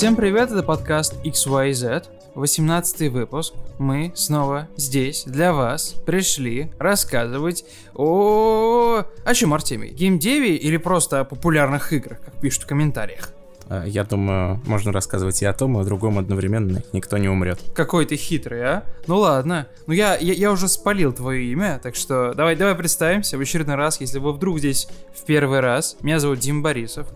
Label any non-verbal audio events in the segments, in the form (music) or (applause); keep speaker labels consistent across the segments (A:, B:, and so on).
A: Всем привет, это подкаст XYZ, 18 выпуск. Мы снова здесь для вас пришли рассказывать о... О чем, Артемий? Геймдеве или просто о популярных играх, как пишут в комментариях?
B: А, Я думаю, можно рассказывать и о том, и о другом одновременно. Никто не умрет.
A: Какой ты хитрый, а? Ну ладно. Ну я, я, я уже спалил твое имя, так что давай, давай представимся в очередной раз, если вы вдруг здесь в первый раз. Меня зовут Дим Борисов.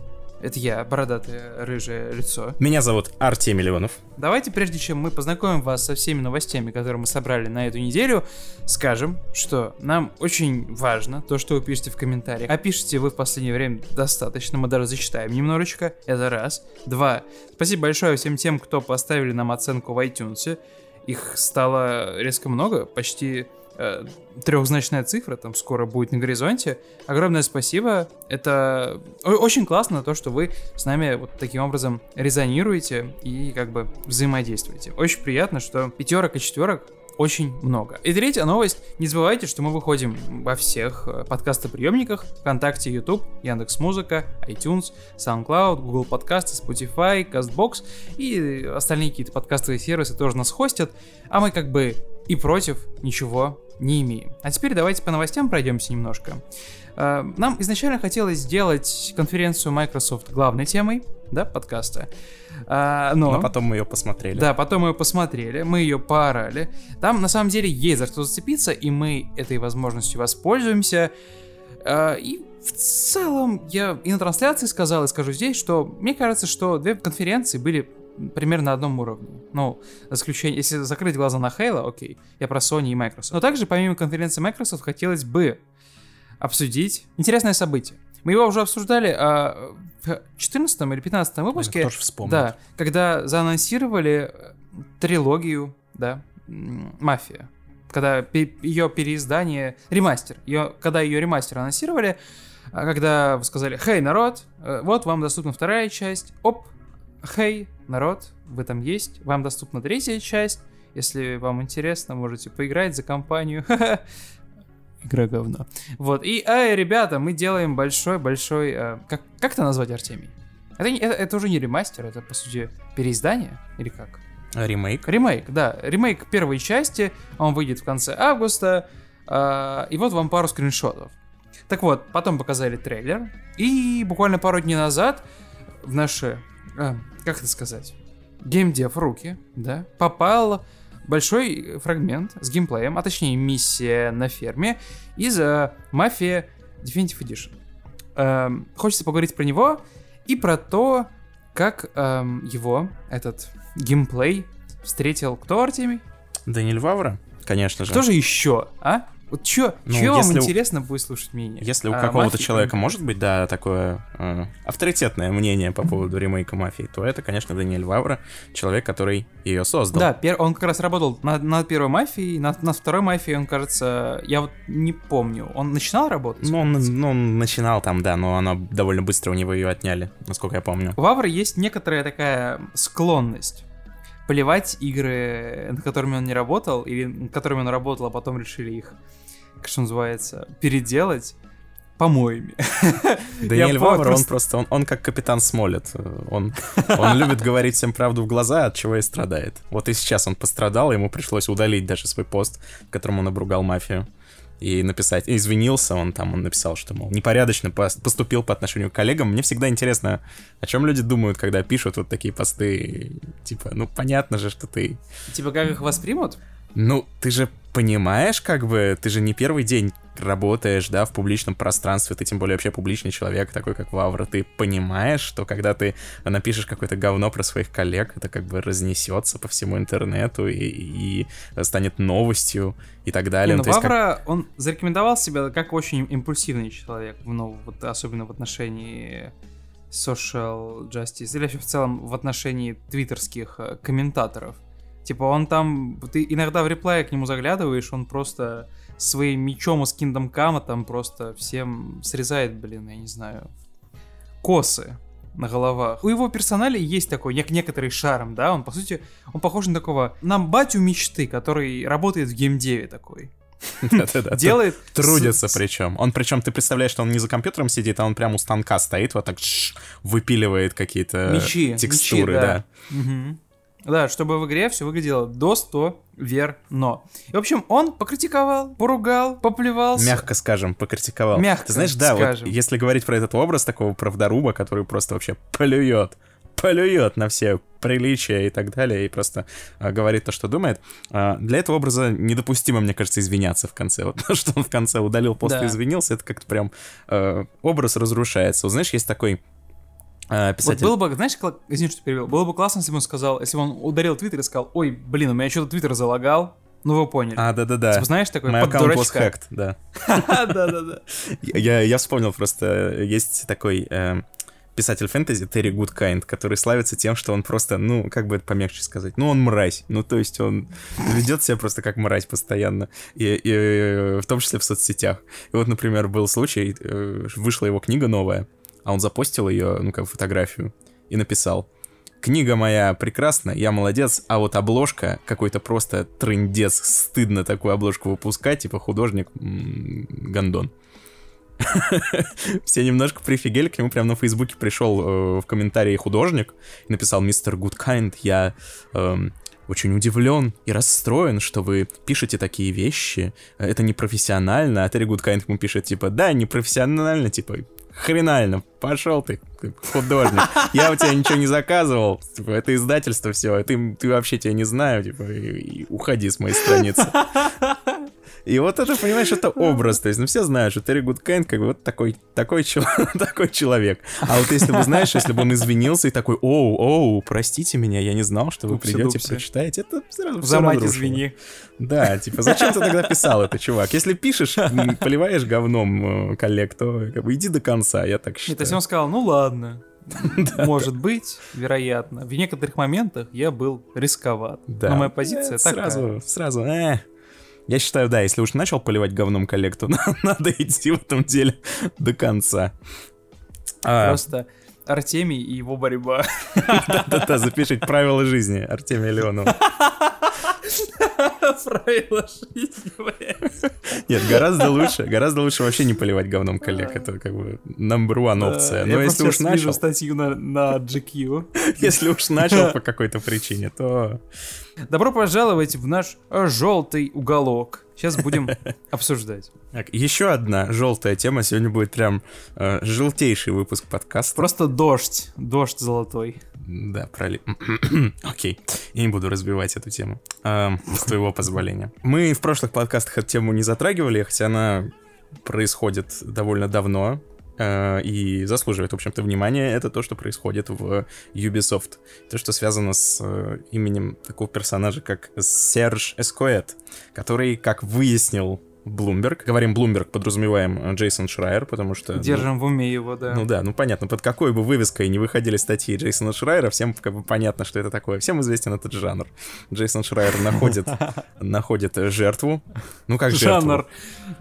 A: Это я, бородатое рыжее лицо.
B: Меня зовут Артемий Леонов.
A: Давайте, прежде чем мы познакомим вас со всеми новостями, которые мы собрали на эту неделю, скажем, что нам очень важно то, что вы пишете в комментариях. А пишете вы в последнее время достаточно, мы даже зачитаем немножечко. Это раз. Два. Спасибо большое всем тем, кто поставили нам оценку в iTunes. Их стало резко много, почти э, трехзначная цифра, там скоро будет на горизонте. Огромное спасибо. Это очень классно, то, что вы с нами вот таким образом резонируете и как бы взаимодействуете. Очень приятно, что пятерок и четверок очень много. И третья новость. Не забывайте, что мы выходим во всех э, подкастоприемниках. ВКонтакте, YouTube, Яндекс.Музыка, iTunes, SoundCloud, Google Подкасты, Spotify, CastBox и остальные какие-то подкастовые сервисы тоже нас хостят. А мы как бы и против ничего не имеем. А теперь давайте по новостям пройдемся немножко. Э, Нам изначально хотелось сделать конференцию Microsoft главной темой, да, подкаста. А, но...
B: Но потом мы ее посмотрели.
A: Да, потом мы ее посмотрели, мы ее поорали. Там на самом деле есть за что зацепиться, и мы этой возможностью воспользуемся. А, И в целом я и на трансляции сказал, и скажу здесь, что мне кажется, что две конференции были примерно на одном уровне. Ну, за исключением, если закрыть глаза на Halo, окей, я про Sony и Microsoft. Но также, помимо конференции Microsoft, хотелось бы обсудить интересное событие. Мы его уже обсуждали а, в 14 или 15 выпуске.
B: Тоже вспомнил.
A: Да, когда заанонсировали э, трилогию, да, Мафия. Когда ее переиздание, ремастер, ее, когда ее ремастер анонсировали, а когда вы сказали, хей, народ, э, вот вам доступна вторая часть, оп, хей, народ, вы там есть, вам доступна третья часть, если вам интересно, можете поиграть за компанию. (laughs) Игра говно. Вот, и, эй, ребята, мы делаем большой-большой... э, как, как это назвать, Артемий? Это, это, это уже не ремастер, это, по сути, переиздание? Или как?
B: Ремейк.
A: Ремейк, да. Ремейк первой части, он выйдет в конце августа. а, и вот вам пару скриншотов. Так вот, потом показали трейлер. И буквально пару дней назад в наши, а, как это сказать, геймдев руки, да, попал большой фрагмент с геймплеем, а точнее миссия на ферме из э, Mafia Definitive Edition. Эм, хочется поговорить про него и про то, как эм, его, этот геймплей, встретил кто, Артемий?
B: Даниэль Вавра, конечно же.
A: Кто же еще, а? Вот чё,
B: Ну,
A: чё вам
B: если у-
A: интересно будет слушать мнение?
B: Если у
A: А,
B: какого-то человека может быть, да, такое э, авторитетное мнение по поводу ремейка Мафии, то это, конечно, Даниэль Вавра, человек, который ее создал.
A: Да, пер- он как раз работал над, над первой мафией, над, над второй мафией, он, кажется, я вот не помню. Он начинал работать?
B: Ну, он, ну, он начинал там, да, но она довольно быстро у него ее отняли, насколько я помню.
A: У Вавра есть некоторая такая склонность поливать игры, над которыми он не работал, или над которыми он работал, а потом решили их, как что называется, переделать помоями. (laughs)
B: Даниэль Вавр, он
A: просто-
B: просто, он, он как капитан Смолет. Он, он любит говорить всем правду в глаза, от чего и страдает. Вот и сейчас он пострадал, ему пришлось удалить даже свой пост, в котором он обругал мафию. И написать, и извинился он там, он написал, что, мол, непорядочно пос- поступил по отношению к коллегам. Мне всегда интересно, о чем люди думают, когда пишут вот такие посты. Типа, ну, понятно же, что ты
A: Типа, как их воспримут?
B: Ну, ты же понимаешь, как бы, ты же не первый день работаешь, да, в публичном пространстве, ты тем более вообще публичный человек, такой как Вавра, ты понимаешь, что когда ты напишешь какое-то говно про своих коллег, это как бы разнесется по всему интернету и, и станет новостью и так далее.
A: Не,
B: Ну,
A: ну,
B: есть как-
A: Вавра, он зарекомендовал себя как очень импульсивный человек, ну, вот, особенно в отношении social justice, или вообще в целом в отношении твиттерских э, комментаторов. Типа он там, ты иногда в реплае к нему заглядываешь, он просто своим мечом из Kingdom Come там просто всем срезает, блин, я не знаю, косы на головах. У его персонали есть такой нек- некоторый шарм, да, он по сути, он похож на такого, на батю мечты, который работает в геймдеве такой. (laughs) Делает...
B: Трудится причем. Он причем, ты представляешь, что он не за компьютером сидит, а он прям у станка стоит, вот так выпиливает какие-то текстуры, да.
A: Да, чтобы в игре все выглядело достоверно. И, в общем, он покритиковал, поругал, поплевался.
B: Мягко скажем, покритиковал.
A: Мягко
B: Ты знаешь, да,
A: скажем.
B: вот если говорить про этот образ такого правдоруба, который просто вообще плюет, плюет на все приличия и так далее, и просто а, говорит то, что думает. а, для этого образа недопустимо, мне кажется, извиняться в конце. Вот то, (laughs) что он в конце удалил пост и
A: Да.
B: извинился, это как-то прям э, образ разрушается. Вот знаешь, есть такой э,
A: Вот
B: писатель...
A: было бы, знаешь, кла- извини, что перевел, было бы классно, если бы он сказал, если бы он ударил Твиттер и сказал, ой, блин, у меня что-то Твиттер залагал, ну вы поняли.
B: А, да-да-да.
A: Типа, знаешь, такой
B: My account was hacked, да. (laughs)
A: Да-да-да.
B: Я, вспомнил просто, есть такой э, писатель фэнтези Терри Гудкайнд, который славится тем, что он просто, ну, как бы это помягче сказать, ну, он мразь. Ну, то есть он ведет себя просто как мразь постоянно, и, и, в том числе в соцсетях. И вот, например, был случай, э, вышла его книга новая, а он запостил ее, ну, как фотографию, и написал, Книга моя прекрасна, я молодец, а вот обложка какой-то просто трындец, стыдно такую обложку выпускать, типа художник м, Гондон. (laughs) Все немножко прифигели, к нему прям на Фейсбуке пришел э, в комментарии художник и написал «Мистер Гудкайнд, я эм, очень удивлен и расстроен, что вы пишете такие вещи. Это непрофессионально». А Терри Гудкайнд ему пишет типа «Да, непрофессионально, типа хренально, пошел ты, художник. Я у тебя ничего не заказывал, типа, это издательство все, ты, ты вообще тебя не знаю, типа, и, и уходи с моей страницы. И вот это, понимаешь, это (laughs) образ. То есть, ну, все знают, что Терри Гудкайнд как бы вот такой, такой, чел- (laughs) такой человек. А вот если бы, знаешь, если бы он извинился и такой, оу, оу, простите меня, я не знал, что вы придете, прочитаете, это сразу
A: За мать извини.
B: Да, типа, зачем ты тогда писал это, чувак? Если пишешь, (laughs) поливаешь говном э, коллег, то как бы иди до конца, я так
A: Нет,
B: считаю.
A: если он сказал, ну ладно, может быть, вероятно. В некоторых моментах я был рисковат.
B: Да.
A: Но моя позиция
B: Э,
A: такая.
B: Сразу, сразу, э. Я считаю, да, если уж начал поливать говном коллег, то (laughs) надо идти в этом деле до конца. А,
A: Просто Артемий и его борьба. (laughs)
B: Да-да, запишите правила жизни Артемия Леонова. (laughs)
A: Правила жизни, блядь.
B: Нет, гораздо лучше, гораздо лучше вообще не поливать говном коллег. Это как бы number one опция. Но если уж начал,
A: статью на GQ.
B: если уж начал по какой-то причине, то
A: Добро пожаловать в наш желтый уголок. Сейчас будем (laughs) обсуждать.
B: Так, еще одна желтая тема. Сегодня будет прям э, желтейший выпуск подкаста.
A: Просто дождь. Дождь золотой.
B: Да, проли... (clears throat) Окей, я не буду разбивать эту тему, эм, с твоего позволения. Мы в прошлых подкастах эту тему не затрагивали, хотя она происходит довольно давно э, и заслуживает, в общем-то, внимания. Это то, что происходит в Ubisoft. То, что связано с э, именем такого персонажа, как Серж Эскоэт, который, как выяснил Блумберг, говорим Блумберг, подразумеваем э, Джейсон Шрайер, потому что... ну,
A: Держим в уме его, да.
B: ну да, ну понятно, под какой бы вывеской не выходили статьи Джейсона Шрайера, всем как бы понятно, что это такое. Всем известен этот жанр. Джейсон Шрайер находит, (laughs) находит жертву. Ну как жертву?
A: Жанр.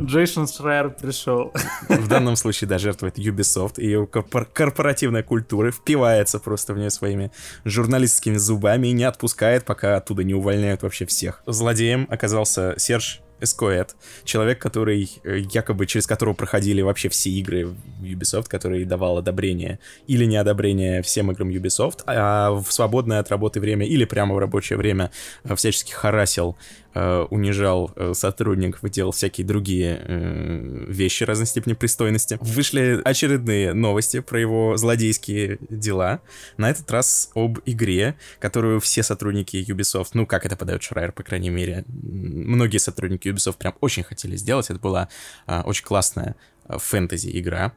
A: Джейсон Шрайер пришел.
B: В данном случае, да, жертва это Ubisoft. И ее корпор- корпоративная культура впивается просто в нее своими журналистскими зубами и не отпускает, пока оттуда не увольняют вообще всех. Злодеем оказался Серж Эскоэт, человек, который э, якобы через которого проходили вообще все игры Ubisoft, который давал одобрение или неодобрение всем играм Ubisoft, а в свободное от работы время или прямо в рабочее время э, всячески харасил, э, унижал э, сотрудников и делал всякие другие э, вещи разной степени пристойности. Вышли очередные новости про его злодейские дела. На этот раз об игре, которую все сотрудники Ubisoft, ну как это подает Шрайер, по крайней мере, многие сотрудники Ubisoft прям очень хотели сделать. Это была очень классная а, фэнтези-игра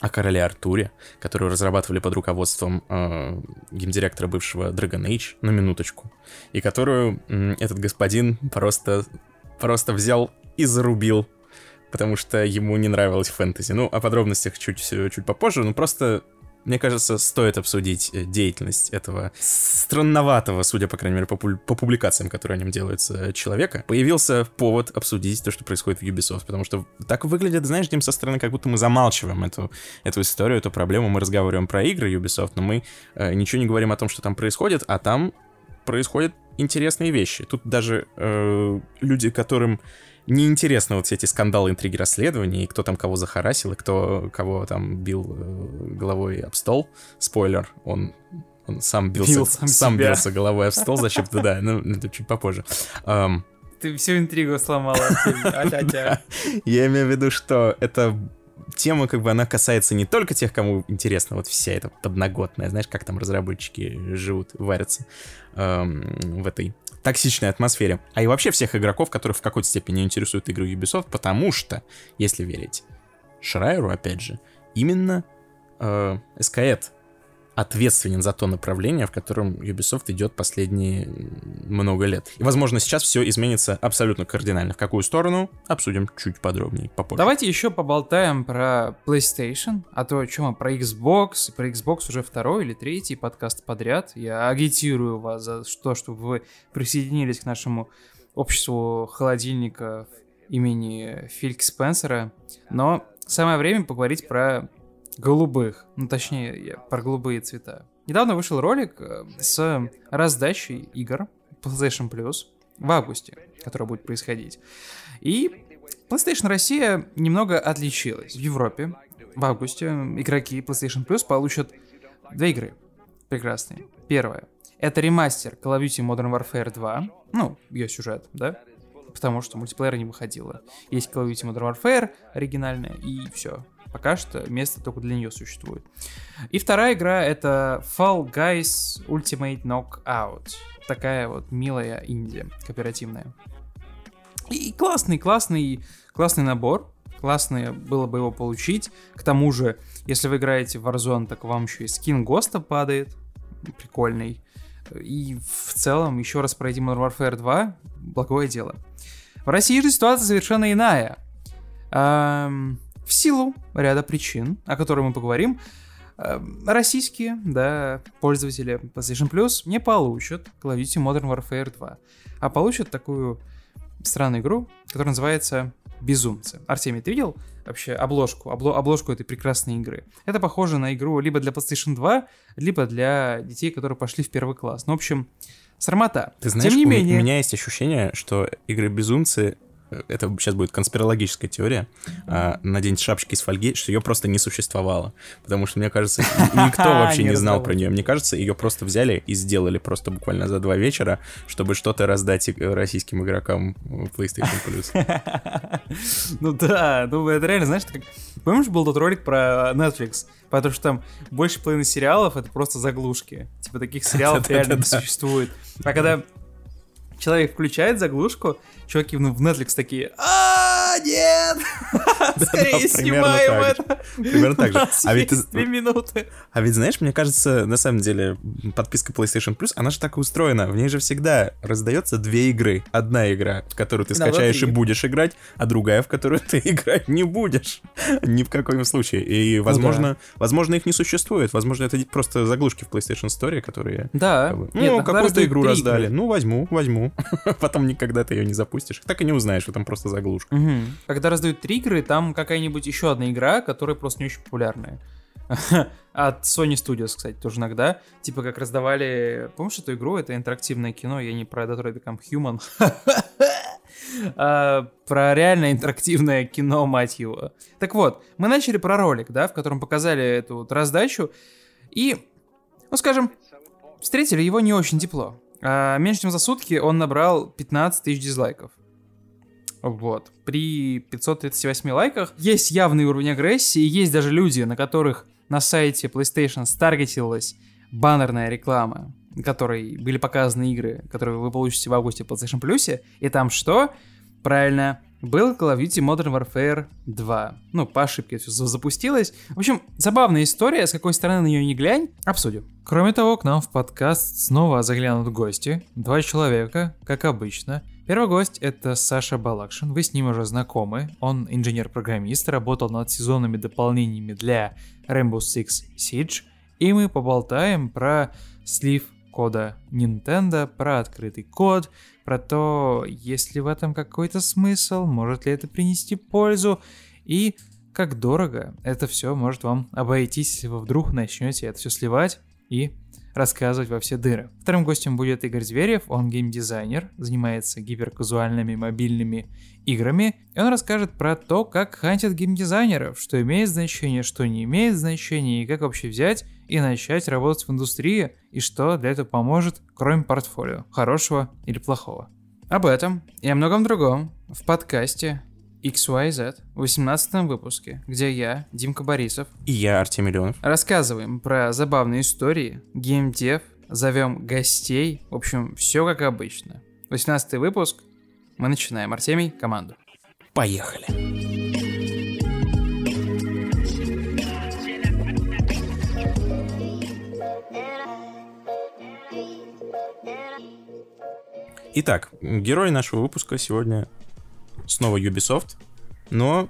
B: о короле Артуре, которую разрабатывали под руководством э, геймдиректора бывшего Dragon Age, на минуточку, и которую м, этот господин просто, просто взял и зарубил, потому что ему не нравилось фэнтези. Ну, о подробностях чуть, чуть попозже, но просто мне кажется, стоит обсудить э, деятельность этого странноватого, судя, по крайней мере, по, по публикациям, которые о нем делаются, человека. Появился повод обсудить то, что происходит в Ubisoft, потому что так выглядит, знаешь, Дим, со стороны, как будто мы замалчиваем эту, эту историю, эту проблему. Мы разговариваем про игры Ubisoft, но мы э, ничего не говорим о том, что там происходит, а там происходят интересные вещи. Тут даже э, люди, которым неинтересно вот все эти скандалы, интриги, расследования, и кто там кого захарасил, и кто кого там бил э, головой об стол. Спойлер, он он сам бился,
A: Бил сам
B: сам
A: себя.
B: бился головой об стол зачем-то, да, ну, это чуть попозже. Ам,
A: Ты всю интригу сломала. (laughs)
B: Я имею в виду, что эта тема, как бы, она касается не только тех, кому интересна вот вся эта подноготная, знаешь, как там разработчики живут, варятся эм, в этой токсичной атмосфере, а и вообще всех игроков, которых в какой-то степени интересуют игры Ubisoft, потому что, если верить Шрайеру, опять же, именно э, SKED ответственен за то направление, в котором Ubisoft идет последние много лет. И, возможно, сейчас все изменится абсолютно кардинально. В какую сторону? Обсудим чуть подробнее попозже.
A: Давайте еще поболтаем про PlayStation, а то что мы про Xbox, про Xbox уже второй или третий подкаст подряд. Я агитирую вас за то, чтобы вы присоединились к нашему обществу холодильника имени Филька Спенсера. Но самое время поговорить про голубых, ну точнее, я- про голубые цвета. Недавно вышел ролик э, с раздачей игр PlayStation Plus в августе, который будет происходить. И PlayStation Россия немного отличилась. В Европе в августе игроки PlayStation Plus получат две игры прекрасные. Первая. Это ремастер Call of Duty Modern Warfare 2. Ну, ее сюжет, да? Потому что мультиплеера не выходило. Есть Call of Duty Modern Warfare оригинальная, и все. Пока что место только для нее существует. И вторая игра это Fall Guys Ultimate Knockout. Такая вот милая инди кооперативная. И классный, классный, классный набор. Классно было бы его получить. К тому же, если вы играете в Warzone, так вам еще и скин ГОСТа падает. Прикольный. И в целом, еще раз пройти Modern Warfare 2, благое дело. В России же ситуация совершенно иная. Ам, в силу ряда причин, о которых мы поговорим, ам, российские, да, пользователи PlayStation Plus не получат Call of Duty Modern Warfare 2, а получат такую странную игру, которая называется Безумцы. Артемий, ты видел вообще обложку, обло- обложку этой прекрасной игры? Это похоже на игру либо для PlayStation 2, либо для детей, которые пошли в первый класс. Ну, в общем, срамота.
B: Ты знаешь,
A: Тем не менее...
B: у меня есть ощущение, что игры Безумцы это сейчас будет конспирологическая теория, а, наденьте шапочки из фольги, что ее просто не существовало. Потому что, мне кажется, (laughs) никто вообще
A: Не
B: знал про нее. Мне кажется, ее просто взяли и сделали просто буквально за два вечера, чтобы что-то раздать иг- российским игрокам PlayStation Plus. (laughs)
A: Ну да, ну это реально, знаешь, как... Помнишь, был тот ролик про Netflix? Потому что там больше половины сериалов это просто заглушки. Типа таких (laughs) сериалов реально не существует. А когда человек включает заглушку, чуваки ну, в Netflix такие, а нет, (laughs) скорее снимаем это.
B: Примерно так же. А ведь
A: две минуты.
B: А ведь, знаешь, мне кажется, на самом деле, подписка PlayStation Plus, она же так и устроена. В ней же всегда раздается две игры. Одна игра, в которую ты скачаешь и будешь играть, а другая, в которую ты (laughs) играть не будешь. Ни в каком случае. И, возможно, возможно, их не существует. Возможно, это просто заглушки в PlayStation Store, которые...
A: Да.
B: ну, какую-то игру раздали. Ну, возьму, возьму. (laughs) Потом никогда ты ее не запустишь. Так и не узнаешь, что там просто заглушка.
A: Когда раздают три игры, там какая-нибудь еще одна игра, которая просто не очень популярная. (laughs) От Sony Studios, кстати, тоже иногда. Типа как раздавали... Помнишь эту игру? Это интерактивное кино, я не про Detroit Become Human. (laughs) А, Про реально интерактивное кино, мать его. Так вот, мы начали про ролик, да, в котором показали эту вот раздачу. И, ну скажем, встретили его не очень тепло. А, меньше чем за сутки он набрал 15 тысяч дизлайков. Вот. При 538 лайках есть явный уровень агрессии, есть даже люди, на которых на сайте PlayStation старгетилась баннерная реклама, на которой были показаны игры, которые вы получите в августе в PlayStation Plus, и там что? Правильно, был Call of Duty Modern Warfare 2. Ну, по ошибке все запустилось. В общем, забавная история, с какой стороны на нее не глянь, обсудим. Кроме того, к нам в подкаст снова заглянут гости. Два человека, как обычно. Первый гость — это Саша Балакшин, вы с ним уже знакомы. Он инженер-программист, работал над сезонными дополнениями для Rainbow Six Siege. И мы поболтаем про слив кода Nintendo, про открытый код, про то, есть ли в этом какой-то смысл, может ли это принести пользу, и как дорого это все может вам обойтись, если вы вдруг начнете это все сливать и рассказывать во все дыры. Вторым гостем будет Игорь Зверев, он геймдизайнер, занимается гиперказуальными мобильными играми, и он расскажет про то, как хантят геймдизайнеров, что имеет значение, что не имеет значения, и как вообще взять и начать работать в индустрии, и что для этого поможет, кроме портфолио, хорошего или плохого. Об этом и о многом другом в подкасте XYZ в 18 выпуске, где я, Димка Борисов,
B: И я, Артемий Леонов.
A: рассказываем про забавные истории, геймдев, зовем гостей, в общем, все как обычно. 18 выпуск, мы начинаем. Артемий, команду.
B: Поехали. Итак, герой нашего выпуска сегодня снова Ubisoft, но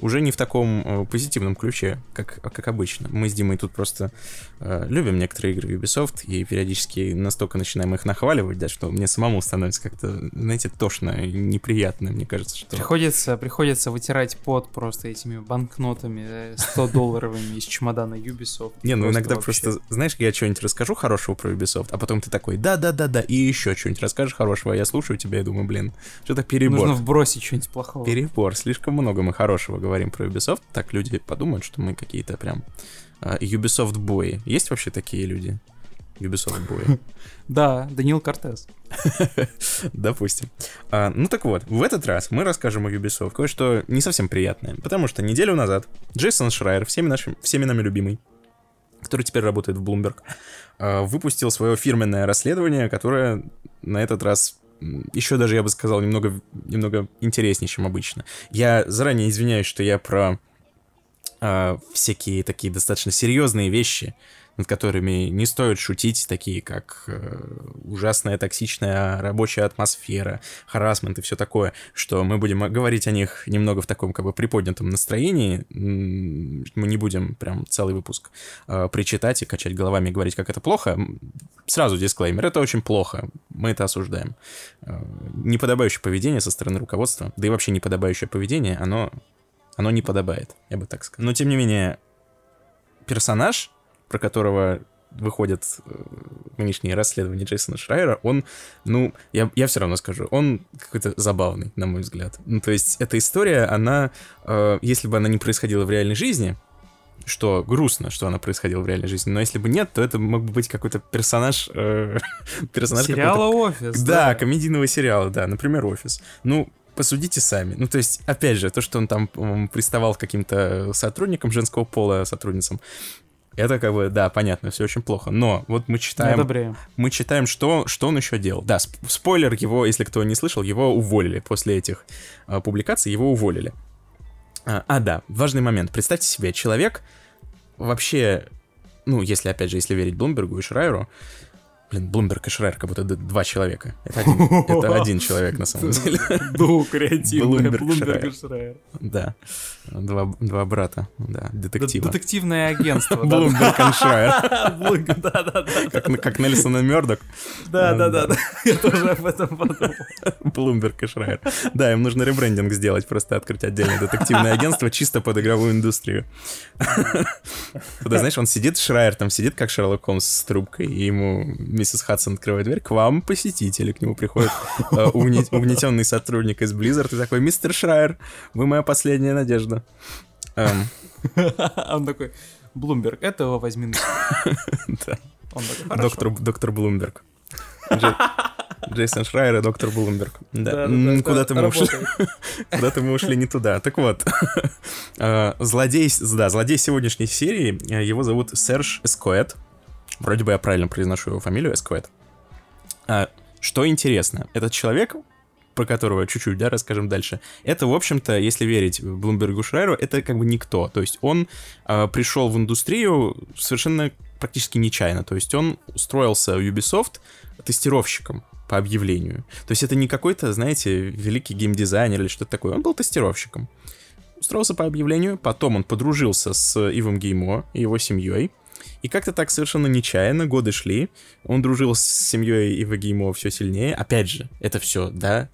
B: уже не в таком э, позитивном ключе, как, как обычно. Мы с Димой тут просто э, любим некоторые игры Ubisoft и периодически настолько начинаем их нахваливать, да, что мне самому становится как-то, знаете, тошно неприятно, мне кажется, что...
A: Приходится, приходится вытирать пот просто этими банкнотами 100 долларовыми из чемодана Ubisoft.
B: Не, ну иногда просто, знаешь, я что-нибудь расскажу хорошего про Ubisoft, а потом ты такой, да-да-да-да, и еще что-нибудь расскажешь хорошего, а я слушаю тебя и думаю, блин, что-то перебор.
A: Нужно вбросить что-нибудь плохого.
B: Перебор, слишком много мы хорошего говорим про Ubisoft, так люди подумают, что мы какие-то прям а, Ubisoft бои. Есть вообще такие люди? Ubisoft бои. (laughs)
A: Да, Данил Кортес. (laughs)
B: Допустим. А, ну так вот, в этот раз мы расскажем о Ubisoft кое-что не совсем приятное, потому что неделю назад Джейсон Шрайер, всеми, нашими, всеми нами любимый, который теперь работает в Bloomberg, а, выпустил свое фирменное расследование, которое на этот раз еще даже, я бы сказал, немного, немного интереснее, чем обычно. Я заранее извиняюсь, что я про а, всякие такие достаточно серьезные вещи, над которыми не стоит шутить, такие как э, ужасная токсичная рабочая атмосфера, харасмент и все такое, что мы будем говорить о них немного в таком как бы приподнятом настроении, мы не будем прям целый выпуск э, причитать и качать головами и говорить, как это плохо. Сразу дисклеймер, это очень плохо, мы это осуждаем. Э, Неподобающее поведение со стороны руководства, да и вообще неподобающее поведение, оно, оно не подобает, я бы так сказал. Но тем не менее, персонаж, про которого выходят э, нынешние расследования Джейсона Шрайера, он, ну, я, я все равно скажу, он какой-то забавный, на мой взгляд. Ну, то есть эта история, она, э, если бы она не происходила в реальной жизни, что грустно, что она происходила в реальной жизни, но если бы нет, то это мог бы быть какой-то персонаж... э, (laughs) персонаж
A: Сериала «Офис».
B: да, комедийного сериала, да, например, «Офис». Ну, посудите сами. Ну, то есть, опять же, то, что он там приставал к каким-то сотрудникам женского пола, сотрудницам, это как бы, да, понятно, все очень плохо. Но вот мы читаем,
A: Одобряем.
B: мы читаем, что, что он еще делал. Да, сп- спойлер, его, если кто не слышал, его уволили. После этих а, публикаций его уволили. А, а, да, важный момент. Представьте себе, человек вообще, ну, если, опять же, если верить Блумбергу и Шрайеру, блин, Блумберг и Шрайер как будто два человека. Это один, это (laughs) один человек, на самом деле. (laughs)
A: Дух креативный.
B: Блумберг
A: и Шрайер.
B: Да, два, два брата, да, детектива.
A: Детективное агентство. (laughs)
B: Блумберг и Шрайер.
A: Да-да-да.
B: Как, Нельсон и Мёрдок.
A: Да-да-да. Я тоже об этом подумал.
B: Блумберг и Шрайер. Да, им нужно ребрендинг сделать, просто открыть отдельное детективное агентство чисто под игровую индустрию. Туда, знаешь, он сидит, Шрайер там сидит, как Шерлок Холмс с трубкой, и ему миссис Хадсон открывает дверь, к вам посетители, к нему приходит э, угне- угнетенный сотрудник из Blizzard и такой, мистер Шрайер, вы моя последняя надежда. Эм,
A: Он такой, Блумберг, этого возьми. на себя». (laughs)
B: Да.
A: Он такой, «Хорошо».
B: Доктор, доктор Блумберг. Джей- Джейсон Шрайер и доктор Блумберг. Да.
A: Это
B: Куда-то мы ушли.
A: работает. (laughs)
B: Куда-то мы ушли не туда. Так вот, (laughs) э, злодей, да, злодей сегодняшней серии, э, его зовут Серж Эскоэт. Вроде бы я правильно произношу его фамилию, Эскоэт. А, Что интересно, этот человек, про которого чуть-чуть, да, расскажем дальше, это, в общем-то, если верить Блумбергу Шрайеру, это как бы никто. То есть он э, пришел в индустрию совершенно практически нечаянно. То есть он устроился в Ubisoft тестировщиком по объявлению. То есть это не какой-то, знаете, великий геймдизайнер или что-то такое. Он был тестировщиком. Устроился по объявлению, потом он подружился с Ивом Геймо и его семьей. И как-то так совершенно нечаянно годы шли. Он дружил с семьей Ива Геймо все сильнее. Опять же, это все, да,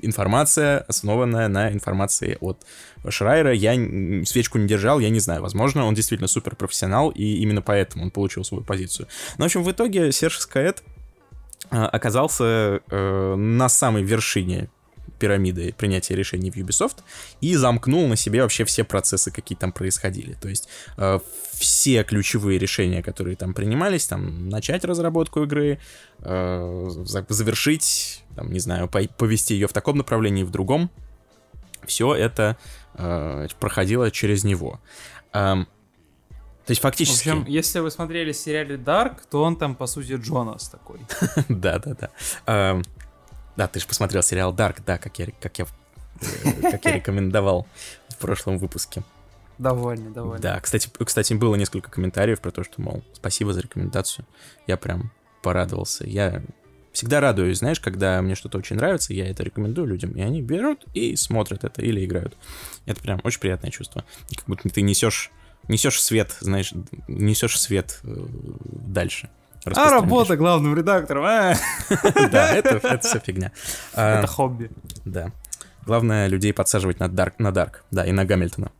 B: информация, основанная на информации от Шрайера. Я свечку не держал, я не знаю. Возможно, он действительно супер профессионал, и именно поэтому он получил свою позицию. Но, в общем, в итоге Серж Скаэт оказался э, на самой вершине пирамиды принятия решений в Ubisoft и замкнул на себе вообще все процессы, какие там происходили. То есть э, все ключевые решения, которые там принимались, там начать разработку игры, э, завершить, там, не знаю, повести ее в таком направлении, в другом, все это э, проходило через него. Э, то есть фактически...
A: В общем, если вы смотрели сериале Dark, то он там, по сути, Джонас такой. (laughs)
B: Да-да-да. Да, ты же посмотрел сериал Dark, да, как я, как я, э, как я (laughs) рекомендовал в прошлом выпуске.
A: Довольно, довольно.
B: Да, кстати, кстати, было несколько комментариев про то, что, мол, спасибо за рекомендацию. Я прям порадовался. Я всегда радуюсь, знаешь, когда мне что-то очень нравится, я это рекомендую людям, и они берут и смотрят это или играют. Это прям очень приятное чувство. Как будто ты несешь несешь свет, знаешь, несешь свет э, дальше.
A: А работа главным редактором, а? (laughs)
B: Да, это, все фигня. (laughs)
A: Это а, хобби.
B: Да. Главное людей подсаживать на Дарк, на Дарк, да, и на Гамильтона.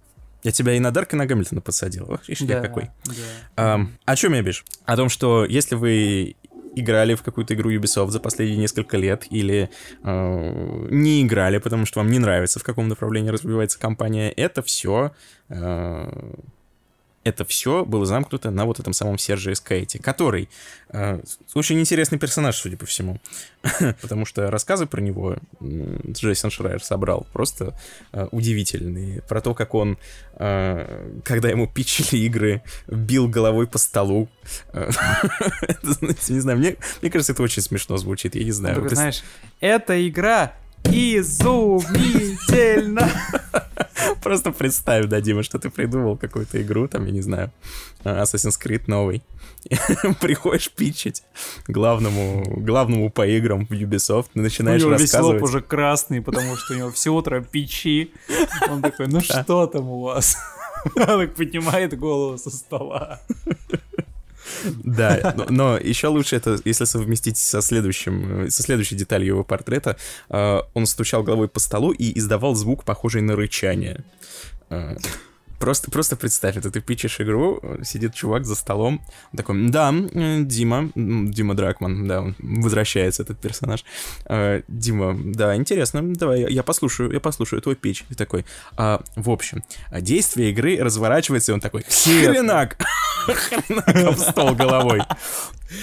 B: Я тебя и на Дарк, и на Гамильтона подсадил. Ох, ишь да, какой. Да. А, о чем я бишь? О том, что если вы играли в какую-то игру Ubisoft за последние несколько лет или э, не играли, потому что вам не нравится, в каком направлении развивается компания, это все э, это все было замкнуто на вот этом самом Серже Эскейте, который э, очень интересный персонаж, судя по всему, (laughs) потому что рассказы про него Джейсон Шрайер собрал просто э, удивительные. Про то, как он, э, когда ему пичили игры, бил головой по столу. (laughs) Не знаю, мне, мне кажется, это очень смешно звучит, я не знаю.
A: Только, знаешь, эта игра изумительно. (laughs)
B: Просто представь, да, Дима, что ты придумал какую-то игру, там, я не знаю, Assassin's Creed новый. (laughs) Приходишь пичить главному, главному по играм в Ubisoft, начинаешь у него рассказывать.
A: весь лоб уже красный, потому что у него все утро пичи. Он такой, ну что там у вас? (laughs) Он так поднимает голову со стола.
B: Да, но, еще лучше это, если совместить со следующим, со следующей деталью его портрета. Э, он стучал головой по столу и издавал звук, похожий на рычание. Э, Просто, просто представь, это ты пичешь игру, сидит чувак за столом, такой, да, Дима, Дима Дракман, да, он возвращается, этот персонаж. Э, Дима, да, интересно, давай, я послушаю, я послушаю твой пич. И такой, а, в общем, действие игры разворачивается, и он такой, хренак, (laughs) хренак в стол головой.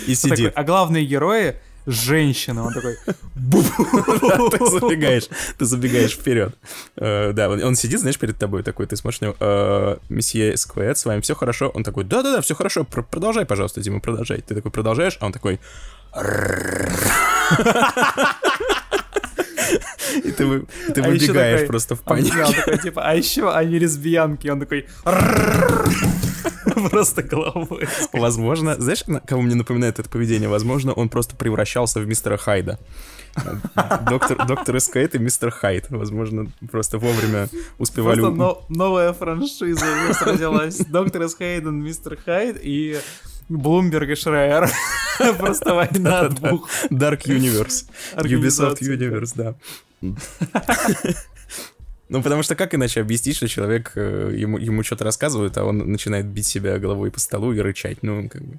B: И сидит.
A: А главные герои женщина. Он такой... (laughs)
B: Ты забегаешь, ты забегаешь вперед. Э, да, он сидит, знаешь, перед тобой такой, ты смотришь на «Э, месье Сквет, с вами все хорошо? Он такой, да-да-да, все хорошо, продолжай, пожалуйста, Дима, продолжай. Ты такой продолжаешь, а он такой... И ты, ты а выбегаешь такой, просто в панике.
A: Он такой, типа, а еще они лесбиянки. Он такой... Просто головой.
B: Возможно, знаешь, кого мне напоминает это поведение? Возможно, он просто превращался в мистера Хайда. Доктор, доктор Эскейт и мистер Хайд. Возможно, просто вовремя успевали... Просто
A: но, новая франшиза родилась. Доктор Эскейден, мистер Хайд и Блумберг и Шрайер. (laughs) Просто война двух.
B: Dark Universe. Ubisoft Universe, да. (laughs) Ну, потому что как иначе объяснить, что человек, э, ему, ему что-то рассказывают, а он начинает бить себя головой по столу и рычать, ну, как бы...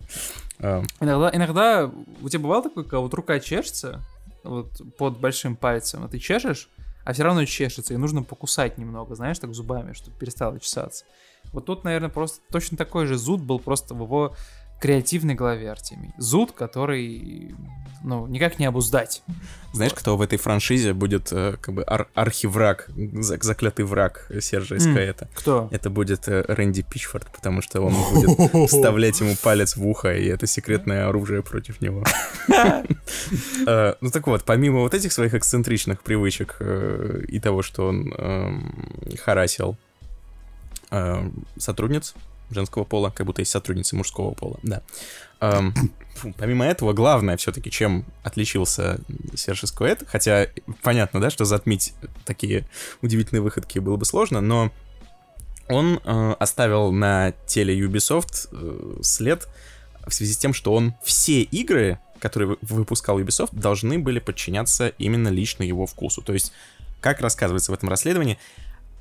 A: А... Иногда, иногда у тебя бывало такое, когда вот рука чешется, вот под большим пальцем, а ты чешешь, а все равно чешется, и нужно покусать немного, знаешь, так зубами, чтобы перестало чесаться. Вот тут, наверное, просто точно такой же зуд был просто в его креативной голове Артемий. Зуд, который, ну, никак не обуздать.
B: Знаешь, вот. кто в этой франшизе будет э, как бы ар- архивраг, заклятый враг Сержа СК это?
A: Кто?
B: Это будет э, Рэнди Пичфорд, потому что он будет (laughs) вставлять ему палец в ухо, и это секретное оружие против него. (laughs) Э, ну так вот, помимо вот этих своих эксцентричных привычек и того, что он эм, харасил э, сотрудниц женского пола, как будто есть сотрудницы мужского пола, да. Эм, помимо этого, главное все-таки, чем отличился Серж Эскуэт, хотя понятно, да, что затмить такие удивительные выходки было бы сложно, но он э, оставил на теле Ubisoft э, след в связи с тем, что он все игры которые выпускал Ubisoft, должны были подчиняться именно лично его вкусу. То есть, как рассказывается в этом расследовании,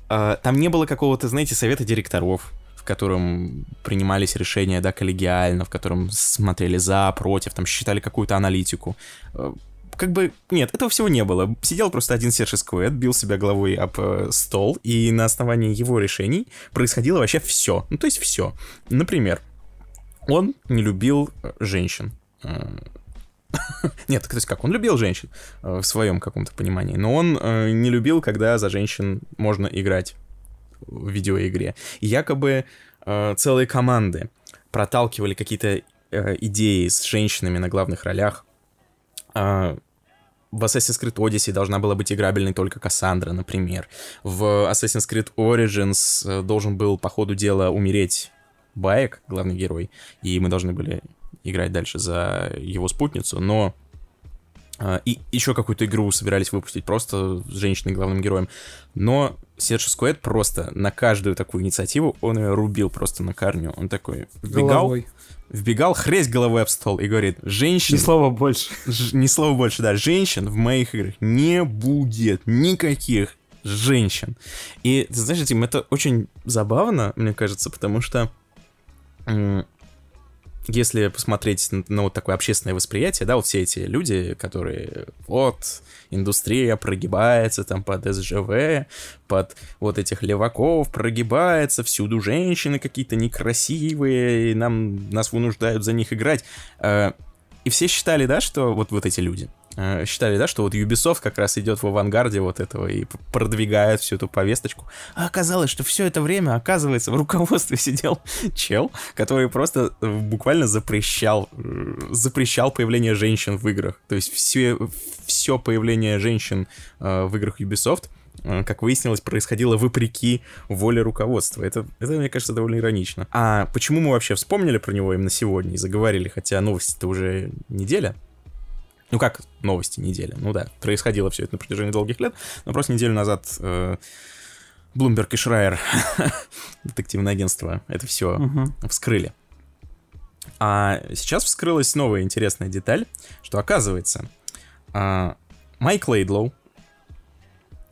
B: э, там не было какого-то, знаете, совета директоров, котором принимались решения, да, коллегиально, в котором смотрели за, против, там считали какую-то аналитику. Э, как бы, нет, этого всего не было. Сидел просто один Серж Сквет, бил себя головой об э, стол, и на основании его решений происходило вообще все. Ну, то есть все. Например, он не любил э, женщин. Э, (laughs) нет, то есть как, он любил женщин в своем каком-то понимании, но он не любил, когда за женщин можно играть в видеоигре. И якобы целые команды проталкивали какие-то идеи с женщинами на главных ролях. В Assassin's Creed Odyssey должна была быть играбельной только Кассандра, например. В Assassin's Creed Origins должен был по ходу дела умереть Баек, главный герой, и мы должны были играть дальше за его спутницу, но и еще какую-то игру собирались выпустить просто с женщиной главным героем. Но Серж Скуэт просто на каждую такую инициативу он ее рубил просто на корню. Он такой вбегал, головой. вбегал, хресь головой об стол и говорит, женщин...
A: Ни слова больше.
B: Ж, ни слова больше, да. Женщин в моих играх не будет никаких женщин. И, ты знаешь, Тим, это очень забавно, мне кажется, потому что если посмотреть на, на вот такое общественное восприятие, да, вот все эти люди, которые вот индустрия прогибается там под СЖВ, под вот этих леваков прогибается, всюду женщины какие-то некрасивые, и нам, нас вынуждают за них играть. Э, и все считали, да, что вот, вот эти люди, считали, да, что вот Ubisoft как раз идет в авангарде вот этого и продвигает всю эту повесточку. А оказалось, что все это время, оказывается, в руководстве (laughs) сидел чел, который просто э, буквально запрещал, э, запрещал появление женщин в играх. То есть все, все появление женщин в играх Ubisoft как выяснилось, происходило вопреки воле руководства. Это, это, мне кажется, довольно иронично. А почему мы вообще вспомнили про него именно сегодня и заговорили, хотя новости-то уже неделя, ну как новости недели? Ну да, происходило все это на протяжении долгих лет, но просто неделю назад э, Bloomberg и Шрайер, (laughs) детективное агентство, это все угу. вскрыли. А сейчас вскрылась новая интересная деталь, что оказывается, э, Майк Лейдлоу,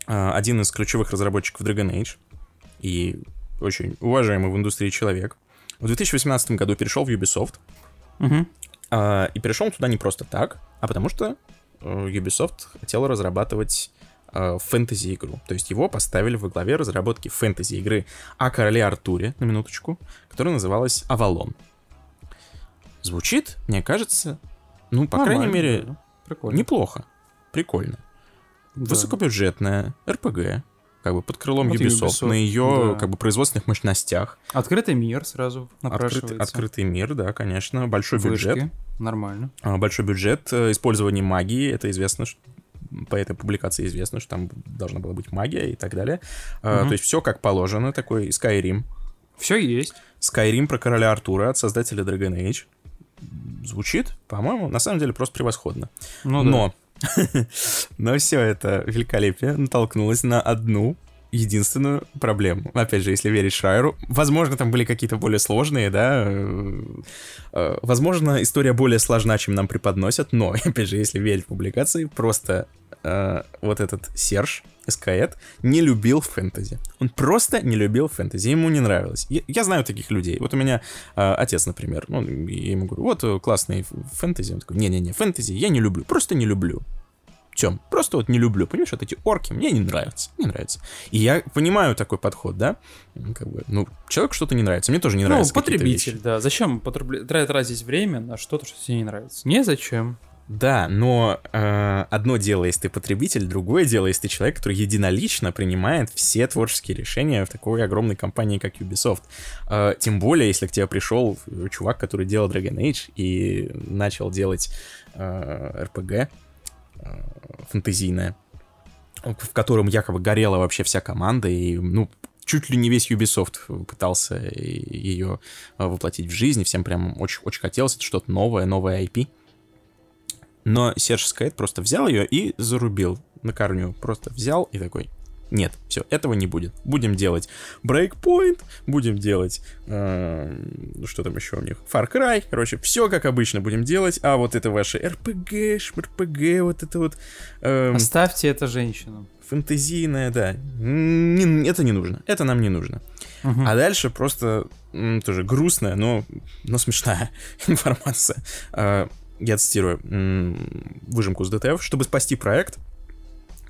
B: э, один из ключевых разработчиков Dragon Age и очень уважаемый в индустрии человек, в 2018 году перешел в Ubisoft. Угу. Uh, и перешел туда не просто так, а потому что uh, Ubisoft хотел разрабатывать uh, фэнтези-игру. То есть его поставили во главе разработки фэнтези-игры о короле Артуре, на минуточку, которая называлась «Авалон». Звучит, мне кажется, ну, по Нормально, крайней мере, да. Прикольно. неплохо. Прикольно. Да. Высокобюджетная, РПГ, как бы под крылом вот Ubisoft, Ubisoft, на ее да. как бы производственных мощностях.
A: Открытый мир сразу напрашивается.
B: Открыт, открытый мир, да, конечно, большой Вышки. бюджет.
A: Нормально.
B: А, большой бюджет, э, использование магии, это известно, что по этой публикации известно, что там должна была быть магия и так далее. Угу. То есть все как положено, такой Skyrim.
A: Все есть.
B: Skyrim про короля Артура от создателя Dragon Age. Звучит, по-моему, на самом деле просто превосходно. Ну, Но да (laughs) но все это великолепие натолкнулось на одну единственную проблему. Опять же, если верить Шрайеру, возможно, там были какие-то более сложные, да, э, э, возможно, история более сложна, чем нам преподносят, но, (laughs) опять же, если верить публикации, просто э, вот этот Серж, Эскаэт, не любил фэнтези. Он просто не любил фэнтези, ему не нравилось. Я, я знаю таких людей. Вот у меня э, отец, например, ну, я ему говорю, вот э, классный фэнтези. Он такой, не-не-не, фэнтези я не люблю, просто не люблю. Тем, просто вот не люблю, понимаешь, вот эти орки мне не нравятся, не нравятся. И я понимаю такой подход, да, как бы, ну, человеку что-то не нравится, мне тоже не нравится.
A: Ну, потребитель, да, зачем потреб... тратить время на что-то, что тебе не нравится? Незачем.
B: Да, но э, одно дело, если ты потребитель, другое дело, если ты человек, который единолично принимает все творческие решения в такой огромной компании, как Ubisoft. Э, тем более, если к тебе пришел чувак, который делал Dragon Age и начал делать э, RPG, фэнтезийное, в котором якобы горела вообще вся команда, и, ну, чуть ли не весь Ubisoft пытался ее воплотить в жизнь, всем прям очень, очень хотелось, это что-то новое, новое IP. Но Серж Скайт просто взял ее и зарубил на корню. Просто взял и такой, Нет, все, этого не будет. Будем делать Breakpoint, будем делать... Э, что там еще у них? Far Cry, короче, все как обычно будем делать, а вот это ваши RPG, RPG, вот это вот...
A: Э, Оставьте это женщинам.
B: Фэнтезийное, да. Не, это не нужно, это нам не нужно. Угу. А дальше просто тоже грустная, но, но смешная (laughs) информация. Э, я цитирую выжимку с ДТФ. Чтобы спасти проект,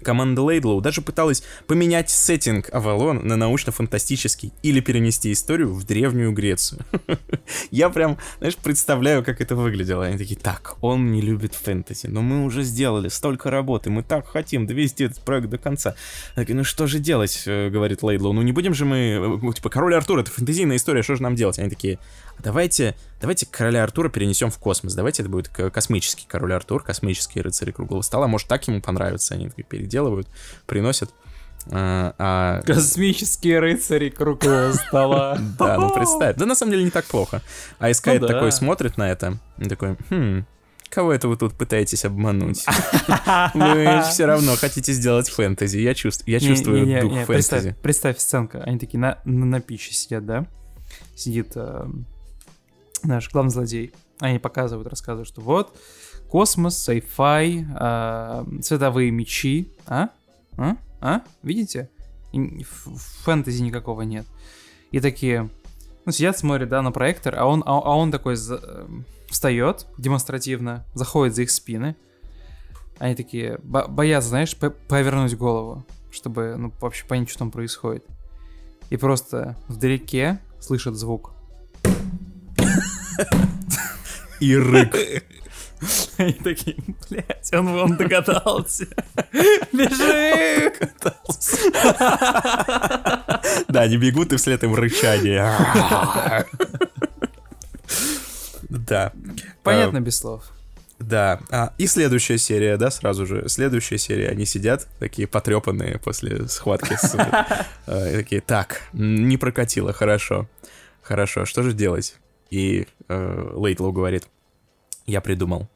B: команда Лейдлоу даже пыталась поменять сеттинг Авалон на научно-фантастический или перенести историю в Древнюю Грецию. (laughs) Я прям, знаешь, представляю, как это выглядело. Они такие, так, он не любит фэнтези, но мы уже сделали столько работы, мы так хотим довести этот проект до конца. Такие, ну что же делать, э, говорит Лейдлоу, ну не будем же мы, э, типа, Король Артур, это фэнтезийная история, что же нам делать? Они такие, давайте, давайте короля Артура перенесем в космос. Давайте это будет космический король Артур, космические рыцари круглого стола. Может, так ему понравится. Они переделывают, приносят.
A: А, а... Космические рыцари круглого стола. (laughs)
B: Да, ну представь. Да на самом деле не так плохо. А Искайт ну такой смотрит на это такой, хм, кого это вы тут пытаетесь обмануть? (laughs) Вы все равно хотите сделать фэнтези. Я чувствую, я чувствую дух фэнтези.
A: Представь сценка. Они такие на, на пище сидят, да? Сидит э, наш главный злодей. Они показывают, рассказывают, что вот, космос, sci-fi, э, цветовые мечи. А? А? А? Видите? Фэнтези никакого нет. И такие, ну, сидят, смотрят, да, на проектор, а он, а, а он такой за, э, встает демонстративно, заходит за их спины. Они такие бо боятся, знаешь, повернуть голову, чтобы, ну, вообще понять, что там происходит. И просто вдалеке слышат звук
B: и рык.
A: Они такие, блядь, он, он догадался. Бежи!
B: Да, они бегут и вслед им рычание. Да.
A: Понятно без слов.
B: Да, а, и следующая серия, да, сразу же. Следующая серия, они сидят, такие потрепанные после схватки с... Э, такие, так, не прокатило, хорошо. Хорошо, что же делать? И э, Лейтлоу говорит, я придумал.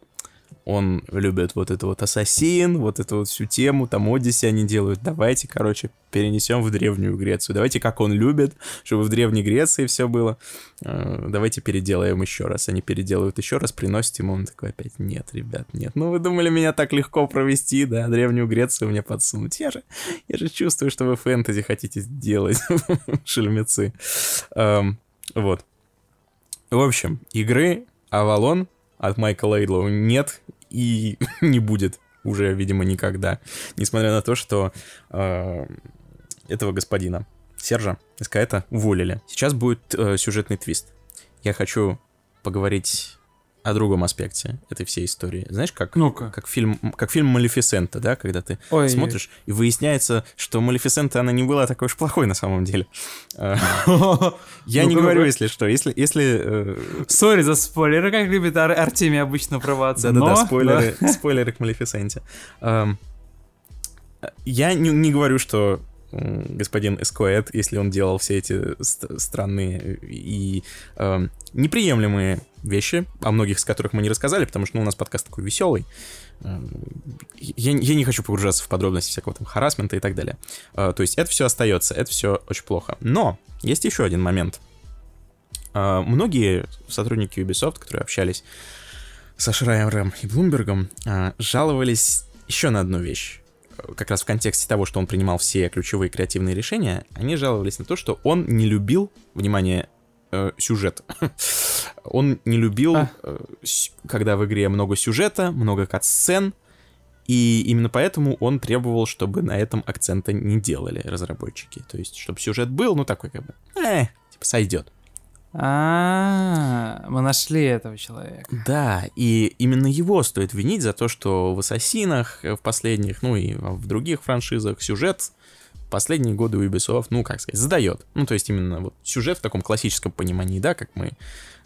B: Он любит вот это вот Ассасин, вот эту вот всю тему, там Одиссе они делают. Давайте, короче, перенесем в Древнюю Грецию. Давайте, как он любит, чтобы в Древней Греции все было. Э, давайте переделаем еще раз. Они переделают еще раз, приносят ему. Он такой опять, нет, ребят, нет. Ну вы думали меня так легко провести, да, Древнюю Грецию мне подсунуть. Я же, я же чувствую, что вы фэнтези хотите сделать, (laughs) шельмецы. Эм, вот. В общем, игры Avalon от Майка Лейдлоу нет и (laughs) не будет уже, видимо, никогда. Несмотря на то, что э, этого господина Сержа Аскоэта уволили. Сейчас будет э, сюжетный твист. Я хочу поговорить о другом аспекте этой всей истории. Знаешь, как, ну -ка. как, фильм, как фильм «Малефисента», да, когда ты Ой. смотришь, и выясняется, что «Малефисента», она не была такой уж плохой на самом деле. А, (laughs) (laughs) я не говорю, если что, если... если э,
A: Sorry за спойлеры, как любит Артемий обычно проваться.
B: Да-да-да, спойлеры, спойлеры к «Малефисенте». Я не говорю, что господин Эскоэд, если он делал все эти странные и э, неприемлемые вещи, о многих из которых мы не рассказали, потому что ну, у нас подкаст такой веселый. Э, я, я не хочу погружаться в подробности всякого там харасмента и так далее. Э, то есть это все остается, это все очень плохо. Но есть еще один момент. Э, многие сотрудники Ubisoft, которые общались со Шрайером и Блумбергом, э, жаловались еще на одну вещь как раз в контексте того, что он принимал все ключевые креативные решения, они жаловались на то, что он не любил, внимание, э, сюжет. (laughs) он не любил, а. э, когда в игре много сюжета, много кат-сцен, и именно поэтому он требовал, чтобы на этом акцента не делали разработчики. То есть, чтобы сюжет был, ну такой как бы, э, типа сойдет.
A: А, мы нашли этого человека.
B: Да, и именно его стоит винить за то, что в Ассасинах в последних, ну и в других франшизах сюжет последние годы Ubisoft, ну, как сказать, задает. Ну, то есть именно вот сюжет в таком классическом понимании, да, как мы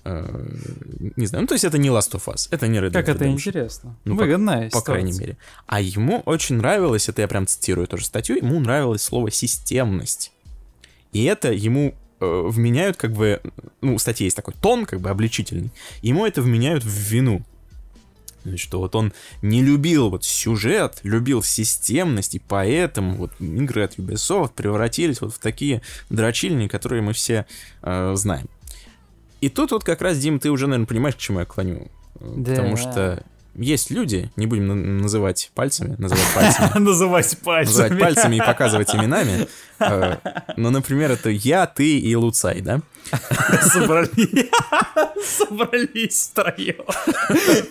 B: э, не знаю, ну то есть это не Last of Us, это не Red Dead
A: Как это интересно, ну, выгодная
B: по, по крайней мере. А ему очень нравилось, это я прям цитирую тоже статью, ему нравилось слово системность. И это ему э, вменяют как бы, ну, в статье есть такой тон, как бы обличительный, ему это вменяют в вину. Что вот он не любил вот сюжет, любил системность, и поэтому вот игры от Ubisoft превратились вот в такие дрочильни, которые мы все э, знаем. И тут вот как раз, Дим, ты уже, наверное, понимаешь, к чему я клоню. Да. Потому что есть люди, не будем называть пальцами, называть пальцами. (laughs)
A: Называть пальцами.
B: Называть пальцами и показывать именами. Э, ну, например, это я, ты и Луцай, да? (laughs) (laughs)
A: Собрались. Собрались втроем.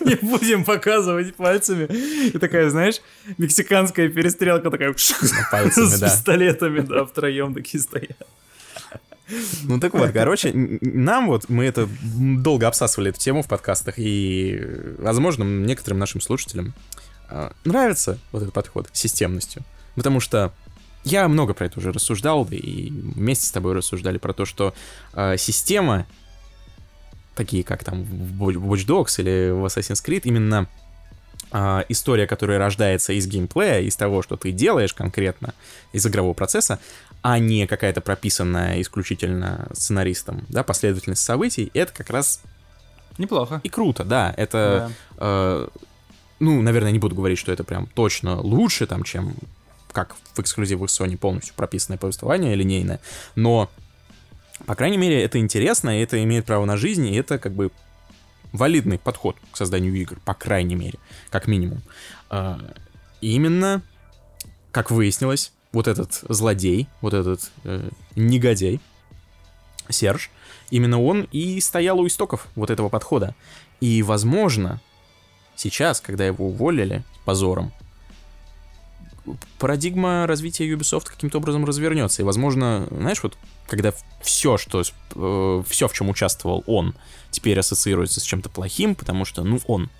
A: Не будем показывать пальцами. И такая, знаешь, мексиканская перестрелка такая... С пистолетами, да, втроем такие стоят.
B: Ну так вот, короче, нам вот, мы это долго обсасывали эту тему в подкастах, и, возможно, некоторым нашим слушателям а, нравится вот этот подход с системностью. Потому что я много про это уже рассуждал, да и вместе с тобой рассуждали про то, что э, система, такие как там в Watch Dogs или в Assassin's Creed, именно э, история, которая рождается из геймплея, из того, что ты делаешь конкретно, из игрового процесса, а не какая-то прописанная исключительно сценаристом, да, последовательность событий, это как раз...
A: Неплохо.
B: И круто, да. Это, да. Э, ну, наверное, не буду говорить, что это прям точно лучше, там, чем как в эксклюзивах Sony полностью прописанное повествование линейное, но, по крайней мере, это интересно, и это имеет право на жизнь, и это как бы валидный подход к созданию игр, по крайней мере, как минимум. Э, именно, как выяснилось, вот этот злодей, вот этот э, негодяй, Серж, именно он и стоял у истоков вот этого подхода. И, возможно, сейчас, когда его уволили позором, парадигма развития Ubisoft каким-то образом развернется. И, возможно, знаешь, вот когда все, что, э, все, в чем участвовал он, теперь ассоциируется с чем-то плохим, потому что, ну, он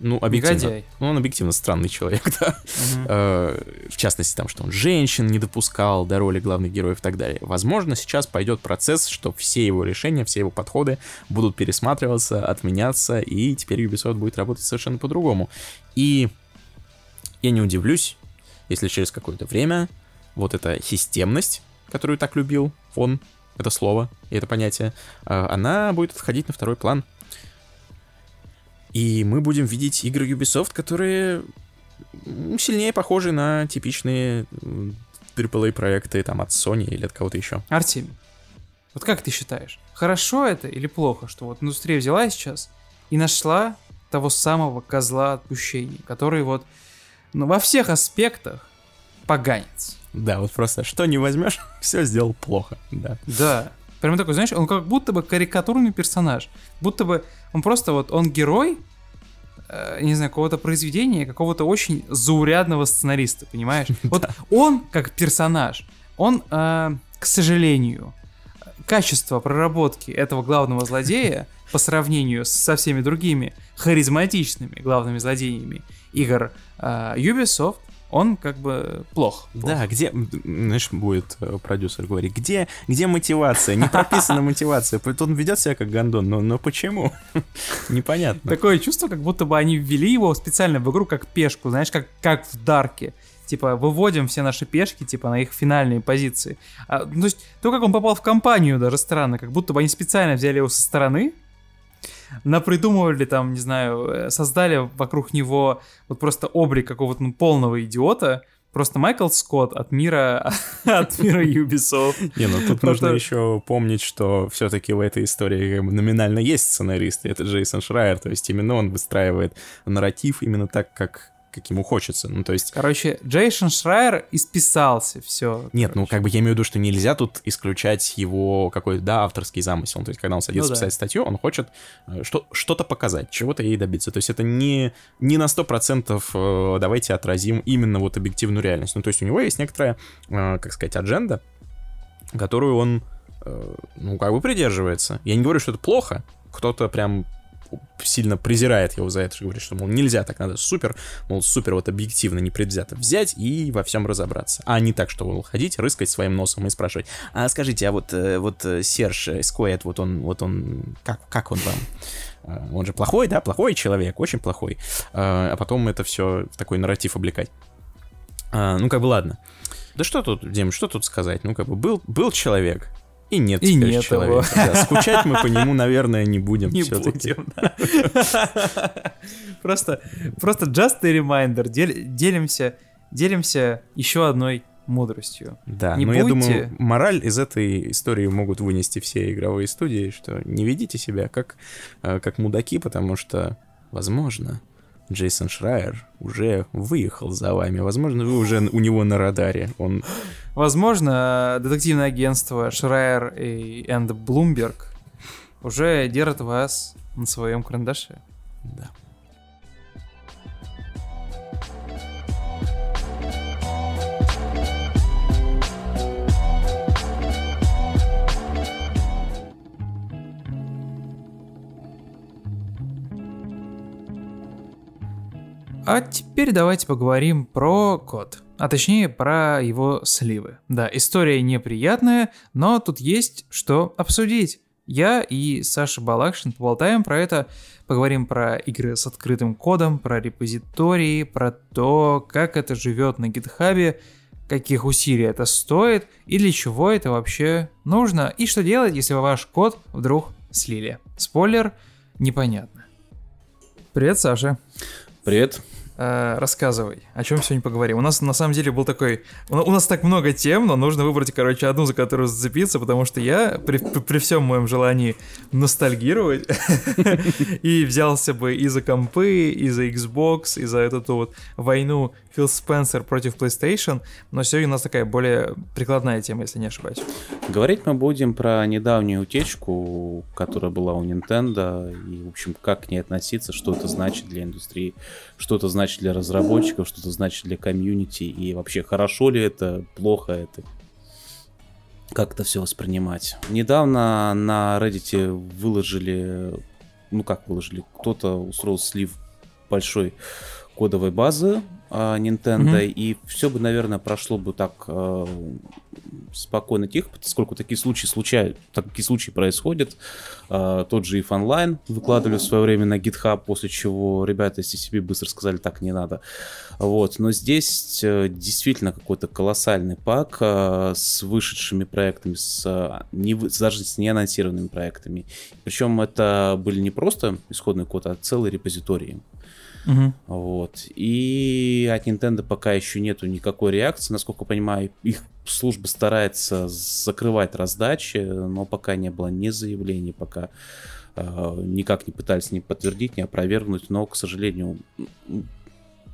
B: ну, объективно. Негодяй. Ну, он объективно странный человек, (laughs) да. Угу. Э, в частности, там, что он женщин не допускал до роли главных героев и так далее. Возможно, сейчас пойдет процесс, что все его решения, все его подходы будут пересматриваться, отменяться, и теперь Ubisoft будет работать совершенно по-другому. И я не удивлюсь, если через какое-то время вот эта системность, которую так любил он, это слово и это понятие, э, она будет отходить на второй план. И мы будем видеть игры Ubisoft, которые сильнее похожи на типичные AAA проекты там от Sony или от кого-то еще.
A: Артем, вот как ты считаешь, хорошо это или плохо, что вот индустрия взяла сейчас и нашла того самого козла отпущения, который вот ну, во всех аспектах поганец.
B: Да, вот просто что не возьмешь, (laughs) все сделал плохо, да.
A: Да. Прям такой, знаешь, он как будто бы карикатурный персонаж. Будто бы он просто вот, он герой, э, не знаю, какого-то произведения, какого-то очень заурядного сценариста, понимаешь? (laughs) Вот он, как персонаж, он, э, к сожалению, качество проработки этого главного злодея по сравнению со всеми другими харизматичными главными злодеями игр э, Ubisoft он как бы плох.
B: плох. Да, где, знаешь, будет э, продюсер говорить, где, где мотивация? Не прописана (laughs) мотивация. Он ведет себя как гандон, но, но почему? (laughs) Непонятно.
A: Такое чувство, как будто бы они ввели его специально в игру как пешку, знаешь, как, как в Дарке типа, выводим все наши пешки, типа, на их финальные позиции. А, ну, то есть, то, как он попал в компанию, даже странно, как будто бы они специально взяли его со стороны, напридумывали там, не знаю, э, создали вокруг него вот просто облик какого-то ну, полного идиота, Просто Майкл Скотт от мира, (laughs) от мира Ubisoft.
B: Не, ну тут нужно еще помнить, что все-таки в этой истории номинально есть сценарист, это Джейсон Шрайер, то есть именно он выстраивает нарратив именно так, как как ему хочется. Ну, то есть...
A: Короче, Джейсон Шрайер исписался, все.
B: Нет, короче. ну, как бы я имею в виду, что нельзя тут исключать его какой-то, да, авторский замысел. То есть, когда он садится ну, писать да. статью, он хочет э, что- что-то показать, чего-то ей добиться. То есть, это не, не на 100% э, давайте отразим именно вот объективную реальность. Ну, то есть, у него есть некоторая, э, как сказать, адженда, которую он, ну, как бы придерживается. Я не говорю, что это плохо, кто-то прям сильно презирает его за это, говорит, что, мол, нельзя так, надо супер, мол, супер вот объективно, непредвзято взять и во всем разобраться. А не так, что, ходить, рыскать своим носом и спрашивать, а скажите, а вот, э, вот э, Серж Скоэт, вот он, вот он, как, как он вам? Э, он же плохой, да, плохой человек, очень плохой. А потом это все в такой нарратив облекать. Ну, как бы ладно. Да что тут, Дим, что тут сказать? Ну, как бы был, был человек, И нет
A: И
B: теперь
A: нет
B: человека. Да, скучать мы по нему, наверное, не будем
A: Не будем. Просто, просто just a reminder. Дел- Делимся, делимся еще одной мудростью.
B: Да,
A: Не
B: но я
A: будьте-
B: думаю, мораль из этой истории могут вынести все игровые студии, что не ведите себя как, э, как мудаки, потому что, возможно, Джейсон Шрайер уже выехал за вами, возможно, вы уже у него на радаре, он
A: Возможно, детективное агентство Шрайер и Энд Блумберг уже держит вас на своем карандаше.
B: Да.
A: А теперь давайте поговорим про код. А точнее, про его сливы. Да, история неприятная, но тут есть что обсудить. Я и Саша Балакшин поболтаем про это, поговорим про игры с открытым кодом, про репозитории, про то, как это живет на гитхабе, каких усилий это стоит и для чего это вообще нужно, и что делать, если ваш код вдруг слили. Спойлер, непонятно. Привет, Саша.
C: Привет.
A: Э, рассказывай, о чем сегодня поговорим. У нас на самом деле был такой... У нас так много тем, но нужно выбрать, короче, одну, за которую зацепиться, потому что я при, при- при всем моем желании ностальгировать (laughs) и взялся бы и за компы, и за Xbox, и за эту вот войну Фил Спенсер против PlayStation, но сегодня у нас такая более прикладная тема, если не ошибаюсь.
C: Говорить мы будем про недавнюю утечку, которая была у Nintendo, и, в общем, как к ней относиться, что это значит для индустрии, что это значит для разработчиков, что это значит для комьюнити, и вообще, хорошо ли это, плохо это, как это все воспринимать. Недавно на Reddit выложили, ну как выложили, кто-то устроил слив большой кодовой базы Nintendo,
A: Мгм.
C: и все бы, наверное, прошло бы так э, спокойно, тихо, поскольку такие случаи случаются, такие случаи происходят. А, тот же If Online выкладывали в свое время на GitHub, после чего ребята из CCP быстро сказали, так не надо. Вот, но здесь э, действительно какой-то колоссальный пак э, с вышедшими проектами, с, э, не, даже с неанонсированными проектами. Причем это были не просто исходный код, а целые репозитории.
A: Мгм.
C: Вот. И от Nintendo пока еще нету никакой реакции. Насколько я понимаю, их служба старается закрывать раздачи, но пока не было ни заявлений, пока э, никак не пытались ни подтвердить, ни опровергнуть. Но, к сожалению,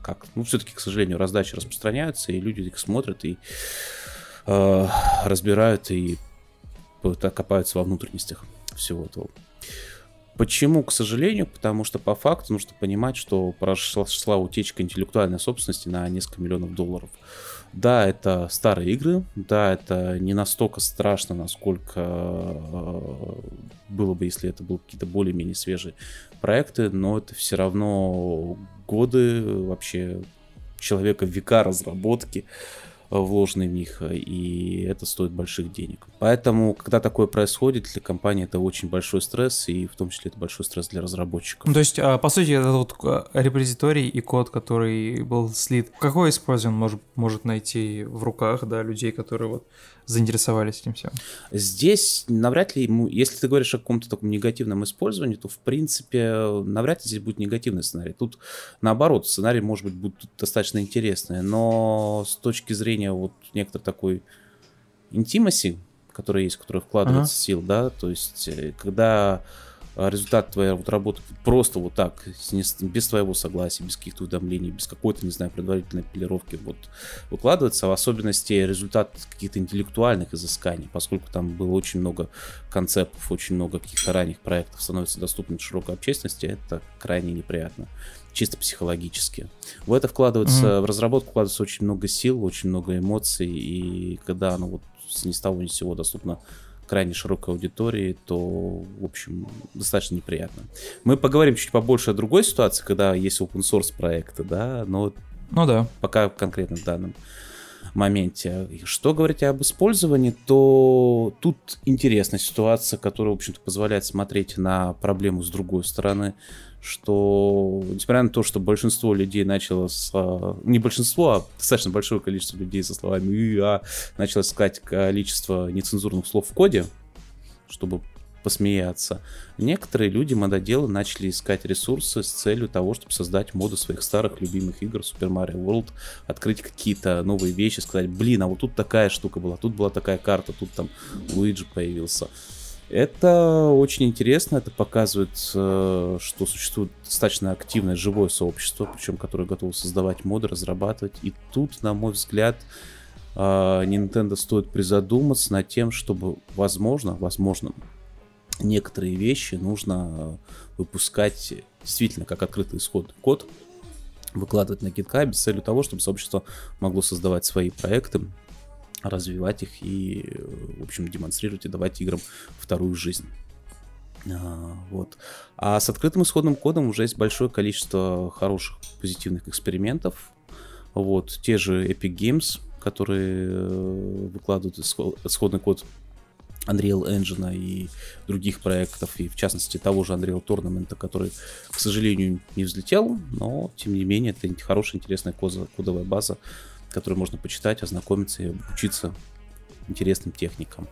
C: как? Ну, все-таки, к сожалению, раздачи распространяются, и люди их смотрят и э, разбирают, и копаются во внутренностях всего этого. Почему, к сожалению? Потому что по факту нужно понимать, что прошла шла утечка интеллектуальной собственности на несколько миллионов долларов. Да, это старые игры, да, это не настолько страшно, насколько э, было бы, если это были какие-то более-менее свежие проекты, но это все равно годы вообще человека, века разработки вложены в них, э, и это стоит больших денег. Поэтому, когда такое происходит, для компании это очень большой стресс, и в том числе это большой стресс для разработчиков.
A: Ну, то есть, а, по сути, этот вот а, репозиторий и код, который был слит, какое использование он может, может найти в руках, да, людей, которые вот заинтересовались этим всем?
C: Здесь навряд ли, ему, если ты говоришь о каком-то таком негативном использовании, то в принципе навряд ли здесь будет негативный сценарий. Тут наоборот, сценарий может быть будет достаточно интересный, но с точки зрения вот некоторой такой интимаси, которая есть, в которой вкладывается сил, да, то есть э, когда э, результат твоей вот работы просто вот так, без твоего согласия, без каких-то уведомлений, без какой-то, не знаю, предварительной полировки вот выкладывается, в особенности результат каких-то интеллектуальных изысканий, поскольку там было очень много концептов, очень много каких-то ранних проектов становится доступным широкой общественности, это крайне неприятно, чисто психологически. В это вкладывается, в разработку вкладывается очень много сил, очень много эмоций, и когда оно вот с ни с того ни с сего доступно крайне широкой аудитории, то, в общем, достаточно неприятно. Мы поговорим чуть побольше о другой ситуации, когда есть open source проекты, да, но
A: Ну да.
C: пока конкретно в данном моменте. Что говорить об использовании, то тут интересная ситуация, которая, в общем-то, позволяет смотреть на проблему с другой стороны, что, несмотря на то, что большинство людей начало с... а, Не большинство, а достаточно большое количество людей со словами «и», «а», начало искать количество нецензурных слов в коде, чтобы посмеяться. Некоторые люди, мододелы, начали искать ресурсы с целью того, чтобы создать моды своих старых любимых игр Super Mario World, открыть какие-то новые вещи, сказать, блин, а вот тут такая штука была, тут была такая карта, тут там Луиджи появился. Это очень интересно, это показывает, э, что существует достаточно активное живое сообщество, причем которое готово создавать моды, разрабатывать. И тут, на мой взгляд, э, Nintendo стоит призадуматься над тем, чтобы, возможно, возможно, некоторые вещи нужно выпускать действительно как открытый исходный код, выкладывать на GitHub с целью того, чтобы сообщество могло создавать свои проекты, развивать их и, в общем, демонстрировать и давать играм вторую жизнь. А, вот. А с открытым исходным кодом уже есть большое количество хороших позитивных экспериментов. Вот. Те же Epic Games, которые э, выкладывают исходный код Unreal Engine и других проектов, и в частности того же Unreal Tournament, который, к сожалению, не взлетел, но тем не менее это хорошая, интересная кодовая база, которую можно почитать, ознакомиться и учиться интересным техникам.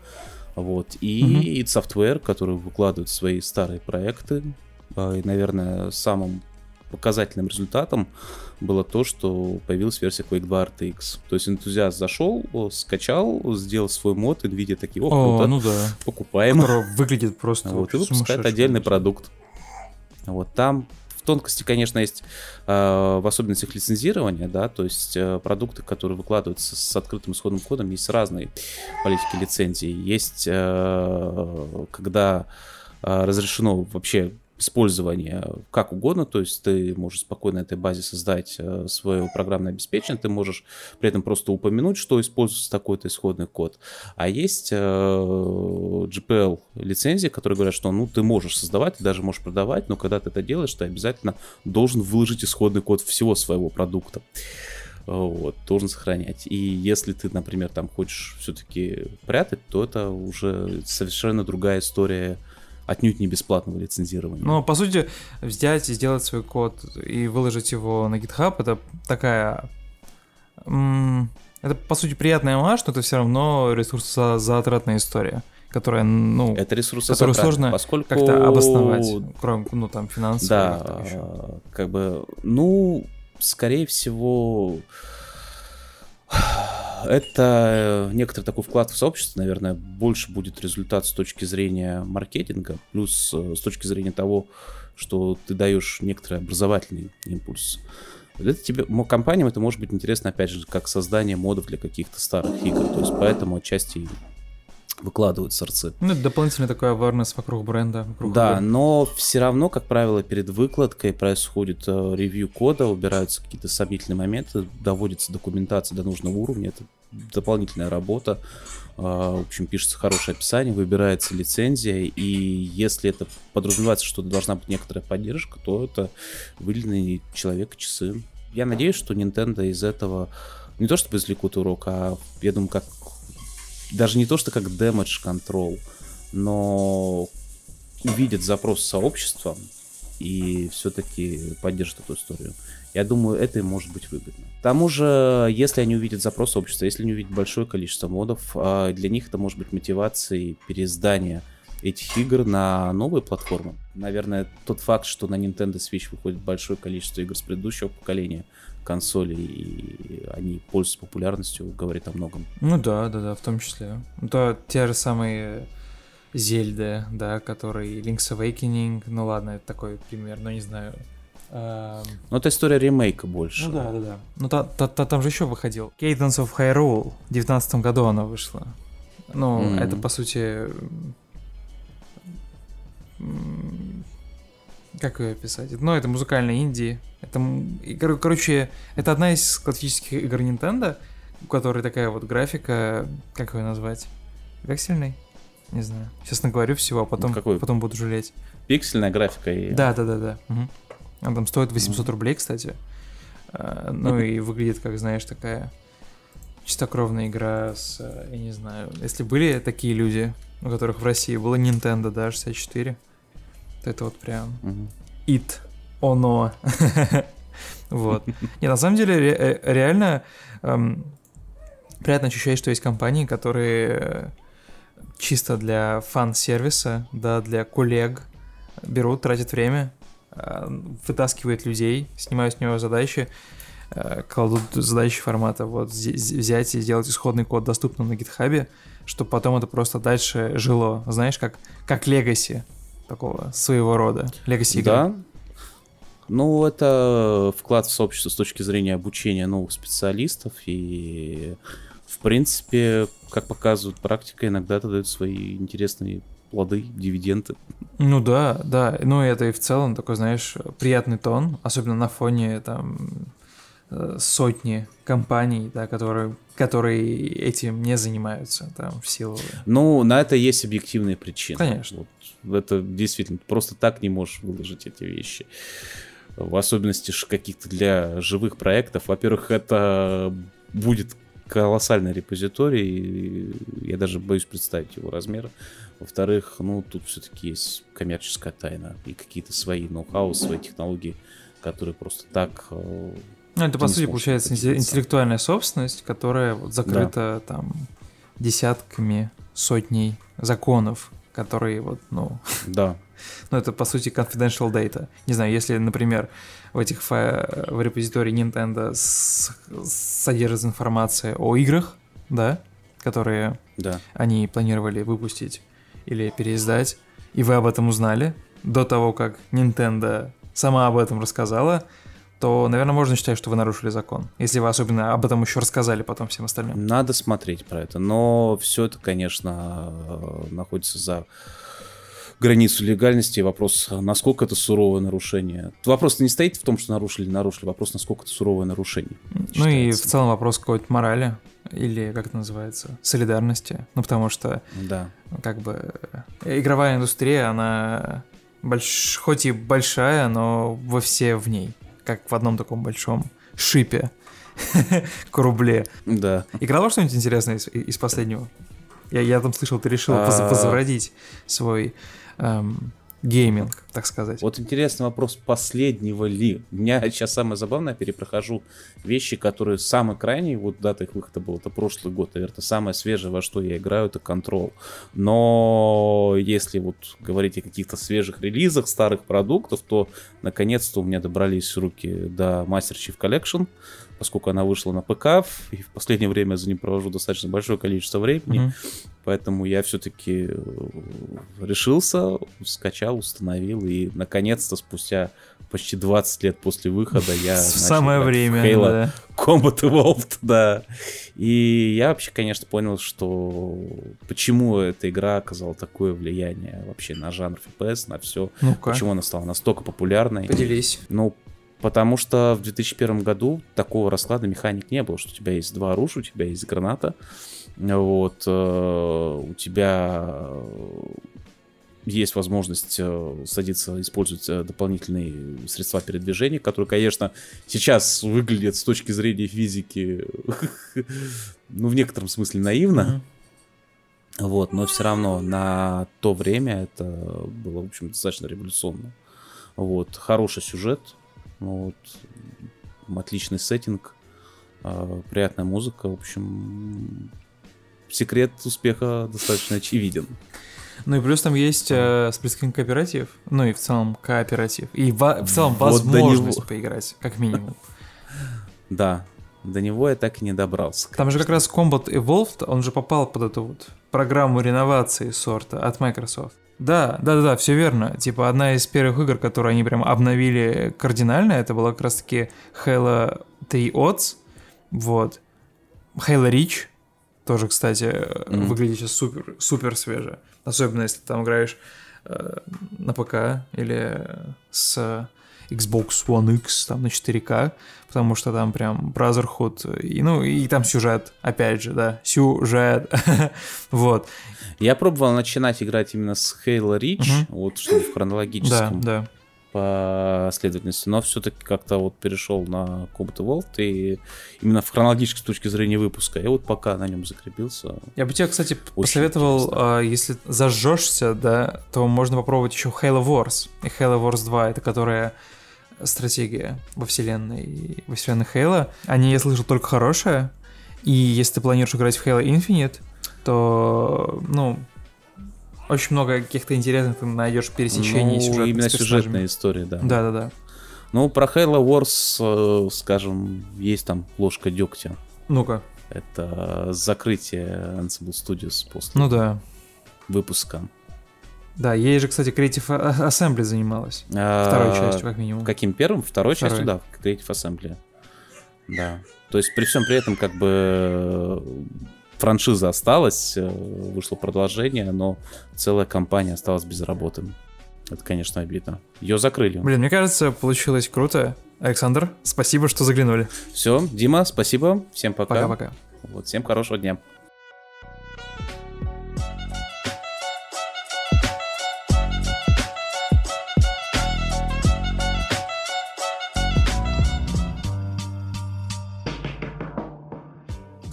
C: Вот. И mm-hmm. Software, который выкладывает свои старые проекты. А, и, наверное, самым показательным результатом было то, что появилась версия Quake 2 RTX. То есть энтузиаст зашел, скачал, сделал свой мод, NVIDIA такие, о,
A: круто, ну да.
C: покупаем.
A: Который выглядит просто
C: Вот, и выпускает отдельный продукт. Вот там тонкости, конечно, есть э, в особенностях лицензирования, да, то есть э, продукты, которые выкладываются с открытым исходным кодом, есть разные политики лицензии. Есть, э, когда э, разрешено вообще использование как угодно, то есть ты можешь спокойно на этой базе создать э, свое программное обеспечение, ты можешь при этом просто упомянуть, что используется такой-то исходный код. А есть э, GPL лицензии, которые говорят, что ну ты можешь создавать, ты даже можешь продавать, но когда ты это делаешь, ты обязательно должен выложить исходный код всего своего продукта вот, должен сохранять. И если ты, например, там хочешь все-таки прятать, то это уже совершенно другая история отнюдь не бесплатного лицензирования.
A: Ну, по сути, взять и сделать свой код и выложить его на GitHub, это такая... Это, по сути, приятная маш, но это все равно ресурсозатратная история которая, ну,
C: это ресурсы
A: которую сложно
C: поскольку...
A: как-то обосновать, кроме, ну, там, финансово.
C: Да, как бы, ну, скорее всего, это некоторый такой вклад в сообщество, наверное, больше будет результат с точки зрения маркетинга, плюс э, с точки зрения того, что ты даешь некоторый образовательный импульс. Это тебе, компаниям это может быть интересно, опять же, как создание модов для каких-то старых игр. То есть поэтому отчасти выкладывают сорцы.
A: Ну, это дополнительный такой awareness вокруг бренда. Вокруг
C: да, игры. но все равно, как правило, перед выкладкой происходит э, ревью кода, убираются какие-то сомнительные моменты, доводится документация до нужного уровня, это дополнительная работа. Э, в общем, пишется хорошее описание, выбирается лицензия, и если это подразумевается, что должна быть некоторая поддержка, то это выделенный человек часы. Я надеюсь, что Nintendo из этого не то чтобы извлекут урок, а я думаю, как даже не то, что как damage control, но увидят запрос сообщества и все-таки поддержат эту историю. Я думаю, это им может быть выгодно. К тому же, если они увидят запрос сообщества, если они увидят большое количество модов, а, для них это может быть мотивацией переиздания этих игр на новые платформы. Наверное, тот факт, что на Nintendo Switch выходит большое количество игр с предыдущего поколения, консолей, и они пользуются популярностью, говорит о многом.
A: Ну да, да, да, в том числе. Это те же самые Зельды, да, который Link's Awakening, ну ладно, это такой пример, но не знаю.
C: Ну, это история ремейка больше.
A: Ну да, да, да. Ну та, та, та, там же еще выходил. Cadence of Hyrule. В девятнадцатом году она вышла. Ну, mm-hmm. это по сути как ее описать? Ну, это музыкальная инди. Это, короче, это одна из классических игр Nintendo, у которой такая вот графика, как ее назвать? Вексельный? Не знаю. Сейчас наговорю всего, а потом, Какой? потом буду жалеть.
C: Пиксельная графика и...
A: Да, да, да, да. Угу. Она там стоит 800 mm. рублей, кстати. А, ну и выглядит, как, знаешь, такая чистокровная игра с, я не знаю, если были такие люди, у которых в России было Nintendo, да, 64, это вот прям it, оно. (laughs) вот. (laughs) Не, на самом деле, э, реально эм, приятно ощущать, что есть компании, которые чисто для фан-сервиса, да, для коллег берут, тратят время, э, вытаскивают людей, снимают с него задачи, э, кладут задачи формата вот взять и сделать исходный код доступным на гитхабе, чтобы потом это просто дальше жило, знаешь, как, как легаси такого своего рода, легаси игры.
C: Да, ну, это вклад в сообщество с точки зрения обучения новых специалистов. И, в принципе, как показывает практика, иногда это дает свои интересные плоды, дивиденды.
A: Ну да, да. Ну, это и в целом такой, знаешь, приятный тон, особенно на фоне там сотни компаний, да, которые, которые этим не занимаются там в силу.
C: Ну, на это есть объективные причины.
A: Конечно.
C: Вот, это действительно просто так не можешь выложить эти вещи в особенности каких-то для живых проектов. Во-первых, это будет колоссальный репозиторий, я даже боюсь представить его размер. Во-вторых, ну, тут все-таки есть коммерческая тайна и какие-то свои ноу-хау, свои технологии, которые просто так...
A: Ну, это, по сути, получается интеллектуальная собственность, которая вот закрыта да. там десятками, сотней законов, которые вот, ну... (laughs)
C: Да.
A: ну, это, по сути, confidential data. Не знаю, если, например, в этих фа... в репозитории Nintendo с... содержится информация о играх, да, которые
C: да.
A: они планировали выпустить или переиздать, и вы об этом узнали до того, как Nintendo сама об этом рассказала, то, наверное, можно считать, что вы нарушили закон. Если вы особенно об этом еще рассказали потом всем остальным.
C: Надо смотреть про это. Но все это, конечно, э, находится за границу легальности. Вопрос, насколько это суровое нарушение. Вопрос не стоит в том, что нарушили, нарушили. Вопрос, насколько это суровое нарушение.
A: Ну и в целом вопрос какой-то морали или как это называется, солидарности. Ну потому что,
C: да.
A: как бы, игровая индустрия, она больш... хоть и большая, но во все в ней как в одном таком большом шипе (laughs) к рубле.
C: Да.
A: Играл во что-нибудь интересное из, из последнего? Я, я там слышал, ты решил а... возродить свой эм, гейминг, так сказать.
C: Вот интересный вопрос, последнего ли. У меня сейчас самое забавное, перепрохожу вещи, которые самый крайний, вот дата их выхода был, это прошлый год, наверное, самое свежее, во что я играю, это Control. Но если вот говорить о каких-то свежих релизах, старых продуктов, то наконец-то у меня добрались руки до Master Chief Collection, поскольку она вышла на ПК, и в последнее время за ним провожу достаточно большое количество времени, mm-hmm. Поэтому я все-таки э, решился, скачал, установил, и наконец-то спустя почти 20 лет после выхода я (laughs)
A: самое время Halo да.
C: Combat Evolved, (laughs) да. И я вообще, конечно, понял, что почему эта игра оказала такое влияние вообще на жанр FPS, на все, ну почему она стала настолько популярной.
A: Поделись.
C: Ну, Потому что в 2001 году такого расклада механик не было, что у тебя есть два оружия, у тебя есть граната, вот, э, у тебя э, есть возможность э, садиться, использовать дополнительные средства передвижения, которые, конечно, сейчас выглядят с точки зрения физики, (laughs) ну, в некотором смысле наивно. Вот, но все равно на то время это было, в общем, достаточно революционно. Вот, хороший сюжет, вот, отличный сеттинг, приятная музыка. В общем, секрет успеха достаточно очевиден.
A: Ну и плюс там есть э, сплитскрин кооператив, ну и в целом кооператив. И в, в целом вот возможность поиграть, как минимум. (laughs)
C: Да, до него я так и не добрался.
A: Там же как раз Combat Evolved, он же попал под эту вот программу реновации сорта от Microsoft. Да, да, да, да, все верно. Типа одна из первых игр, которые они прям обновили кардинально, это была как раз-таки Halo 3 Odds, вот. Halo Reach, тоже, кстати, mm-hmm. выглядит сейчас супер, супер свеже. Особенно если ты там играешь э, на ПК или с Xbox One X там на 4К, потому что там прям Brotherhood, и, ну, и там сюжет, опять же, да, сюжет, (laughs) вот.
C: Я пробовал начинать играть именно с Halo Reach, угу. вот чтобы в хронологическом
A: да, да.
C: Последовательности, но все-таки как-то вот перешел на Combat Evolved и именно в хронологической точке зрения выпуска. Я вот пока на нем закрепился.
A: Я бы тебе, кстати, посоветовал, а, если зажжешься, да, то можно попробовать еще Halo Wars и Halo Wars 2, это которая стратегия во вселенной, во вселенной Halo. Они, я слышал, только хорошие. И если ты планируешь играть в Halo Infinite, то, ну, Очень много каких-то интересных ты найдешь пересечений
C: ну,
A: сюжетных
C: именно сюжетная история, да.
A: Да-да-да.
C: Ну, про Halo Wars, э, скажем, есть там ложка дегтя.
A: Ну-ка.
C: Это закрытие Ansible Studios после
A: Ну да.
C: выпуска.
A: Да, ей же, кстати, Creative Assembly занималась.
C: А,
A: Второй частью, как минимум.
C: Каким первым? Второй,
A: Второй.
C: частью, да, Creative Assembly. Да. То есть при всем при этом как бы франшиза осталась, э, вышло продолжение, но целая компания осталась без работы. Это, конечно, обидно. Ее закрыли.
A: Блин, мне кажется, получилось круто. Александр, спасибо, что заглянули.
C: Все, Дима, спасибо. Всем пока.
A: Пока-пока.
C: Вот, всем хорошего дня.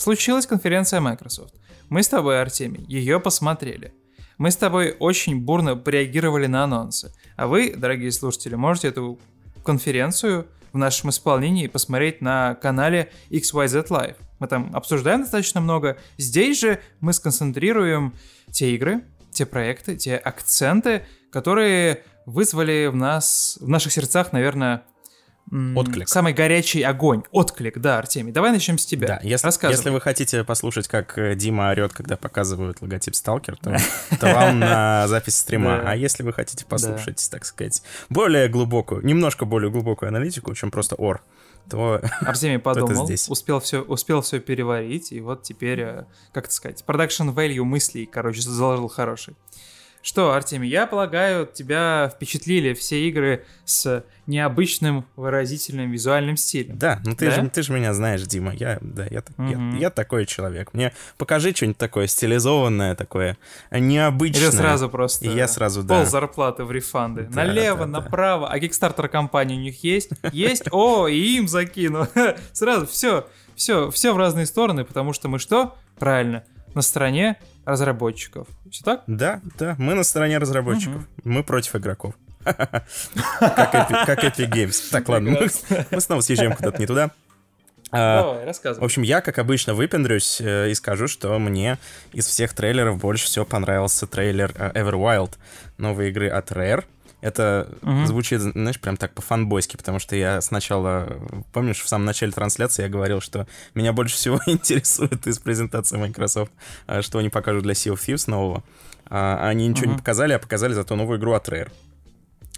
A: Случилась конференция Microsoft. Мы с тобой, Артемий, ее посмотрели. Мы с тобой очень бурно реагировали на анонсы. А вы, дорогие слушатели, можете эту конференцию в нашем исполнении посмотреть на канале XYZ Live. Мы там обсуждаем достаточно много. Здесь же мы сконцентрируем те игры, те проекты, те акценты, которые вызвали в нас, в наших сердцах, наверное,
B: Отклик.
A: самый горячий огонь. Отклик, да, Артемий. Давай начнем с тебя.
B: Да, если,
A: Рассказывай.
B: если вы хотите послушать, как э, Дима орет, когда показывают логотип Сталкер, то, (laughs) то вам на запись стрима. А если вы хотите послушать, так сказать, более глубокую, немножко более глубокую аналитику, чем просто ор, то (laughs)
A: Артемий подумал,
B: здесь.
A: успел все, успел все переварить, и вот теперь, э, как это сказать, продакшн value мыслей, короче, заложил хороший. Что, Артемий, я полагаю, тебя впечатлили все игры с необычным выразительным визуальным стилем.
B: да, ну ты
A: Да?
B: же ты же меня знаешь, Дима, я да я, так- я- я такой человек. Мне покажи что-нибудь такое стилизованное, такое необычное.
A: Или сразу просто
B: И я сразу да.
A: пол зарплаты в рефанды.
B: Да,
A: Налево,
B: да, да.
A: направо. А Kickstarter компания у них есть? Есть? О, и им закину. (laughs) Сразу все, все, все в разные стороны, потому что мы что? Правильно, на стороне разработчиков. Все так?
B: Да, да, мы на стороне разработчиков, мы против игроков. (laughs) Как Epic Games. Так, ладно, мы, снова съезжаем куда-то не туда. А,
A: Давай,
B: в
A: рассказывай.
B: общем, я, как обычно, выпендрюсь э, и скажу, что мне из всех трейлеров больше всего понравился трейлер э, Everwild, новой игры от Rare. Это
A: Мгм.
B: звучит, знаешь, прям так по-фанбойски, потому что я сначала, помнишь, в самом начале трансляции я говорил, что меня больше всего (laughs) интересует из презентации Microsoft, э, что они покажут для Sea of Thieves нового. А, Они ничего не
A: Мгм.
B: показали, а показали зато новую игру от Rare.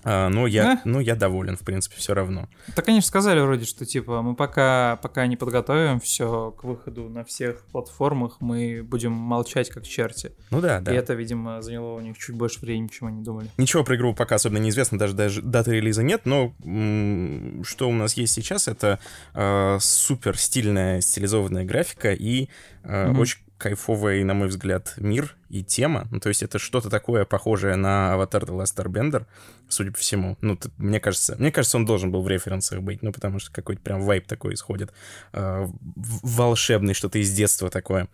B: А, Ну, я,
A: Э?
B: ну, я доволен, в принципе, все равно.
A: Так, конечно, сказали вроде, что типа мы пока, пока не подготовим все к выходу на всех платформах, мы будем молчать как черти.
B: Ну да, да.
A: И это, видимо, заняло у них чуть больше времени, чем они думали.
B: Ничего про игру пока особенно неизвестно, даже, даже даты релиза нет, но м, что у нас есть сейчас, это э, супер стильная, стилизованная графика и э,
A: Мгм.
B: очень кайфовый, на мой взгляд, мир и тема. Ну, то есть это что-то такое похожее на аватар The Last Airbender, судя по всему. Ну, т- мне кажется, мне кажется, он должен был в референсах быть, ну, потому что какой-то прям вайп такой исходит. э, волшебный, что-то из детства такое.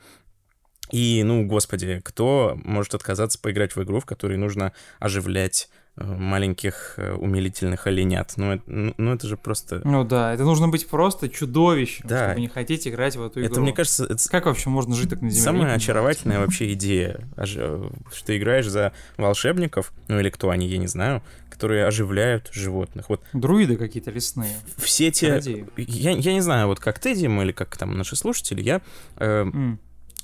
B: И, ну, господи, кто может отказаться поиграть в игру, в которой нужно оживлять маленьких э, умилительных оленят? Ну, это, ну, ну, это же просто...
A: Ну да, это нужно быть просто чудовищем,
B: Да.
A: чтобы не хотеть играть в эту игру.
B: Это, мне кажется, это
A: Как вообще можно жить так на земле?
B: Самая очаровательная вообще идея, ож- э, что ты играешь за волшебников, ну или кто они, я не знаю, которые оживляют животных. Вот.
A: Друиды какие-то лесные.
B: все те... Я, я не знаю, вот как ты, Дима, или как там наши слушатели, я э,
A: М.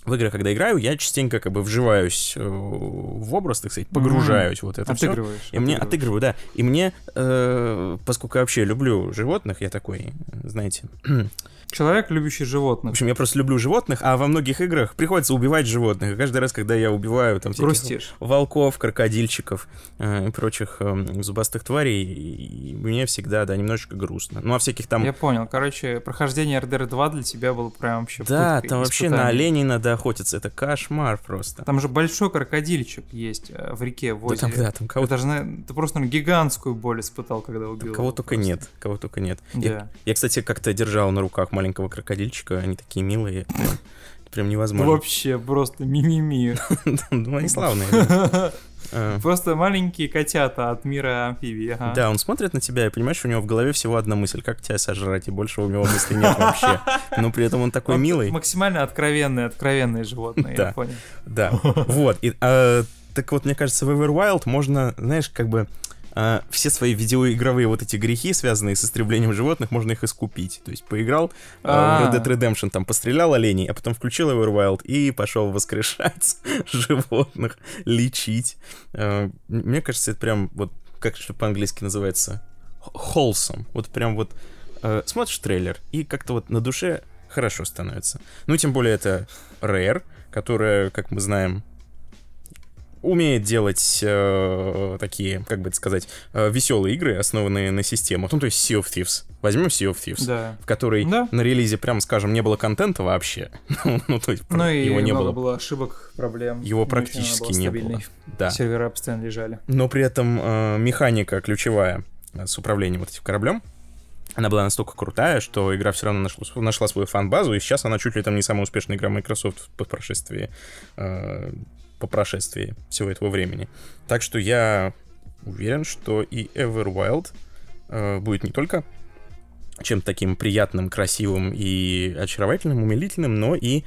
B: в игры, когда играю, я частенько как бы вживаюсь э, в образ, так сказать, погружаюсь в вот это все. И мне отыгрываю, да. И мне, э, поскольку я вообще люблю животных, я такой, знаете. (clears throat)
A: Человек, любящий
B: В
A: животных.
B: общем, я просто люблю животных, а во многих играх приходится убивать животных. И каждый раз, когда я убиваю там
A: Грустишь.
B: волков, крокодильчиков э, и прочих э, зубастых тварей, и мне всегда, да, немножечко грустно. Ну, а всяких там...
A: Я понял. Короче, прохождение RDR 2 для тебя было прям вообще
B: Да,
A: пыткой,
B: там вообще на оленей надо охотиться. Это кошмар просто.
A: Там же большой крокодильчик есть э, в реке, в
B: Да
A: озере.
B: там, да, там кого,
A: Ты, даже, ты просто гигантскую боль испытал, когда убил.
B: кого
A: его
B: только
A: просто.
B: нет. Кого только нет. Я,
A: Да.
B: я, кстати, как-то держал на руках маленького крокодильчика. Они такие милые. Прям, невозможно.
A: Вообще просто мимими. (laughs)
B: Ну, они славные. (laughs) А,
A: Просто маленькие котята от мира амфибий. ага.
B: Да, он смотрит на тебя и понимаешь, у него в голове всего одна мысль, как тебя сожрать, и больше у него мыслей нет вообще. Но при этом он такой
A: Он
B: милый.
A: Максимально откровенные, откровенные животные,
B: Да.
A: я понял.
B: Да, вот. И, а, так вот, мне кажется, в Everwild можно, знаешь, как бы э, все свои видеоигровые вот эти грехи, связанные с истреблением животных, можно их искупить. То есть поиграл э, в
A: А.
B: Red Dead Redemption, там пострелял оленей, а потом включил Everwild и пошел воскрешать (laughs) животных, лечить. Э, мне кажется, это прям вот, как что по-английски называется, wholesome. Вот прям вот э, смотришь трейлер, и как-то вот на душе хорошо становится. Ну, тем более это Rare, которая, как мы знаем, умеет делать э, такие, как бы это сказать, э, веселые игры, основанные на системах. Ну, то есть Sea of Thieves. Возьмем Sea of Thieves,
A: Да.
B: в которой
A: Да.
B: на релизе, прям скажем, не было контента вообще. (laughs) ну, то есть
A: Ну и
B: его не было.
A: было ошибок, проблем.
B: Его практически не было. Да.
A: Сервера постоянно лежали.
B: Но при этом э, механика ключевая э, с управлением вот этим кораблем, она была настолько крутая, что игра все равно нашла, нашла свою фан-базу, и сейчас она чуть ли там не самая успешная игра Microsoft по прошествии, э, по прошествии всего этого времени. Так что я уверен, что и Everwild э, будет не только чем-то таким приятным, красивым и очаровательным, умилительным, но и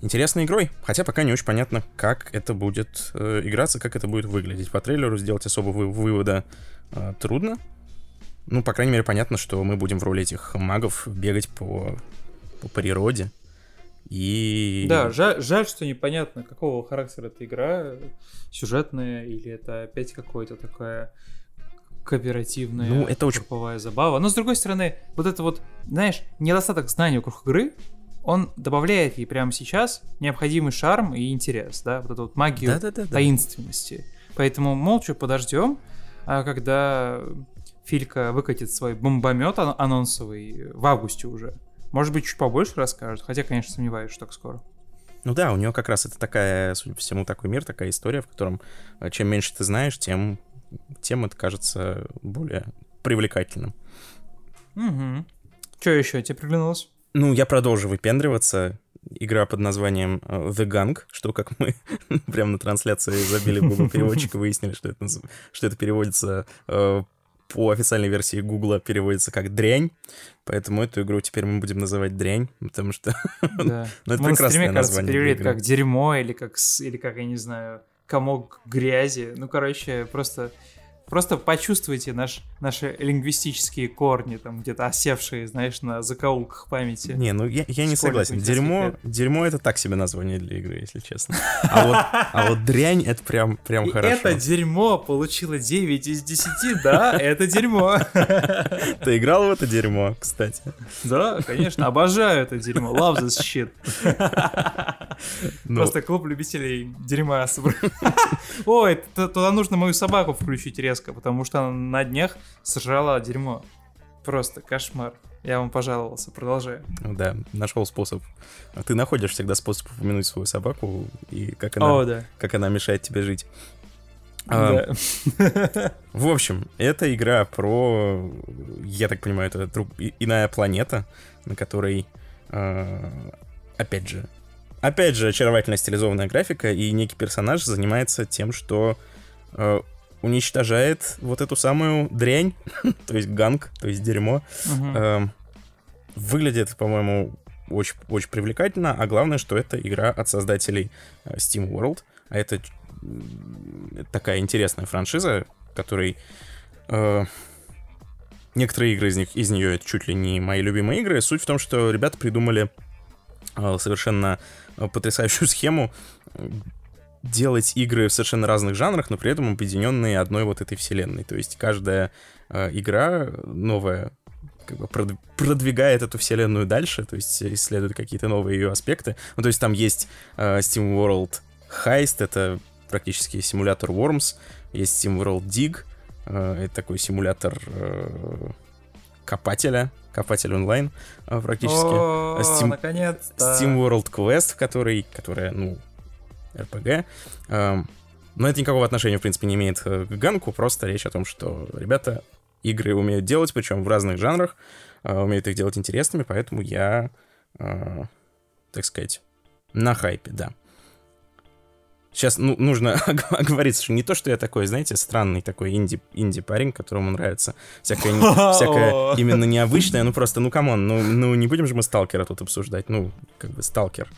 B: интересной игрой. Хотя пока не очень понятно, как это будет э, играться, как это будет выглядеть. По трейлеру сделать особо вы- вывода э, трудно. Ну, по крайней мере, понятно, что мы будем в роли этих магов бегать по, по природе. И...
A: Да, жаль, жаль, что непонятно, какого характера эта игра, сюжетная или это опять какое-то такая кооперативная
B: Ну, это очень-
A: групповая забава. Но с другой стороны, вот это вот, знаешь, недостаток знаний вокруг игры, он добавляет ей прямо сейчас необходимый шарм и интерес, да, вот эту вот магию
B: Да-да-да.
A: таинственности. Поэтому молча подождем, а когда Филька выкатит свой бомбомет ан- анонсовый в августе уже. Может быть, чуть побольше расскажет, хотя, конечно, сомневаюсь, что так скоро.
B: Ну да, у нее как раз это такая, судя по всему, такой мир, такая история, в котором э, чем меньше ты знаешь, тем, тем это кажется более привлекательным.
A: Угу. Что еще тебе приглянулось?
B: Ну, я продолжу выпендриваться. Игра под названием э, The Gang, что как мы (laughs) прямо на трансляции забили в Google переводчик и выяснили, что это, что это переводится э, по официальной версии Гугла переводится как дрянь. Поэтому эту игру теперь мы будем называть дрянь, потому что (laughs)
A: Да.
B: ну, это
A: В
B: прекрасное
A: стриме, кажется,
B: название. для
A: перевели как дерьмо или как, или как, я не знаю, комок грязи. Ну, короче, просто, просто почувствуйте наш, наши лингвистические корни, там где-то осевшие, знаешь, на закоулках памяти.
B: Не, ну я, я не согласен. Дерьмо,
A: лет.
B: дерьмо это так себе название для игры, если честно. А вот, а вот дрянь это прям, прям
A: И
B: хорошо.
A: это дерьмо получило 9 из 10, да, это дерьмо.
B: Ты играл в это дерьмо, кстати.
A: Да, конечно, обожаю это дерьмо. Love this shit.
B: Ну,
A: Просто клуб любителей дерьма. Ой, туда нужно мою собаку включить резко, потому что она на днях сожрала дерьмо. Просто кошмар. Я вам пожаловался, продолжаю.
B: да, нашел способ. Ты находишь всегда способ упомянуть свою собаку и как она,
A: О, да.
B: как она мешает тебе жить. А,
A: Да.
B: В общем, это игра про, я так понимаю, это друг- иная планета, на которой, э, опять же, опять же, очаровательная стилизованная графика, и некий персонаж занимается тем, что э, уничтожает вот эту самую дрянь, (laughs) то есть ганг, то есть дерьмо. Эм, Выглядит, по-моему, очень, очень привлекательно, а главное, что это игра от создателей э, Steam World, а это такая интересная франшиза, которой э, некоторые игры из них из нее это чуть ли не мои любимые игры. Суть в том, что ребята придумали э, совершенно э, потрясающую схему делать игры в совершенно разных жанрах, но при этом объединенные одной вот этой вселенной. То есть каждая э, игра новая как бы прод- продвигает эту вселенную дальше, то есть исследует какие-то новые ее аспекты. Ну, то есть там есть э, Steam World Heist, это практически симулятор Worms, есть Steam World Dig, э, это такой симулятор э, копателя, копатель онлайн э, практически.
A: О,
B: Steam-
A: наконец-то.
B: Steam World Quest, в которой, которая, ну, RPG. Эм, но это никакого отношения, в принципе, не имеет э, к Ганку, просто речь о том, что ребята игры умеют делать, причем в разных жанрах, э, умеют их делать интересными, поэтому я, э, так сказать, на хайпе, да. Сейчас ну, нужно (laughs) оговориться, что не то, что я такой, знаете, странный такой инди, инди-парень, которому нравится всякое, не- (laughs) всякое именно необычное, ну просто, ну камон, ну, ну не будем же мы Сталкера тут обсуждать, ну, как бы Сталкер.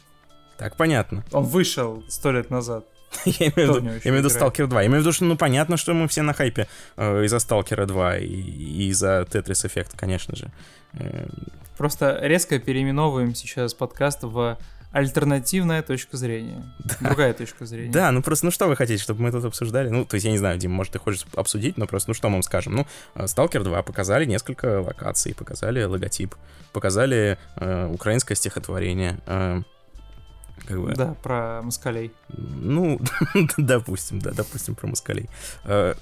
B: Так, понятно.
A: Он вышел сто лет назад. (laughs)
B: Я имею в виду, я имею в виду Stalker 2. Я имею в виду, что ну понятно, что мы все на хайпе э, из-за Stalker 2 и, и из-за Tetris Effect, конечно же. Э,
A: Просто резко переименовываем сейчас подкаст в альтернативная точка зрения. (laughs) Другая точка зрения.
B: Да, ну просто, ну что вы хотите, чтобы мы тут обсуждали? Ну, то есть я не знаю, Дим, может, ты хочешь обсудить, но просто, ну что мы вам скажем? Ну, Stalker 2 показали несколько локаций, показали логотип, показали э, украинское стихотворение. Э,
A: как бы... Да, про москалей.
B: Ну, (laughs) допустим, да, допустим, про москалей. Э,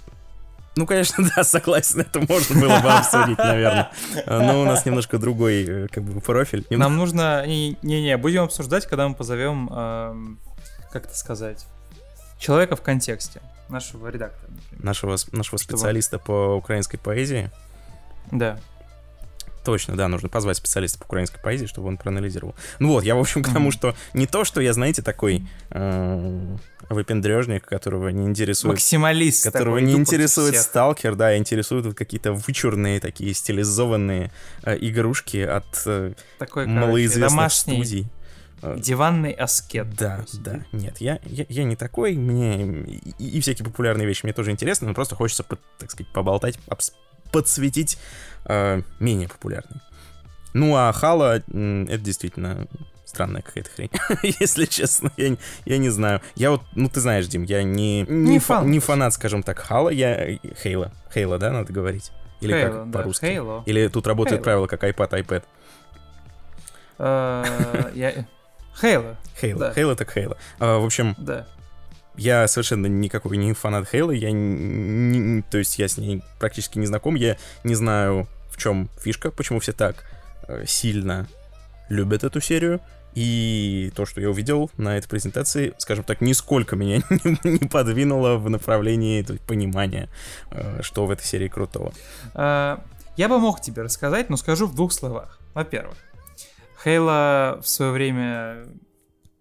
B: ну, конечно, (laughs) да, согласен, это можно было бы обсудить, наверное. Но у нас немножко другой, э, как бы, профиль.
A: Нам нужно... Не-не, будем обсуждать, когда мы позовем, эм, как это сказать, человека в контексте, нашего редактора.
B: Например. Нашего, нашего специалиста по украинской поэзии.
A: Да.
B: Точно, да, нужно позвать специалиста по украинской поэзии, чтобы он проанализировал. Ну вот, я, в общем, к тому, что не то, что я, знаете, такой э, выпендрежник, которого не интересует...
A: Максималист.
B: Которого не интересует сталкер, да, интересуют вот какие-то вычурные такие стилизованные э, игрушки от э, такой, малоизвестных домашний... студий.
A: Э, диванный аскет.
B: Да, да. Нет, я, я, я не такой. Мне и, и всякие популярные вещи мне тоже интересны, но просто хочется, так сказать, поболтать, подсветить э, менее популярный. Ну, а Хала, это действительно странная какая-то хрень. (laughs) Если честно, я, я не знаю. Я вот, ну ты знаешь, Дим, я не, не, не, фан, не фанат, скажем так, Хала, я Хейла. Хейла, да, надо говорить? Или Halo, как да, по-русски? Halo. Или тут работает Halo. правило, как iPad, iPad?
A: Хейла.
B: Хейла. Хейла так Хейла. В общем,
A: да.
B: Я совершенно никакой не фанат Хейла, я не, то есть я с ней практически не знаком, я не знаю, в чем фишка, почему все так э, сильно любят эту серию. И то, что я увидел на этой презентации, скажем так, нисколько меня (laughs) не, подвинуло в направлении есть, понимания, э, что в этой серии крутого.
A: А, я бы мог тебе рассказать, но скажу в двух словах. Во-первых, Хейла в свое время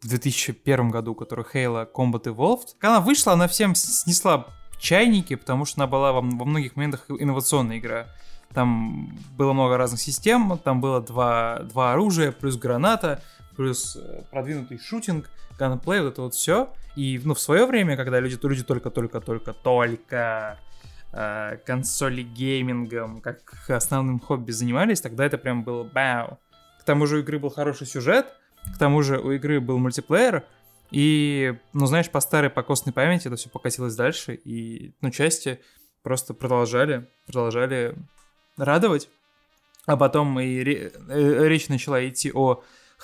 A: в 2001 году, который Halo Combat Evolved. Когда она вышла, она всем снесла чайники, потому что она была во, во многих моментах инновационная игра. Там было много разных систем, там было два, два оружия, плюс граната, плюс э, продвинутый шутинг, ганплей, вот это вот все. И ну, в свое время, когда люди, люди только-только-только-только э, консоли геймингом, как основным хобби занимались, тогда это прям было бау. К тому же у игры был хороший сюжет, к тому же у игры был мультиплеер, и, ну, знаешь, по старой, по костной памяти это все покатилось дальше, и, ну, части просто продолжали, продолжали радовать. А потом и э, речь начала идти о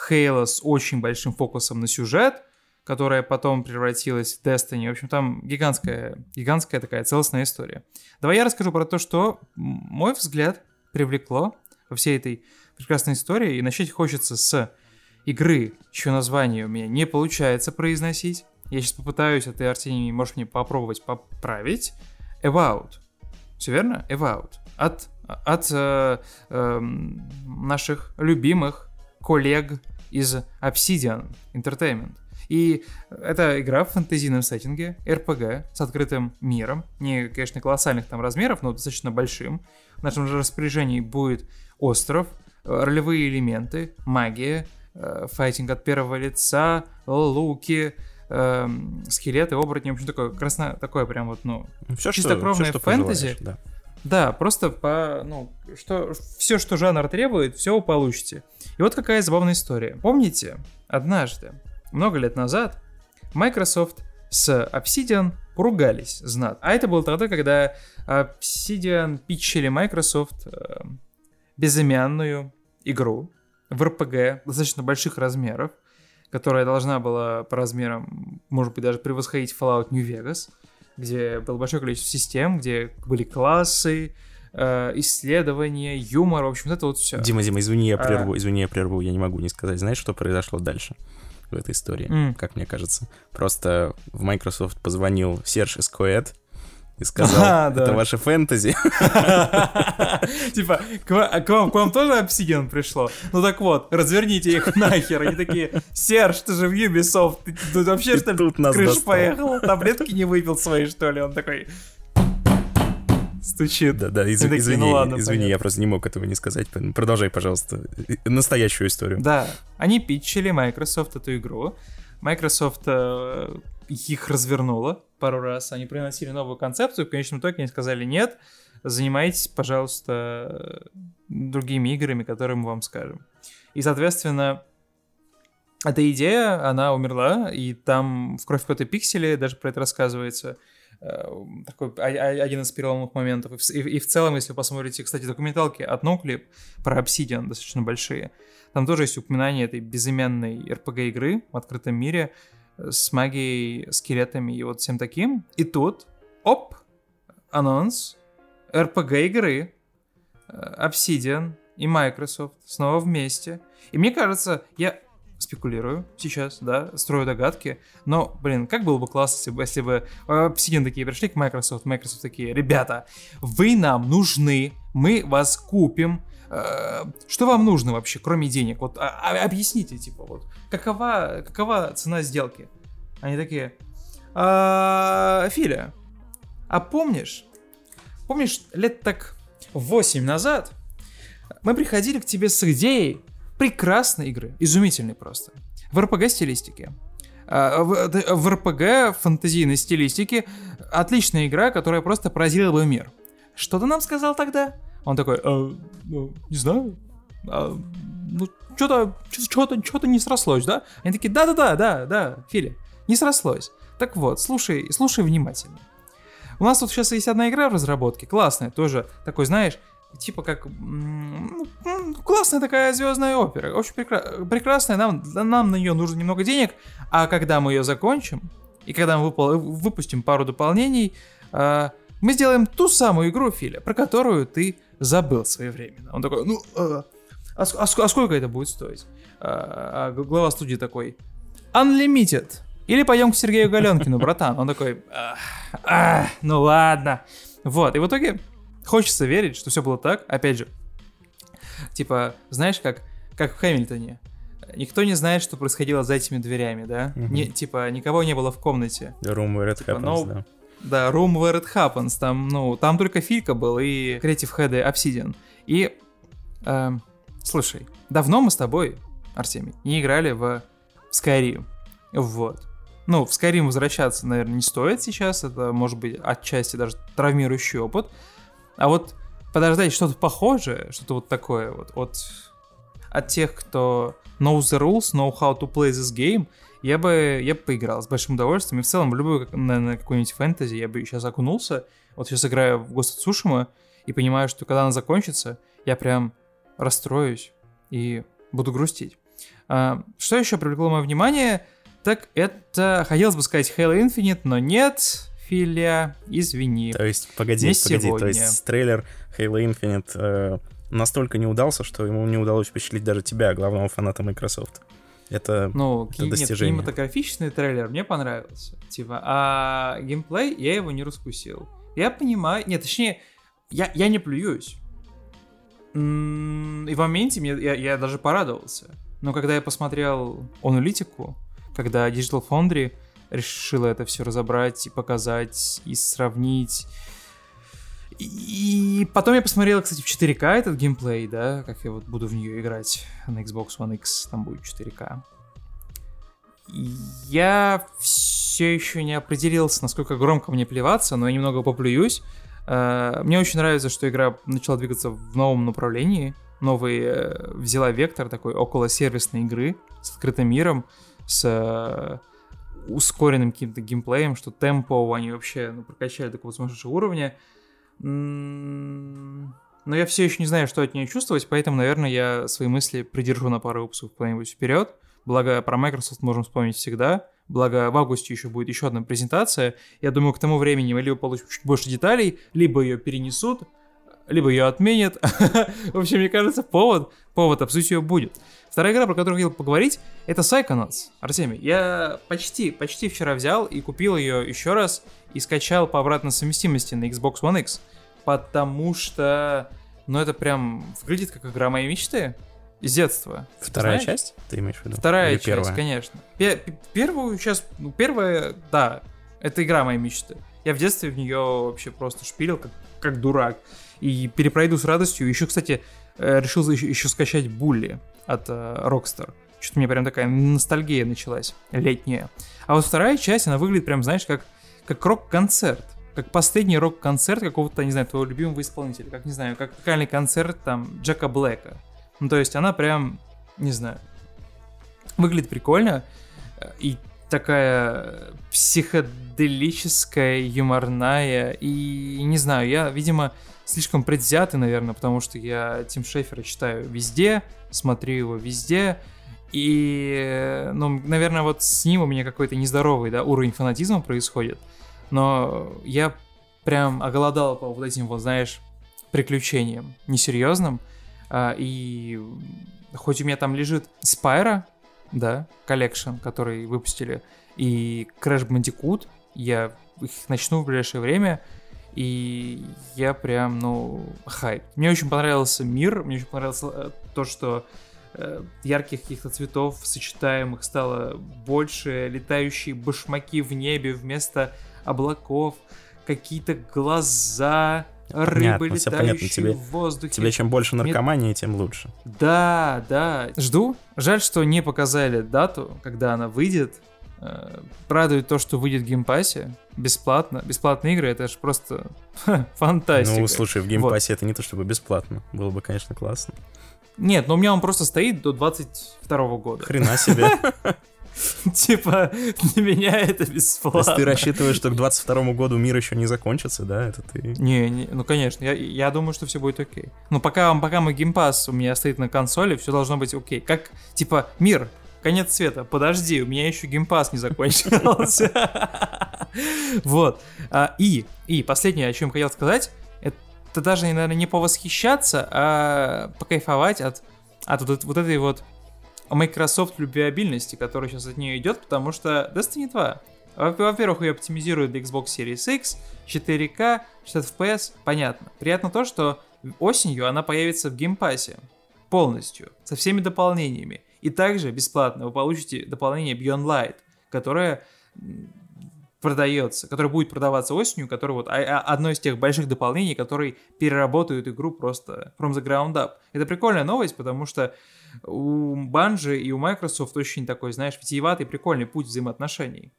A: Halo с очень большим фокусом на сюжет, которая потом превратилась в Destiny. В общем, там гигантская, гигантская такая целостная история. Давай я расскажу про то, что мой взгляд привлекло во всей этой прекрасной истории. И начать хочется с игры, чье название у меня не получается произносить. Я сейчас попытаюсь, а ты, Артемий, можешь мне попробовать поправить. Evout. Все верно? Evout. От, от э, э, наших любимых коллег из Obsidian Entertainment. И это игра в фэнтезийном сеттинге, RPG с открытым миром. Не, конечно, колоссальных там размеров, но достаточно большим. В нашем же распоряжении будет остров, ролевые элементы, магия, э, файтинг от первого лица, луки, э, скелеты, оборотни, в общем, такое красное, такое прям вот, ну,
B: ну все, чистокровное что, все, фэнтези.
A: Да. да, просто по, ну, что, все, что жанр требует, все вы получите. И вот какая забавная история. Помните, однажды, много лет назад, Microsoft с Obsidian поругались знат. А это было тогда, когда Obsidian питчили Microsoft э, безымянную игру, в РПГ достаточно больших размеров, которая должна была по размерам, может быть, даже превосходить Fallout New Vegas, где было большое количество систем, где были классы, э, исследования, юмор, в общем, это вот все.
B: Дима, Дима, извини, я прерву, а... извини, я прерву, я не могу не сказать. Знаешь, что произошло дальше в этой истории, mm. как мне кажется? Просто в Microsoft позвонил Серж Эскоэд, и сказал, а, это да. ваше фэнтези. (laughs)
A: Типа, к вам, тоже обсидиан пришло? Ну так вот, разверните их нахер. Они такие, Серж, ты же в Ubisoft, ты тут вообще что ли крыш поехал? Таблетки не выпил свои, что ли? Он такой, стучит.
B: Да, да, из, такие, извини, ну, ладно, извини, понятно. я просто не мог этого не сказать. Продолжай, пожалуйста, настоящую историю.
A: Да, они питчили Microsoft эту игру Microsoft э, их развернула пару раз, они приносили новую концепцию, в конечном итоге они сказали нет, занимайтесь, пожалуйста, другими играми, которые мы вам скажем. И, соответственно, эта идея, она умерла, и там в «Кровь, пот и пиксели» даже про это рассказывается. Э, такой один из переломных моментов. И и, и в целом, если вы посмотрите, кстати, документалки от NoClip про Obsidian, достаточно большие, там тоже есть упоминание этой безыменной RPG-игры в открытом мире с магией, скелетами и вот всем таким. И тут, оп, анонс RPG-игры э, Obsidian и Microsoft снова вместе. И мне кажется, я спекулирую сейчас, да, строю догадки, но, блин, как было бы классно, если бы, если бы Obsidian такие пришли к Microsoft, Microsoft такие, ребята, вы нам нужны, мы вас купим, э, что вам нужно вообще, кроме денег? Вот а, а, объясните, типа, вот, какова, какова цена сделки? Они такие, а, Филя, а помнишь, помнишь, лет так 8 назад мы приходили к тебе с идеей прекрасной игры, изумительной просто. В RPG-стилистике. А, в, в RPG фантазийной стилистике отличная игра, которая просто поразила бы мир. Что ты нам сказал тогда? Он такой, э, ну, не знаю, э, ну что-то, что-то, что-то не срослось, да? Они такие, да-да-да, да, да, Филя, не срослось. Так вот, слушай, слушай внимательно. У нас тут сейчас есть одна игра в разработке, классная, тоже такой, знаешь, типа как ну, классная такая звездная опера, очень прекра- прекрасная, нам, нам на нее нужно немного денег, а когда мы ее закончим, и когда мы выпол- выпустим пару дополнений, э, мы сделаем ту самую игру, Филя, про которую ты забыл своевременно. Он такой, ну, э, а, а, а сколько это будет стоить? А, а глава студии такой, Unlimited. Или пойдем к Сергею Галенкину, братан. Он такой, а, ну ладно. Вот, и в итоге Хочется верить, что все было так. Опять же, типа, знаешь, как, как в Хэмилтоне. Никто не знает, что происходило за этими дверями, да? Угу. Не, типа, никого не было в комнате.
B: The room where it типа, happens, no, да.
A: Да, Room Where It Happens. Там, ну, там только Филька был и Creative Head и Obsidian. И, э, слушай, давно мы с тобой, Артемий, не играли в Skyrim. Вот. Ну, в Skyrim возвращаться, наверное, не стоит сейчас. Это, может быть, отчасти даже травмирующий опыт. А вот подождать что-то похожее, что-то вот такое вот от, от тех, кто knows the rules, know how to play this game, я бы, я бы поиграл с большим удовольствием. И в целом, в любую, наверное, какую-нибудь фэнтези я бы сейчас окунулся. Вот сейчас играю в Ghost of Tsushima и понимаю, что когда она закончится, я прям расстроюсь и буду грустить. А, что еще привлекло мое внимание? Так это, хотелось бы сказать Halo Infinite, но нет, Филя, извини.
B: То есть, погоди,
A: не
B: погоди,
A: сегодня.
B: то есть трейлер Halo Infinite э, настолько не удался, что ему не удалось впечатлить даже тебя, главного фаната Microsoft. Это,
A: ну,
B: это
A: нет,
B: достижение.
A: кинематографичный трейлер мне понравился. Типа, а геймплей я его не раскусил. Я понимаю, нет, точнее, я, я не плююсь. И в моменте мне, я, я даже порадовался. Но когда я посмотрел аналитику, когда Digital Foundry решила это все разобрать и показать, и сравнить. И потом я посмотрел, кстати, в 4К этот геймплей, да, как я вот буду в нее играть на Xbox One X, там будет 4К. Я все еще не определился, насколько громко мне плеваться, но я немного поплююсь. Э, мне очень нравится, что игра начала двигаться в новом направлении. Новый э, взяла вектор такой около сервисной игры с открытым миром, с ускоренным каким-то геймплеем, что темпо они вообще ну, прокачали такого сумасшедшего уровня. Но я все еще не знаю, что от нее чувствовать, поэтому, наверное, я свои мысли придержу на пару выпусков куда-нибудь вперед. Благо, про Microsoft можем вспомнить всегда. Благо, в августе еще будет еще одна презентация. Я думаю, к тому времени мы либо получим чуть больше деталей, либо ее перенесут, либо ее отменят. (laughs) В общем, мне кажется, повод, повод обсудить ее будет. Вторая игра, про которую я хотел поговорить, это Psychonauts. Артемий, я почти, почти вчера взял и купил ее еще раз и скачал по обратной совместимости на Xbox One X, потому что, ну это прям выглядит как игра моей мечты из детства.
B: Вторая часть, ты имеешь в виду?
A: Вторая Или часть, первая? конечно. Пе- первую сейчас, ну первая, да, это игра моей мечты. Я в детстве в нее вообще просто шпилил как, как дурак. И перепройду с радостью. Еще, кстати, э, решил еще, еще скачать Булли от uh, Rockstar. Что-то у меня прям такая ностальгия началась, летняя. А вот вторая часть, она выглядит прям, знаешь, как, как рок-концерт. Как последний рок-концерт какого-то, не знаю, твоего любимого исполнителя. Как, не знаю, как вокальный концерт там Джека Блэка. Ну, то есть она прям, не знаю, выглядит прикольно. И такая психоделическая, юморная. И не знаю, я, видимо, слишком предвзятый, наверное, потому что я Тим Шефера читаю везде, смотрю его везде. И, ну, наверное, вот с ним у меня какой-то нездоровый, да, уровень фанатизма происходит. Но я прям оголодал по вот этим вот, знаешь, приключениям несерьезным. А, и хоть у меня там лежит Spyro, да, collection, который выпустили, и Crash Bandicoot, я их начну в ближайшее время, и я прям, ну, хайп. Мне очень понравился мир, мне очень понравилось э, то, что э, ярких каких-то цветов сочетаемых стало больше, летающие башмаки в небе вместо облаков, какие-то глаза, рыбы,
B: Понятно,
A: летающие
B: понятно. Тебе-
A: в воздухе.
B: Тебе чем больше
A: Мне-
B: наркомании, тем лучше.
A: Да, да. Жду. Жаль, что не показали дату, когда она выйдет. Э, Радует то, что выйдет в Game Pass'е бесплатно. Бесплатные игры, это же просто (laughs) фантастика.
B: Ну, слушай, в
A: Вот.
B: Game Pass'е это не то чтобы бесплатно. Было бы, конечно, классно.
A: Нет, но у меня он просто стоит до 22 года.
B: Хрена (laughs) себе.
A: Типа, для меня это
B: То есть
A: бесплатно.
B: ты рассчитываешь, что к 22 году мир еще не закончится, да? Это ты...
A: Не, не, ну конечно, я, я думаю, что все будет окей. Но пока, пока мой Game Pass у меня стоит на консоли, все должно быть окей. Как, типа, мир, конец света, подожди, у меня еще Game Pass не закончился. (laughs) Вот. А, И, и последнее, о чем хотел сказать, это даже, наверное, не повосхищаться, а покайфовать от, от вот, вот этой вот Microsoft любвеобильности, которая сейчас от нее идет, потому что Destiny 2 во- во-первых, ее оптимизируют для Xbox Series X, 4К, 60 FPS, понятно. Приятно то, что осенью она появится в Game Pass'е полностью, со всеми дополнениями. И также бесплатно вы получите дополнение Beyond Light, которое продается, которое будет продаваться осенью, которое вот а- а- одно из тех больших дополнений, которые переработают игру просто from the ground up. Это прикольная новость, потому что у Bungie и у Microsoft очень такой, знаешь, витиеватый, прикольный путь взаимоотношений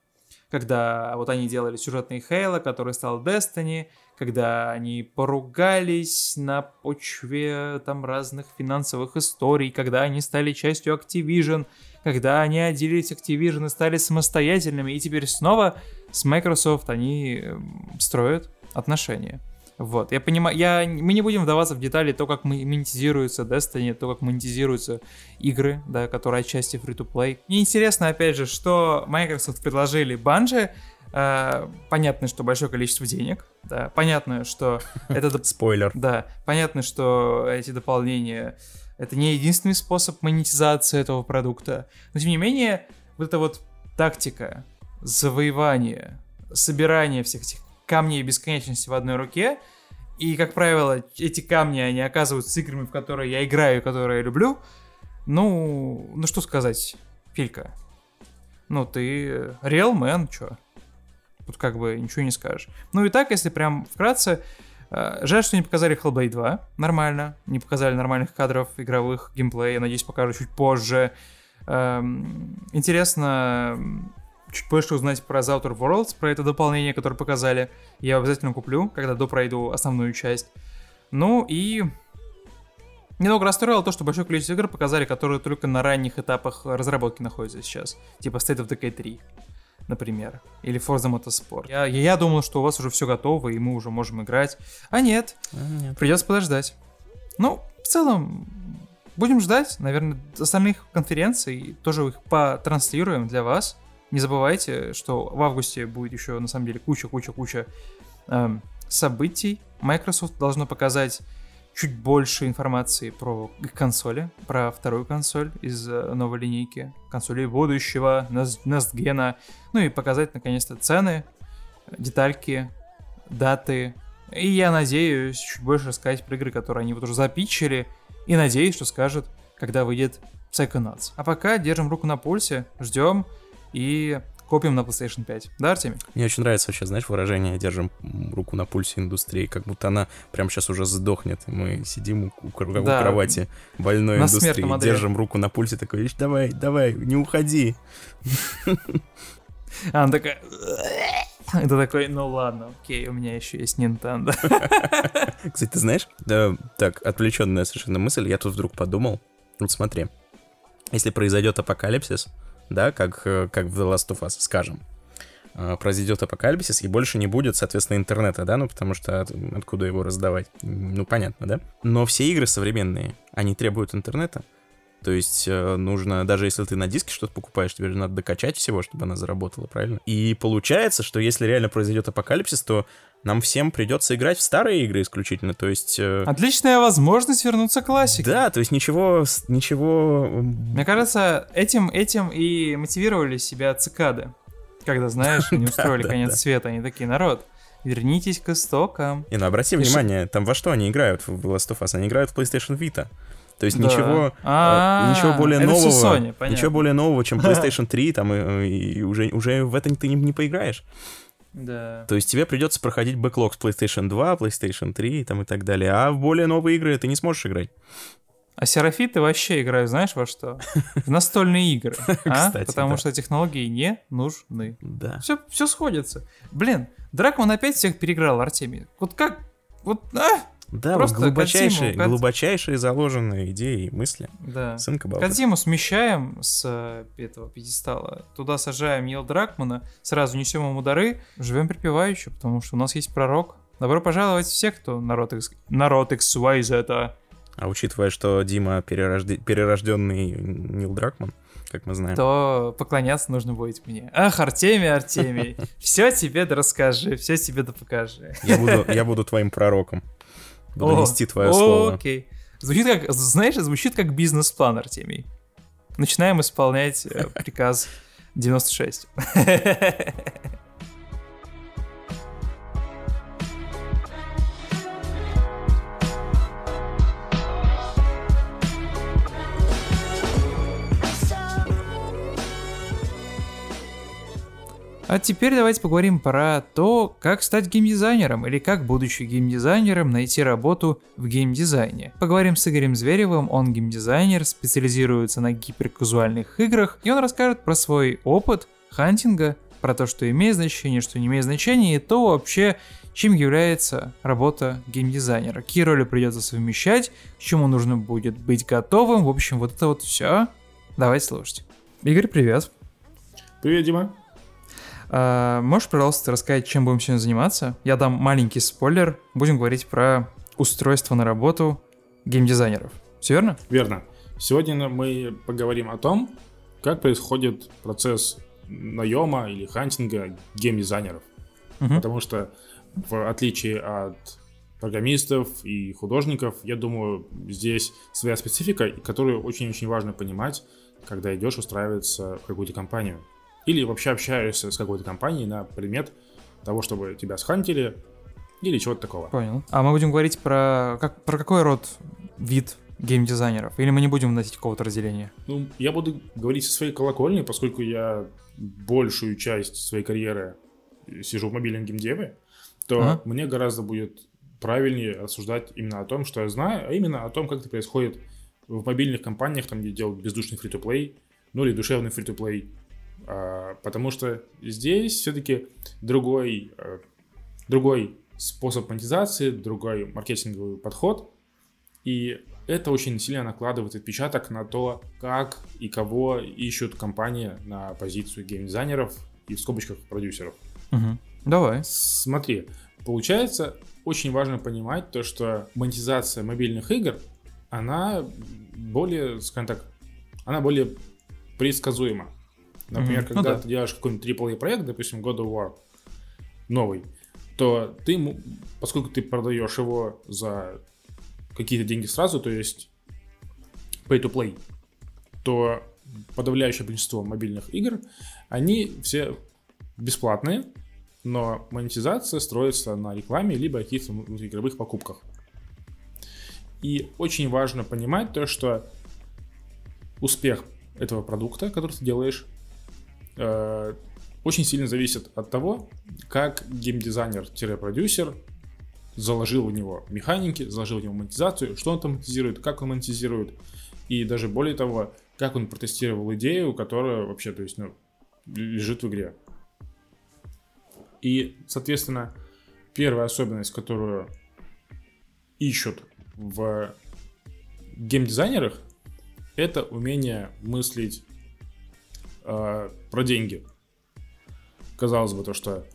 A: когда вот они делали сюжетный Хейла, который стал Destiny, когда они поругались на почве там разных финансовых историй, когда они стали частью Activision, когда они отделились Activision и стали самостоятельными, и теперь снова с Microsoft они эм, строят отношения. Вот, я понимаю, я, мы не будем вдаваться в детали то, как мо- монетизируется Destiny, то, как монетизируются игры, да, которые отчасти free-to-play. Мне интересно, опять же, что Microsoft предложили Bungie. Э, понятно, что большое количество денег, да, понятно, что (laughs) это
B: Спойлер.
A: да, понятно, что эти дополнения это не единственный способ монетизации этого продукта. Но тем не менее, вот эта вот тактика завоевания, собирания всех этих камней бесконечности в одной руке, и, как правило, эти камни, они оказываются играми, в которые я играю, которые я люблю, ну, ну что сказать, Филька? Ну, ты real man, чё? Тут как бы ничего не скажешь. Ну и так, если прям вкратце, э, жаль, что не показали Hellblade 2. Нормально. Не показали нормальных кадров игровых, геймплея. Надеюсь, покажут чуть позже. Эм, Интересно чуть больше узнать про The Outer Worlds, про это дополнение, которое показали. Я обязательно куплю, когда допройду основную часть. Ну и... Немного расстроило то, что большое количество игр показали, которые только на ранних этапах разработки находятся сейчас. Типа State of Decay 3 например, или Forza Motorsport. Я, я думал, что у вас уже все готово, и мы уже можем играть. А нет,
B: А, нет.
A: придется подождать. Ну, в целом, будем ждать, наверное, остальных конференций, тоже их потранслируем для вас. Не забывайте, что в августе будет еще, на самом деле, куча-куча-куча эм, событий. Microsoft должно показать чуть больше информации про консоли, про вторую консоль из э, новой линейки, консолей будущего, Gen, ну и показать наконец-то цены, детальки, даты. И я надеюсь чуть больше рассказать про игры, которые они вот уже запичили, и надеюсь, что скажут, когда выйдет Psychonauts. А пока держим руку на пульсе, ждем и копим на PlayStation 5. Да, Артемий?
B: Мне очень нравится вообще, знаешь, выражение «держим руку на пульсе индустрии», как будто она прямо сейчас уже сдохнет. Мы сидим у, у, у
A: Да.
B: кровати больной
A: На
B: индустрии, держим руку на пульсе, такой, «Ищ, давай, давай, не уходи. (laughs)
A: А она такая... (laughs) Это такой, ну ладно, окей, у меня еще есть Nintendo. (laughs)
B: Кстати, ты знаешь, да, так, отвлеченная совершенно мысль, я тут вдруг подумал, вот смотри, если произойдет апокалипсис, да, как, э, как в The Last of Us, скажем, э, произойдет апокалипсис, и больше не будет, соответственно, интернета, да, ну, потому что от- откуда его раздавать, ну, понятно, да? Но все игры современные, они требуют интернета, то есть э, нужно, даже если ты на диске что-то покупаешь, тебе надо докачать всего, чтобы она заработала, правильно? И получается, что если реально произойдет апокалипсис, то нам всем придется играть в старые игры исключительно, то есть... э,
A: Отличная возможность вернуться к классике.
B: да, то есть ничего, ничего...
A: Мне кажется, этим, этим и мотивировали себя цикады. Когда, знаешь, (laughs) они устроили конец света, они такие, народ, вернитесь к истокам.
B: Не, ну обрати внимание, там во что они играют в Last of Us? Они играют в PlayStation Vita. То есть
A: Да.
B: ничего, э,
A: А,
B: ничего более нового,
A: Sony,
B: ничего более нового, чем (laughs) PlayStation 3, там и, и уже уже в это ты не, не поиграешь.
A: Да.
B: То есть тебе придется проходить бэклог с PlayStation 2, PlayStation 3 там, и так далее, а в более новые игры ты не сможешь играть.
A: А серафиты вообще играют, знаешь, во что? (laughs) В настольные игры. а?
B: Кстати,
A: Потому
B: да.
A: что технологии не нужны.
B: Да.
A: Все, все сходится. Блин, Дракман опять всех переиграл, Артемий. Вот как? Вот, а?
B: Да, вот
A: Просто
B: глубочайшие,
A: Кодзиму, Код-
B: глубочайшие заложенные идеи и мысли.
A: Да.
B: Сын Кабала.
A: Кадзиму смещаем с э, этого пьедестала, туда сажаем Нил Дракмана, сразу несем ему дары, живем припеваючи, потому что у нас есть пророк. Добро пожаловать все, кто народ, X, народ XYZ.
B: А учитывая, что Дима перерожде- перерожденный Нил Дракман, как мы знаем.
A: то поклоняться нужно будет мне. Ах, Артемий, Артемий, (laughs) все тебе да расскажи, все тебе да покажи.
B: Я буду, я буду твоим пророком. Буду
A: О,
B: нести твое слово.
A: Окей. Звучит как, знаешь, звучит как бизнес-план, Артемий. Начинаем исполнять э, приказ 96. (laughs) А теперь давайте поговорим про то, как стать геймдизайнером или как, будучи геймдизайнером, найти работу в геймдизайне. Поговорим с Игорем Зверевым, он геймдизайнер, специализируется на гиперказуальных играх, и он расскажет про свой опыт хантинга, про то, что имеет значение, что не имеет значения, и то вообще, чем является работа геймдизайнера. Какие роли придется совмещать, к чему нужно будет быть готовым, в общем, вот это вот все. Давайте слушать. Игорь, привет.
D: Привет, Дима.
A: А, можешь, пожалуйста, рассказать, чем будем сегодня заниматься? Я дам маленький спойлер. Будем говорить про устройство на работу геймдизайнеров. Все верно?
D: Верно. Сегодня мы поговорим о том, как происходит процесс наема или хантинга геймдизайнеров.
A: Мгм.
D: Потому что, в отличие от программистов и художников, я думаю, здесь своя специфика, которую очень-очень важно понимать, когда идешь устраиваться в какую-то компанию. Или вообще общаешься с какой-то компанией на предмет того, чтобы тебя схантили, или чего-то такого.
A: Понял. А мы будем говорить про, как, про какой род, вид геймдизайнеров? Или мы не будем вносить какого-то разделения?
D: Ну, я буду говорить со своей колокольни, поскольку я большую часть своей карьеры сижу в мобильном геймдеве, то
A: Ага.
D: мне гораздо будет правильнее рассуждать именно о том, что я знаю, а именно о том, как это происходит в мобильных компаниях, там, где делают бездушный фри-то-плей, ну или душевный фри-то-плей. А, потому что здесь все-таки другой, э, другой способ монетизации, другой маркетинговый подход, и это очень сильно накладывает отпечаток на то, как и кого ищут компании на позицию геймдизайнеров и в скобочках продюсеров.
A: Мгм. Давай.
D: Смотри, получается, очень важно понимать то, что монетизация мобильных игр, она более, скажем так, она более предсказуема. Например.
A: Ну
D: когда
A: да.
D: ты делаешь какой-нибудь AAA проект, допустим, God of War новый, то ты, поскольку ты продаешь его за какие-то деньги сразу, то есть pay to play, то подавляющее большинство мобильных игр, они все бесплатные, но монетизация строится на рекламе либо каких-то игровых покупках. И очень важно понимать то, что успех этого продукта, который ты делаешь, э, очень сильно зависит от того, как геймдизайнер-продюсер заложил в него механики, заложил в него монетизацию, что он там монетизирует, как он монетизирует, и даже более того, как он протестировал идею, которая вообще, то есть, ну, лежит в игре. И, соответственно, первая особенность, которую ищут в геймдизайнерах, это умение мыслить э, про деньги. Казалось бы, то, что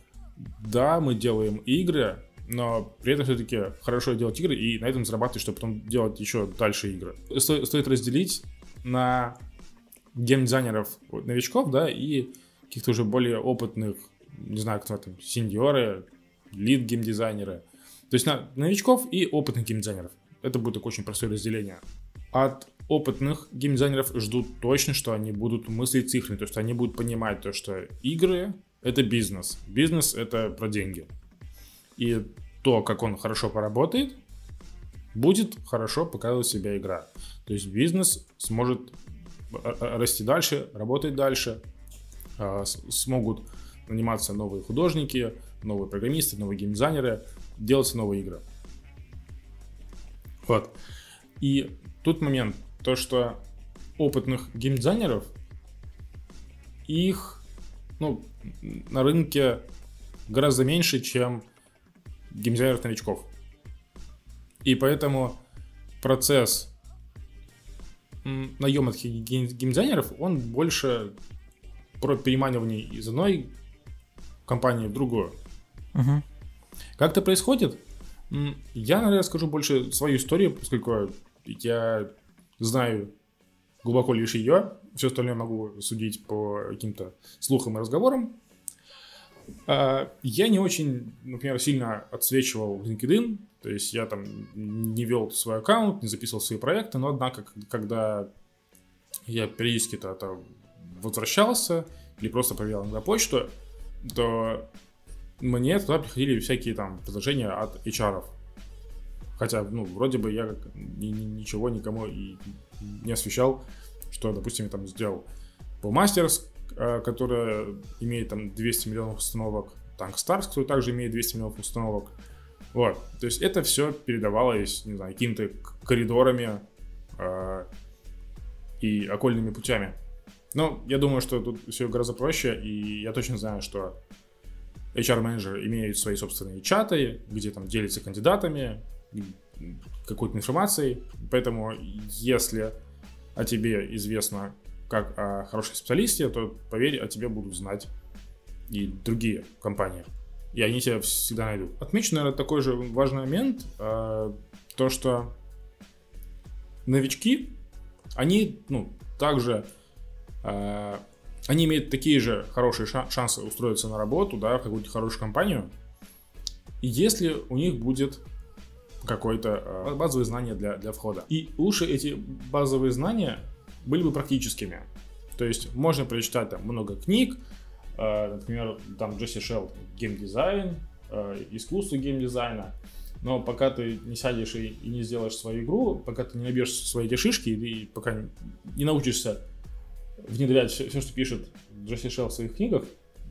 D: да, мы делаем игры, но при этом все-таки хорошо делать игры и на этом зарабатывать, чтобы потом делать еще дальше игры. Сто, стоит разделить на геймдизайнеров новичков, да, и каких-то уже более опытных, не знаю, кто там, сеньоры, лид геймдизайнеры. То есть на новичков и опытных геймдизайнеров. Это будет такое очень простое разделение. От опытных геймдизайнеров ждут точно, что они будут мыслить цифрами, то есть они будут понимать то, что игры — это бизнес. Бизнес — это про деньги. И то, как он хорошо поработает, будет хорошо показывать себя игра. То есть бизнес сможет э, э, расти дальше, работать дальше, а, смогут наниматься новые художники, новые программисты, новые геймдизайнеры, делаться новые игры. Вот. И тут момент, то что опытных геймдизайнеров, их ну, на рынке гораздо меньше, чем геймдизайнеров-новичков. И поэтому процесс наема таких геймдизайнеров, он больше про переманивание из одной компании в другую.
A: Угу.
D: Как это происходит? Я, наверное, скажу больше свою историю, поскольку я знаю глубоко лишь ее. Все остальное могу судить по каким-то слухам и разговорам. А, я не очень, например, сильно отсвечивал LinkedIn, то есть я там не вел свой аккаунт, не записывал свои проекты, но однако, когда я периодически -то, -то возвращался или просто проверял на почту, то мне туда приходили всякие там предложения от HR. -ов. Хотя, ну, вроде бы я ничего никому и не освещал, что, допустим, я там сделал по Masters, Э, которая имеет там 200 миллионов установок, Tank Stars, который также имеет 200 миллионов установок. Вот, то есть это все передавалось, не знаю, какими-то коридорами э, и окольными путями. Но я думаю, что тут все гораздо проще, и я точно знаю, что HR-менеджеры имеют свои собственные чаты, где там делятся кандидатами, какой-то информацией. Поэтому, если о тебе известно как о хорошем специалисте, то, поверь, о тебе будут знать и другие компании. И они тебя всегда найдут. Отмечу, наверное, такой же важный момент, э, то, что новички, они, ну, также, э, они имеют такие же хорошие шансы устроиться на работу, да, в какую-то хорошую компанию, если у них будет какое-то э, базовые знания для, для входа. И лучше эти базовые знания были бы практическими. То есть можно прочитать там много книг, э, например, там Джесси Шелл геймдизайн, э, искусство геймдизайна, но пока ты не сядешь и, и не сделаешь свою игру, пока ты не наберешь свои эти шишки, и пока не научишься внедрять все, все, что пишет Джесси Шелл в своих книгах,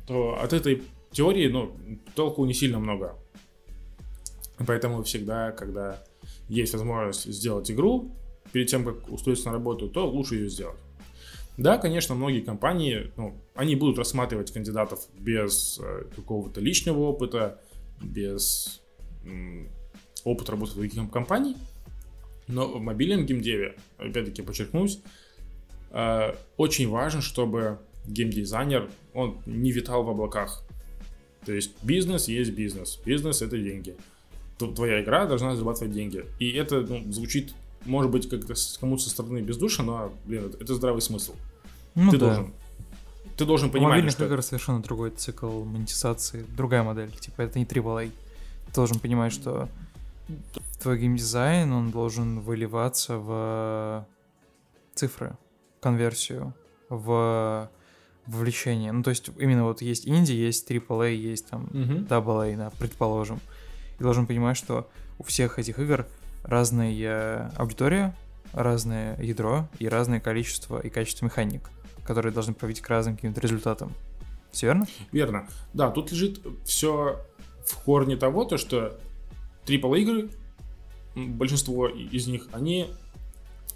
D: то от этой теории, ну, толку не сильно много. Поэтому всегда, когда есть возможность сделать игру, перед тем, как устроиться на работу, то лучше ее сделать. Да, конечно, многие компании, ну, они будут рассматривать кандидатов без э, какого-то личного опыта, без опыта работы в других компаний, но в мобильном геймдеве, опять-таки подчеркнусь, э, очень важно, чтобы геймдизайнер, он не витал в облаках. То есть бизнес есть бизнес, бизнес это деньги. Твоя игра должна зарабатывать деньги. И это ну, звучит может быть, как-то кому-то со стороны бездушно, но, блин, это здравый смысл. Ну, ты да. должен ты должен понимать,
A: мобильных что... игр совершенно другой цикл монетизации, другая модель. Типа, это не AAA. Ты должен понимать, что твой геймдизайн, он должен выливаться в цифры, конверсию, в вовлечение. Ну, то есть, именно вот есть инди, есть AAA, есть там uh-huh. AA, да, предположим. И должен понимать, что у всех этих игр разная аудитория, разное ядро и разное количество и качество механик, которые должны приводить к разным каким-то результатам. Все верно?
D: Верно. Да, тут лежит все в корне того, то, что AAA игры, большинство из них, они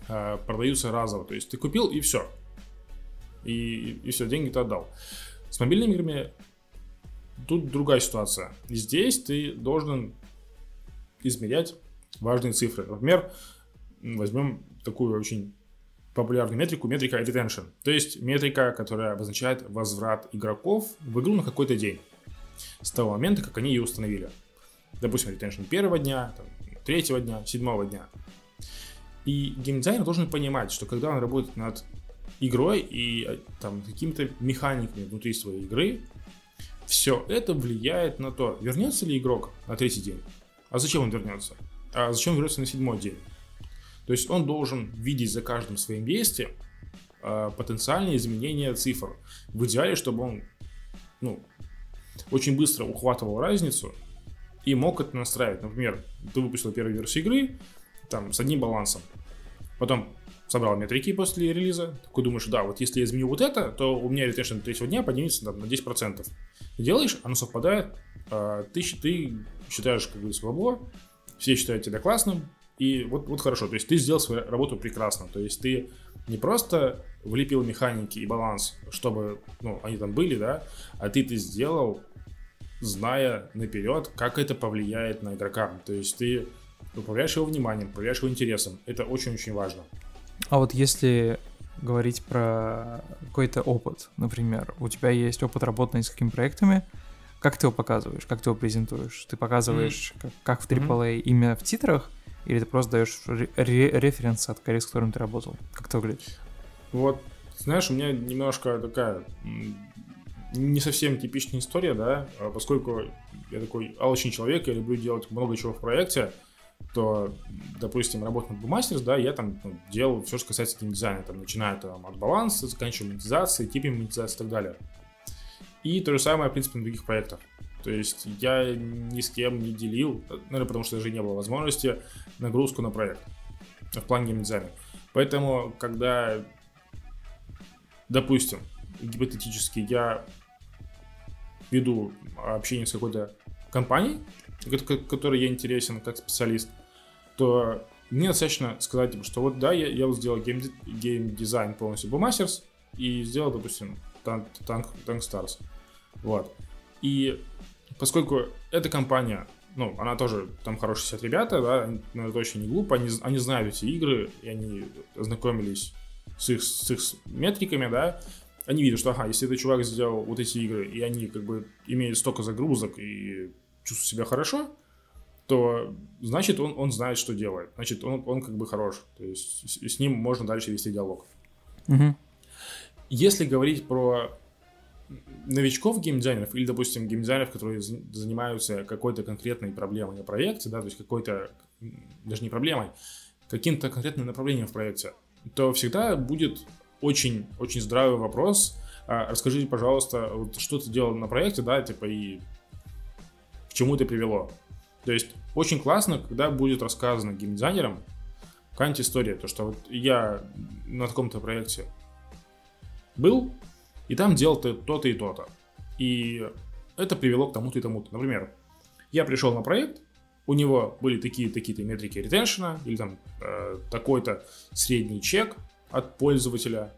D: э, продаются разово. То есть ты купил и все. И, и все, деньги ты отдал. С мобильными играми тут другая ситуация. Здесь ты должен измерять важные цифры. Например, возьмем такую очень популярную метрику, метрика retention. То есть метрика, которая обозначает возврат игроков в игру на какой-то день. С того момента, как они ее установили. Допустим, retention первого дня, там, третьего дня, седьмого дня. И геймдизайнер должен понимать, что когда он работает над игрой и э, там какими-то механиками внутри своей игры, все это влияет на то, вернется ли игрок на третий день. А зачем он вернется? А зачем вернется на седьмой день? То есть он должен видеть за каждым своим действием э, потенциальные изменения цифр. В идеале, чтобы он ну, очень быстро ухватывал разницу и мог это настраивать. Например, ты выпустил первую версию игры там, с одним балансом. Потом собрал метрики после релиза. Такой думаешь, да, вот если я изменю вот это, то у меня ретеншн третьего дня поднимется там, на 10%. Ты делаешь, оно совпадает, э, ты, ты считаешь как бы свобо, все считают тебя классным, и вот, вот хорошо, то есть ты сделал свою работу прекрасно, то есть ты не просто влепил механики и баланс, чтобы, ну, они там были, да, а ты это сделал, зная наперед, как это повлияет на игрока, то есть ты управляешь его вниманием, управляешь его интересом, это очень-очень важно.
A: А вот если говорить про какой-то опыт, например, у тебя есть опыт работы над несколькими проектами, как ты его показываешь, как ты его презентуешь? Ты показываешь, как, как в AAA именно в титрах, или ты просто даешь ре- ре- референс от коллег, с которыми ты работал? Как это выглядит?
D: Вот, знаешь, у меня немножко такая не совсем типичная история, да, а поскольку я такой алчный человек, я люблю делать много чего в проекте, то, допустим, работа над Boomasters, да, я там ну, делал все, что касается геймдизайна, там, начиная там, от баланса, заканчивая монетизацией, типами монетизации и так далее. И то же самое, в принципе, на других проектах. То есть я ни с кем не делил, наверное, потому что даже не было возможности, нагрузку на проект в плане геймдизайна. Поэтому, когда допустим, гипотетически я веду общение с какой-то компанией, ко- ко- которой я интересен как специалист, то мне достаточно сказать, типа, что вот да, я, я вот сделал гейм, геймдизайн полностью Boomasters и сделал, допустим, танк, танк, танк. Вот. И поскольку эта компания, ну, она тоже, там хорошие сидят ребята, да, они, наверное, точно не глупо, они, они знают эти игры, и они ознакомились с их, с их метриками, да, они видят, что, ага, если этот чувак сделал вот эти игры, и они как бы имеют столько загрузок и чувствуют себя хорошо, то значит он, он знает, что делает. Значит, он, он как бы хорош. То есть с, с ним можно дальше вести диалог.
A: Мгм.
D: Если говорить про новичков геймдизайнеров или, допустим, геймдизайнеров, которые за- занимаются какой-то конкретной проблемой на проекте, да, то есть какой-то, даже не проблемой, каким-то конкретным направлением в проекте, то всегда будет очень-очень здравый вопрос. А, расскажите, пожалуйста, вот что ты делал на проекте, да, типа, и чему это привело. То есть очень классно, когда будет рассказано геймдизайнерам какая-нибудь история, то, что вот я на таком-то проекте был, и там делал то- то-то и то-то. И это привело к тому-то и тому-то. Например, я пришел на проект, у него были такие такие-то метрики ретеншена, или там э, такой-то средний чек от пользователя.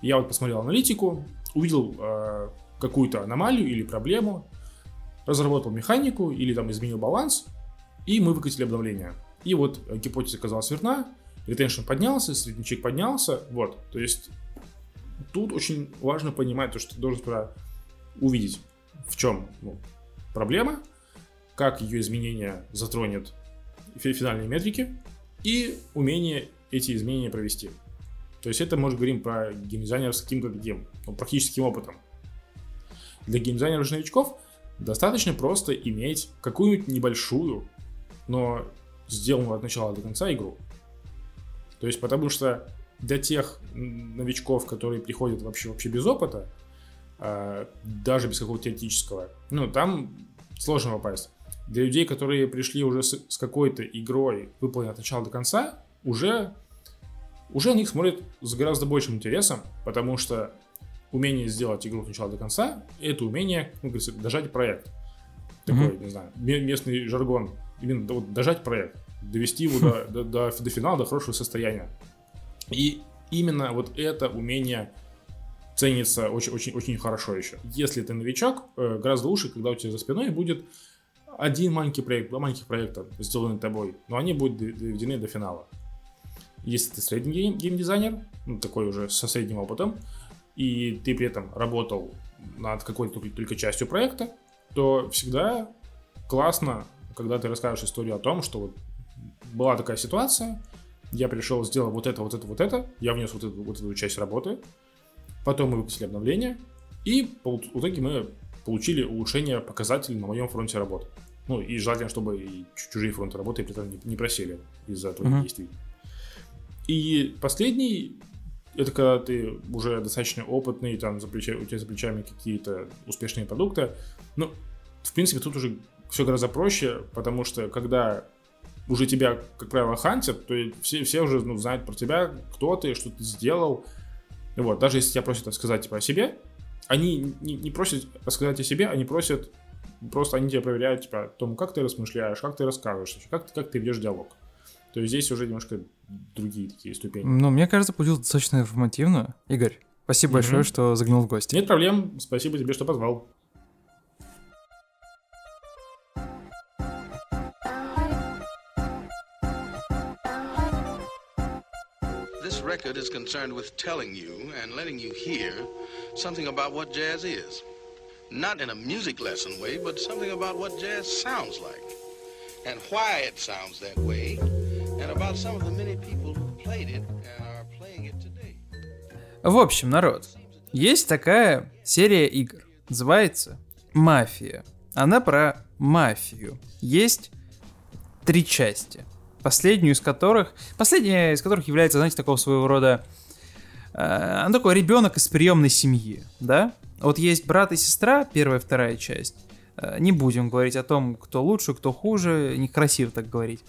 D: Я вот посмотрел аналитику, увидел э, какую-то аномалию или проблему, разработал механику или там изменил баланс, и мы выкатили обновление. И вот э, гипотеза оказалась верна, ретеншн поднялся, средний чек поднялся, вот. То есть тут очень важно понимать то, что ты должен сперва увидеть, в чем ну, проблема, как ее изменение затронет фи- финальные метрики и умение эти изменения провести. То есть это мы уже говорим про геймдизайнеров с каким-то таким ну, практическим опытом. Для геймдизайнеров новичков достаточно просто иметь какую-нибудь небольшую, но сделанную от начала до конца игру. То есть потому что для тех новичков, которые приходят вообще, вообще без опыта, а, даже без какого-то теоретического, ну, там сложно попасть. Для людей, которые пришли уже с, с какой-то игрой, выполненной от начала до конца, уже, уже на них смотрят с гораздо большим интересом, потому что умение сделать игру от начала до конца, это умение, ну, говорится, дожать проект. Такой, не знаю, ме- местный жаргон. Именно вот дожать проект, довести его до, до, до, до финала, до хорошего состояния. И именно вот это умение ценится очень-очень-очень хорошо еще. Если ты новичок, э, гораздо лучше, когда у тебя за спиной будет один маленький проект, два маленьких проекта, сделанные тобой, но они будут доведены до финала. Если ты средний гейм- геймдизайнер, ну, такой уже со средним опытом, и ты при этом работал над какой-то только- частью проекта, то всегда классно, когда ты расскажешь историю о том, что вот была такая ситуация, я пришел, сделал вот это, вот это, вот это, я внес вот эту, вот эту часть работы, потом мы выпустили обновление, и в итоге мы получили улучшение показателей на моем фронте работы. Ну, и желательно, чтобы и чу- чужие фронты работы при этом не, не просели из-за твоих
A: Мгм.
D: действий. И последний, это когда ты уже достаточно опытный, там за плеча- у тебя за плечами какие-то успешные продукты. Ну, в принципе, тут уже все гораздо проще, потому что когда уже тебя, как правило, хантят, то все, все уже ну, знают про тебя, кто ты, что ты сделал. Вот, даже если тебя просят рассказать типа, о себе, они не, не просят рассказать о себе, они просят, просто они тебя проверяют типа, о том, как ты размышляешь, как ты рассказываешь, как, ты- как ты ведешь диалог. То есть здесь уже немножко другие такие ступени.
A: Ну, мне кажется, получилось достаточно информативно. Игорь, спасибо
D: Мгм.
A: большое, что заглянул в гости.
D: Нет проблем, спасибо тебе, что позвал.
E: This record is concerned with telling you and letting you hear something about what jazz is. Not in a music lesson way, but something about what jazz sounds like. And why it sounds that way.
A: В общем, народ, есть такая серия игр. Называется «Мафия». Она про мафию. Есть три части. Последнюю из которых... Последняя из которых является, знаете, такого своего рода... э, он такой ребенок из приемной семьи, да? Вот есть брат и сестра, первая вторая часть. Э, Не будем говорить о том, кто лучше, кто хуже. Некрасиво так говорить.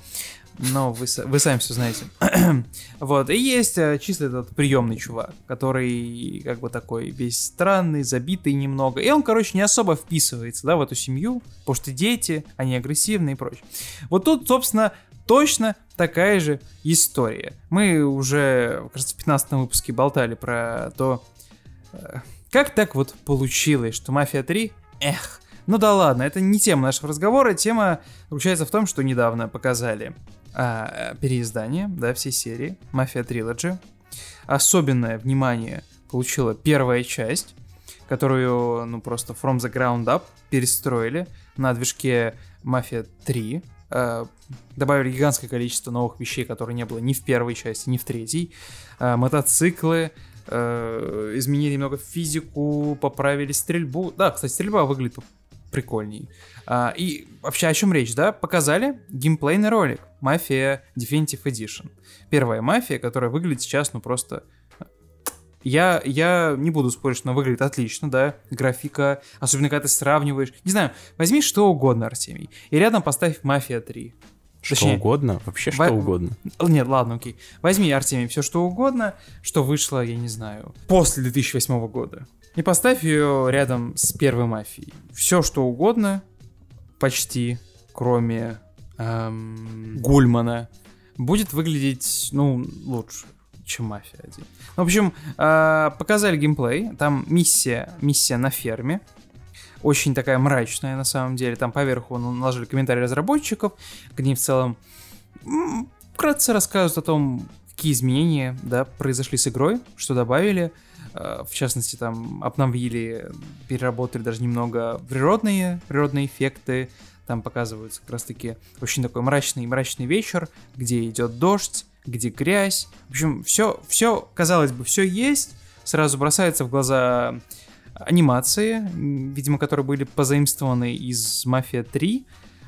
A: Но вы, вы сами все знаете. (clears throat) вот. И есть э, чисто этот приемный чувак, который как бы такой весь странный, забитый немного. И он, короче, не особо вписывается, да, в эту семью, потому что дети, они агрессивные и прочее. Вот тут, собственно, точно такая же история. Мы уже, кажется, в 15 выпуске болтали про то, э, как так вот получилось, что «Мафия 3», эх, ну да ладно, это не тема нашего разговора, тема заключается в том, что недавно показали а, переиздание, да, всей серии «Мафия Трилоджи». Особенное внимание получила первая часть, которую, ну, просто from the ground up перестроили на движке «Мафия 3», э, добавили гигантское количество новых вещей, которые не было ни в первой части, ни в третьей. Э, мотоциклы, э, изменили немного физику, поправили стрельбу. Да, кстати, стрельба выглядит прикольней. А, и вообще о чем речь, да? Показали геймплейный ролик Mafia Definitive Edition. Первая мафия, которая выглядит сейчас, ну просто... Я, я не буду спорить, что она выглядит отлично, да, графика, особенно когда ты сравниваешь. Не знаю, возьми что угодно, Артемий, и рядом поставь Мафия 3.
B: Что
A: Точнее,
B: угодно, вообще
A: во-
B: что угодно.
A: Нет, ладно, окей. Возьми, Артемий, все что угодно, что вышло, я не знаю, после 2008 года. И поставь ее рядом с первой мафией. Все что угодно, почти, кроме эм, Гульмана, будет выглядеть, ну, лучше, чем Мафия 1. В общем, э, показали геймплей. Там миссия, миссия на ферме. Очень такая мрачная на самом деле. Там поверху наложили комментарии разработчиков, где они в целом вкратце рассказывают о том, какие изменения да, произошли с игрой, что добавили. Э, В частности, там обновили, переработали даже немного природные, природные эффекты. Там показываются как раз-таки очень такой мрачный мрачный вечер, где идет дождь, где грязь. В общем, все, все, казалось бы, все есть. Сразу бросается в глаза анимации, видимо, которые были позаимствованы из Мафия 3.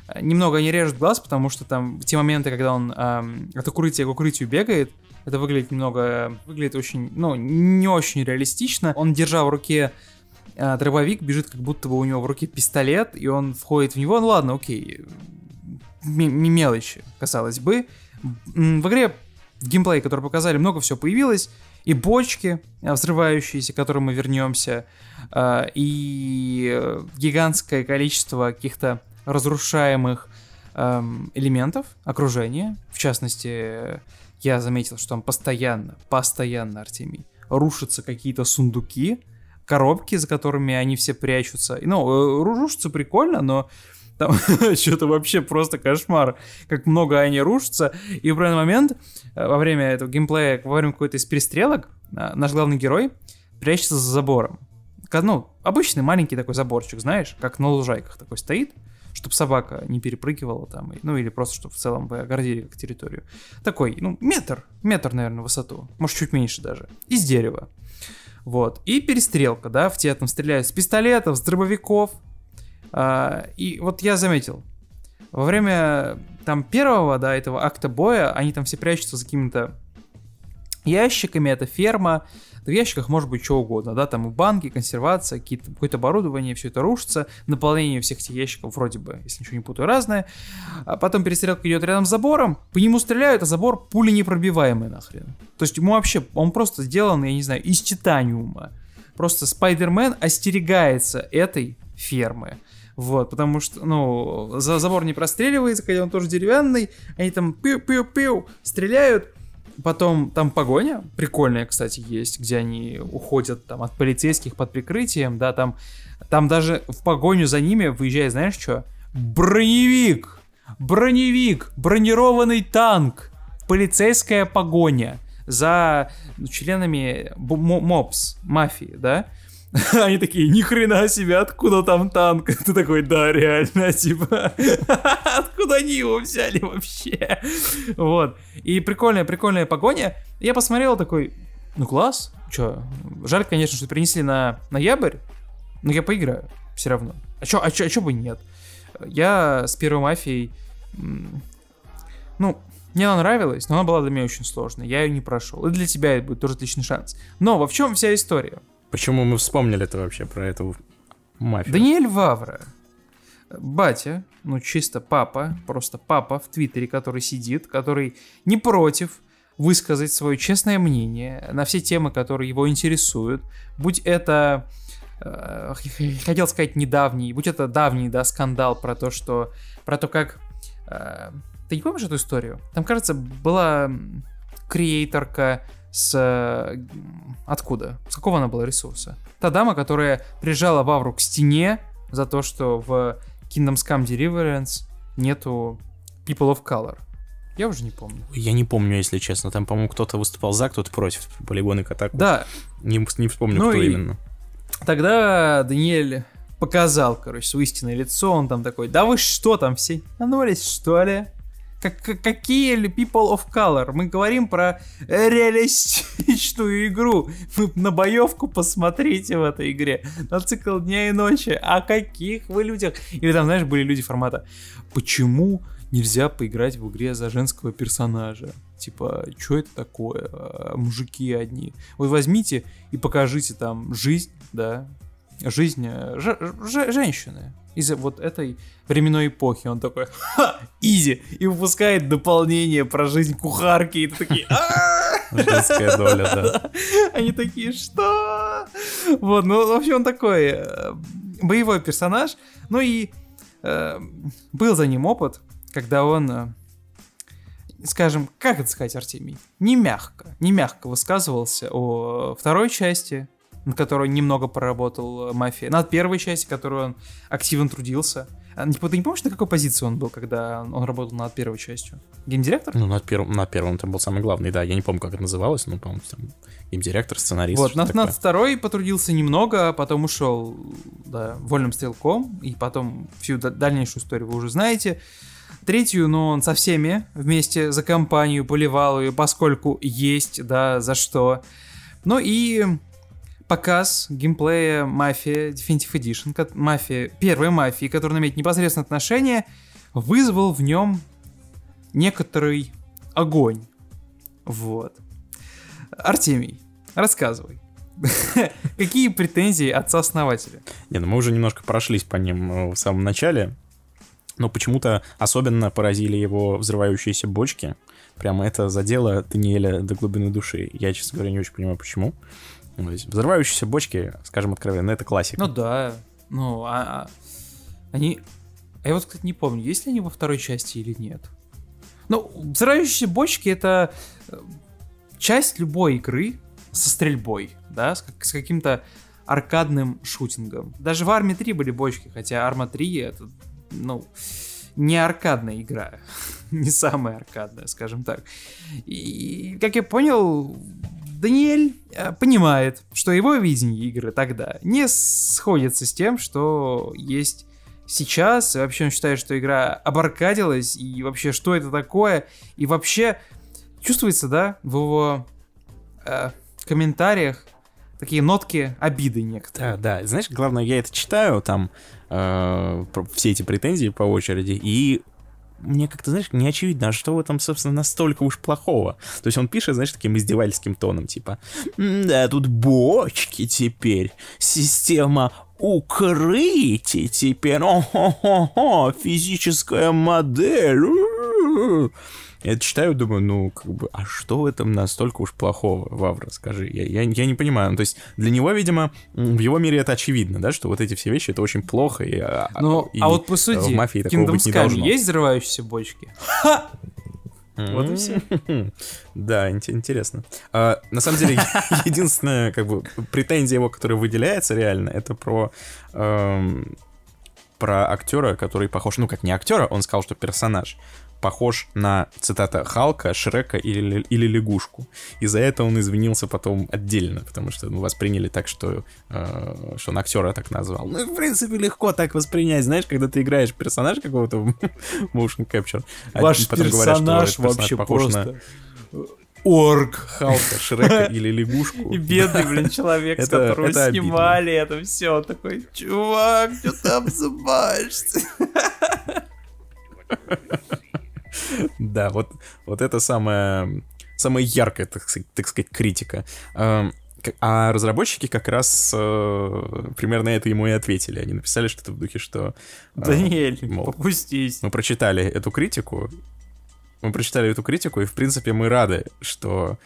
A: Э, Немного они режут глаз, потому что там те моменты, когда он ам, от укрытия к укрытию бегает, это выглядит немного, выглядит очень, ну, не очень реалистично. Он, держа в руке а, дробовик, бежит, как будто бы у него в руке пистолет, и он входит в него. Ну ладно, окей, м- мелочи, казалось бы. В игре в геймплее, который показали, много всего появилось. И бочки э, взрывающиеся, к которым мы вернемся, э, и э, гигантское количество каких-то разрушаемых эм, элементов окружения. В частности, я заметил, что там постоянно, постоянно, Артемий, рушатся какие-то сундуки, коробки, за которыми они все прячутся. Ну, рушатся прикольно, но там (laughs) что-то вообще просто кошмар, как много они рушатся. И в определенный момент, во время этого геймплея, во время какой-то из перестрелок, наш главный герой прячется за забором. Ну, обычный маленький такой заборчик, знаешь, как на лужайках такой стоит, чтобы собака не перепрыгивала там, ну или просто, чтобы в целом вы огородили как территорию. Такой, ну, метр, метр, наверное, в высоту, может, чуть меньше даже, из дерева. Вот, и перестрелка, да, в тебя там стреляют с пистолетов, с дробовиков. А, и вот я заметил, во время там первого, да, этого акта боя, они там все прячутся за какими-то ящиками, это ферма, в ящиках может быть что угодно, да, там и банки, консервация, какое-то оборудование, все это рушится, наполнение всех этих ящиков вроде бы, если ничего не путаю, разное. А потом перестрелка идет рядом с забором, по нему стреляют, а забор пули непробиваемый нахрен. То есть ему вообще, он просто сделан, я не знаю, из титаниума. Просто Спайдермен остерегается этой фермы. Вот, потому что, ну, за забор не простреливается, когда он тоже деревянный, они там пиу-пиу-пиу стреляют, Потом там погоня, прикольная, кстати, есть, где они уходят там от полицейских под прикрытием, да, там, там даже в погоню за ними выезжает, знаешь что? Броневик! Броневик! Бронированный танк! Полицейская погоня за членами МОПС, мафии, да? (laughs) Они такие, ни хрена себе, откуда там танк? (laughs) Ты такой, да, реально, (laughs) типа, откуда они его взяли вообще? Вот. И прикольная, прикольная погоня. Я посмотрел такой, ну класс, чё, жаль, конечно, что принесли на ноябрь, но я поиграю все равно. А чё, а чё, а чё бы нет? Я с первой мафией, ну, мне она нравилась, но она была для меня очень сложной. Я ее не прошел. И для тебя это будет тоже отличный шанс. Но во в чем вся история?
B: Почему мы вспомнили это вообще про эту мафию?
A: Даниэль Вавра. Батя, ну чисто папа, просто папа в Твиттере, который сидит, который не против высказать свое честное мнение на все темы, которые его интересуют. Будь это, э, хотел сказать недавний, будь это давний, да, скандал про то, что, про то, как... Э, ты не помнишь эту историю? Там, кажется, была креаторка с... Откуда? С какого она была ресурса? Та дама, которая прижала Вавру к стене за то, что в Kingdoms Come Deliverance нету People of Color. Я уже не помню.
B: Я не помню, если честно. Там, по-моему, кто-то выступал за, кто-то против полигоны Катаку.
A: Да.
B: Не, не вспомню, ну кто именно.
A: Тогда Даниэль показал, короче, свое истинное лицо. Он там такой, да вы что там все? Нанулись, что ли? Как, какие people of color? Мы говорим про реалистичную игру. Вы на боевку посмотрите в этой игре. На цикл дня и ночи. О каких вы людях? Или там, знаешь, были люди формата «Почему нельзя поиграть в игре за женского персонажа?» Типа, что это такое? Мужики одни. Вот возьмите и покажите там жизнь, да, жизнь женщины из вот этой временной эпохи. Он такой, ха, изи, и выпускает дополнение про жизнь кухарки, и ты такие,
B: Женская доля, да. (laughs)
A: Они такие, что? Вот, ну, в общем, он такой э, боевой персонаж. Ну и э, был за ним опыт, когда он, э, скажем, как это сказать, Артемий, не мягко, не мягко высказывался о второй части, над которой немного поработал э, Мафия, над первой части, которую он активно трудился. А, ты не помнишь, на какой позиции он был, когда он работал над первой частью? Геймдиректор?
B: Ну, над первым, над первым там был самый главный, да. Я не помню, как это называлось, но, по-моему, там геймдиректор, сценарист.
A: Вот, над, над второй потрудился немного, а потом ушел, да, вольным стрелком, и потом всю дальнейшую историю вы уже знаете. Третью, ну, он со всеми вместе за компанию поливал ее, поскольку есть, да, за что. Ну и показ геймплея Мафия Definitive Edition, мафия, первой мафии, которая имеет непосредственное отношение, вызвал в нем некоторый огонь. Вот. Артемий, рассказывай. (laughs) Какие претензии отца-основателя?
B: Не, ну мы уже немножко прошлись по ним э, в самом начале. Но почему-то особенно поразили его взрывающиеся бочки. Прямо это задело Даниэля до глубины души. Я, честно говоря, не очень понимаю, почему. Ну, то есть взрывающиеся бочки, скажем откровенно, это классика.
A: Ну да, ну, а, а- они... А я вот, кстати, не помню, есть ли они во второй части или нет. Ну, взрывающиеся бочки — это э, часть любой игры со стрельбой, да, с, как- с каким-то аркадным шутингом. Даже в Арме 3 были бочки, хотя Арма 3 — это, ну, не аркадная игра. (laughs) не самая аркадная, скажем так. И, как я понял, Даниэль э, понимает, что его видение игры тогда не сходится с тем, что есть сейчас. И вообще он считает, что игра обаркадилась, и вообще, что это такое. И вообще, чувствуется, да, в его э, комментариях такие нотки обиды некоторые.
B: Да, да. Знаешь, главное, я это читаю, там, э, все эти претензии по очереди, и мне как-то, знаешь, не очевидно, а что в этом, собственно, настолько уж плохого. То есть он пишет, знаешь, таким издевательским тоном, типа, да, тут бочки теперь, система укрытий теперь, о-хо-хо-хо, физическая модель. У-у-у». Я это читаю, думаю, ну, как бы, а что в этом настолько уж плохого, Вавра, скажи? Я, я, я не понимаю. Ну, то есть для него, видимо, в его мире это очевидно, да, что вот эти все вещи, это очень плохо. И, а,
A: Ну,
B: и
A: а вот
B: в
A: посуди,
B: мафии такого
A: Kingdom
B: быть не должно.
A: есть взрывающиеся бочки? Вот и все.
B: Да, ин- интересно. А, на самом деле, (laughs) единственная, как бы, претензия его, которая выделяется реально, это про эм, про актера, который похож, ну как не актера, он сказал, что персонаж похож на, цитата, Халка, Шрека или, или лягушку. И за это он извинился потом отдельно, потому что ну, восприняли так, что, э, что он актера так назвал. Ну, в принципе, легко так воспринять, знаешь, когда ты играешь персонажа какого-то в (laughs) motion capture. а
A: Ваш
B: потом говорят, что
A: персонаж
B: персонаж
A: вообще
B: похож на
A: просто... Орг.
B: Халка, (laughs) Шрека или лягушку.
A: И бедный, блин, человек, с которого снимали это все. Он такой, чувак, что ты обзываешься? (laughs) (laughs)
B: Да, вот, вот это самая, самая яркая, так, сказать- так сказать, критика. Эм, А разработчики как раз э, примерно это ему и ответили. Они написали что-то в духе, что... э,
A: Даниэль,
B: мол,
A: попустись.
B: мы прочитали эту критику, мы прочитали эту критику, и, в принципе, мы рады, что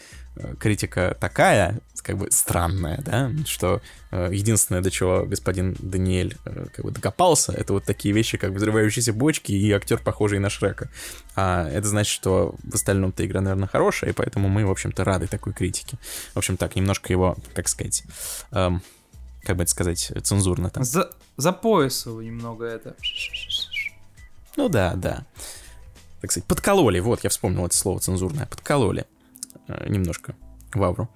B: критика такая, как бы странная, да, что э, единственное, до чего господин Даниэль э, как бы докопался, это вот такие вещи, как взрывающиеся бочки и актер, похожий на Шрека. А это значит, что в остальном-то игра, наверное, хорошая, и поэтому мы, в общем-то, рады такой критике. В общем, так, немножко его, как сказать, эм, как бы это сказать, цензурно там.
A: За, за поясу немного это.
B: Ну да, да. Так сказать, подкололи, вот, я вспомнил это слово цензурное, подкололи э, немножко Вавру.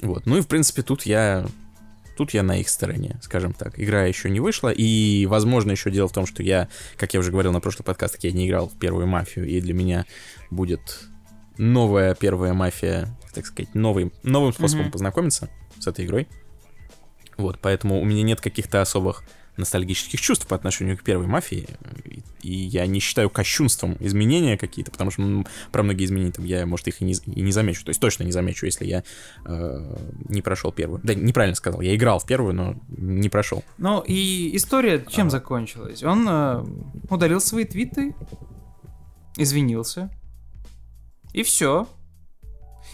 B: Вот, ну и, в принципе, тут я... Тут я на их стороне, скажем так. Игра еще не вышла, и, возможно, еще дело в том, что я, как я уже говорил на прошлый подкаст, я не играл в первую мафию, и для меня будет новая первая мафия, так сказать, новым, новым способом
A: Мгм.
B: познакомиться с этой игрой. Вот, поэтому у меня нет каких-то особых ностальгических чувств по отношению к первой мафии, и, я не считаю кощунством изменения какие-то, потому что м, про многие изменения там я, может, их и не, и не замечу, то есть точно не замечу, если я э, не прошел первую. Да, неправильно сказал, я играл в первую, но не прошел.
A: Ну и история чем закончилась? Он э, удалил свои твиты, извинился, и все.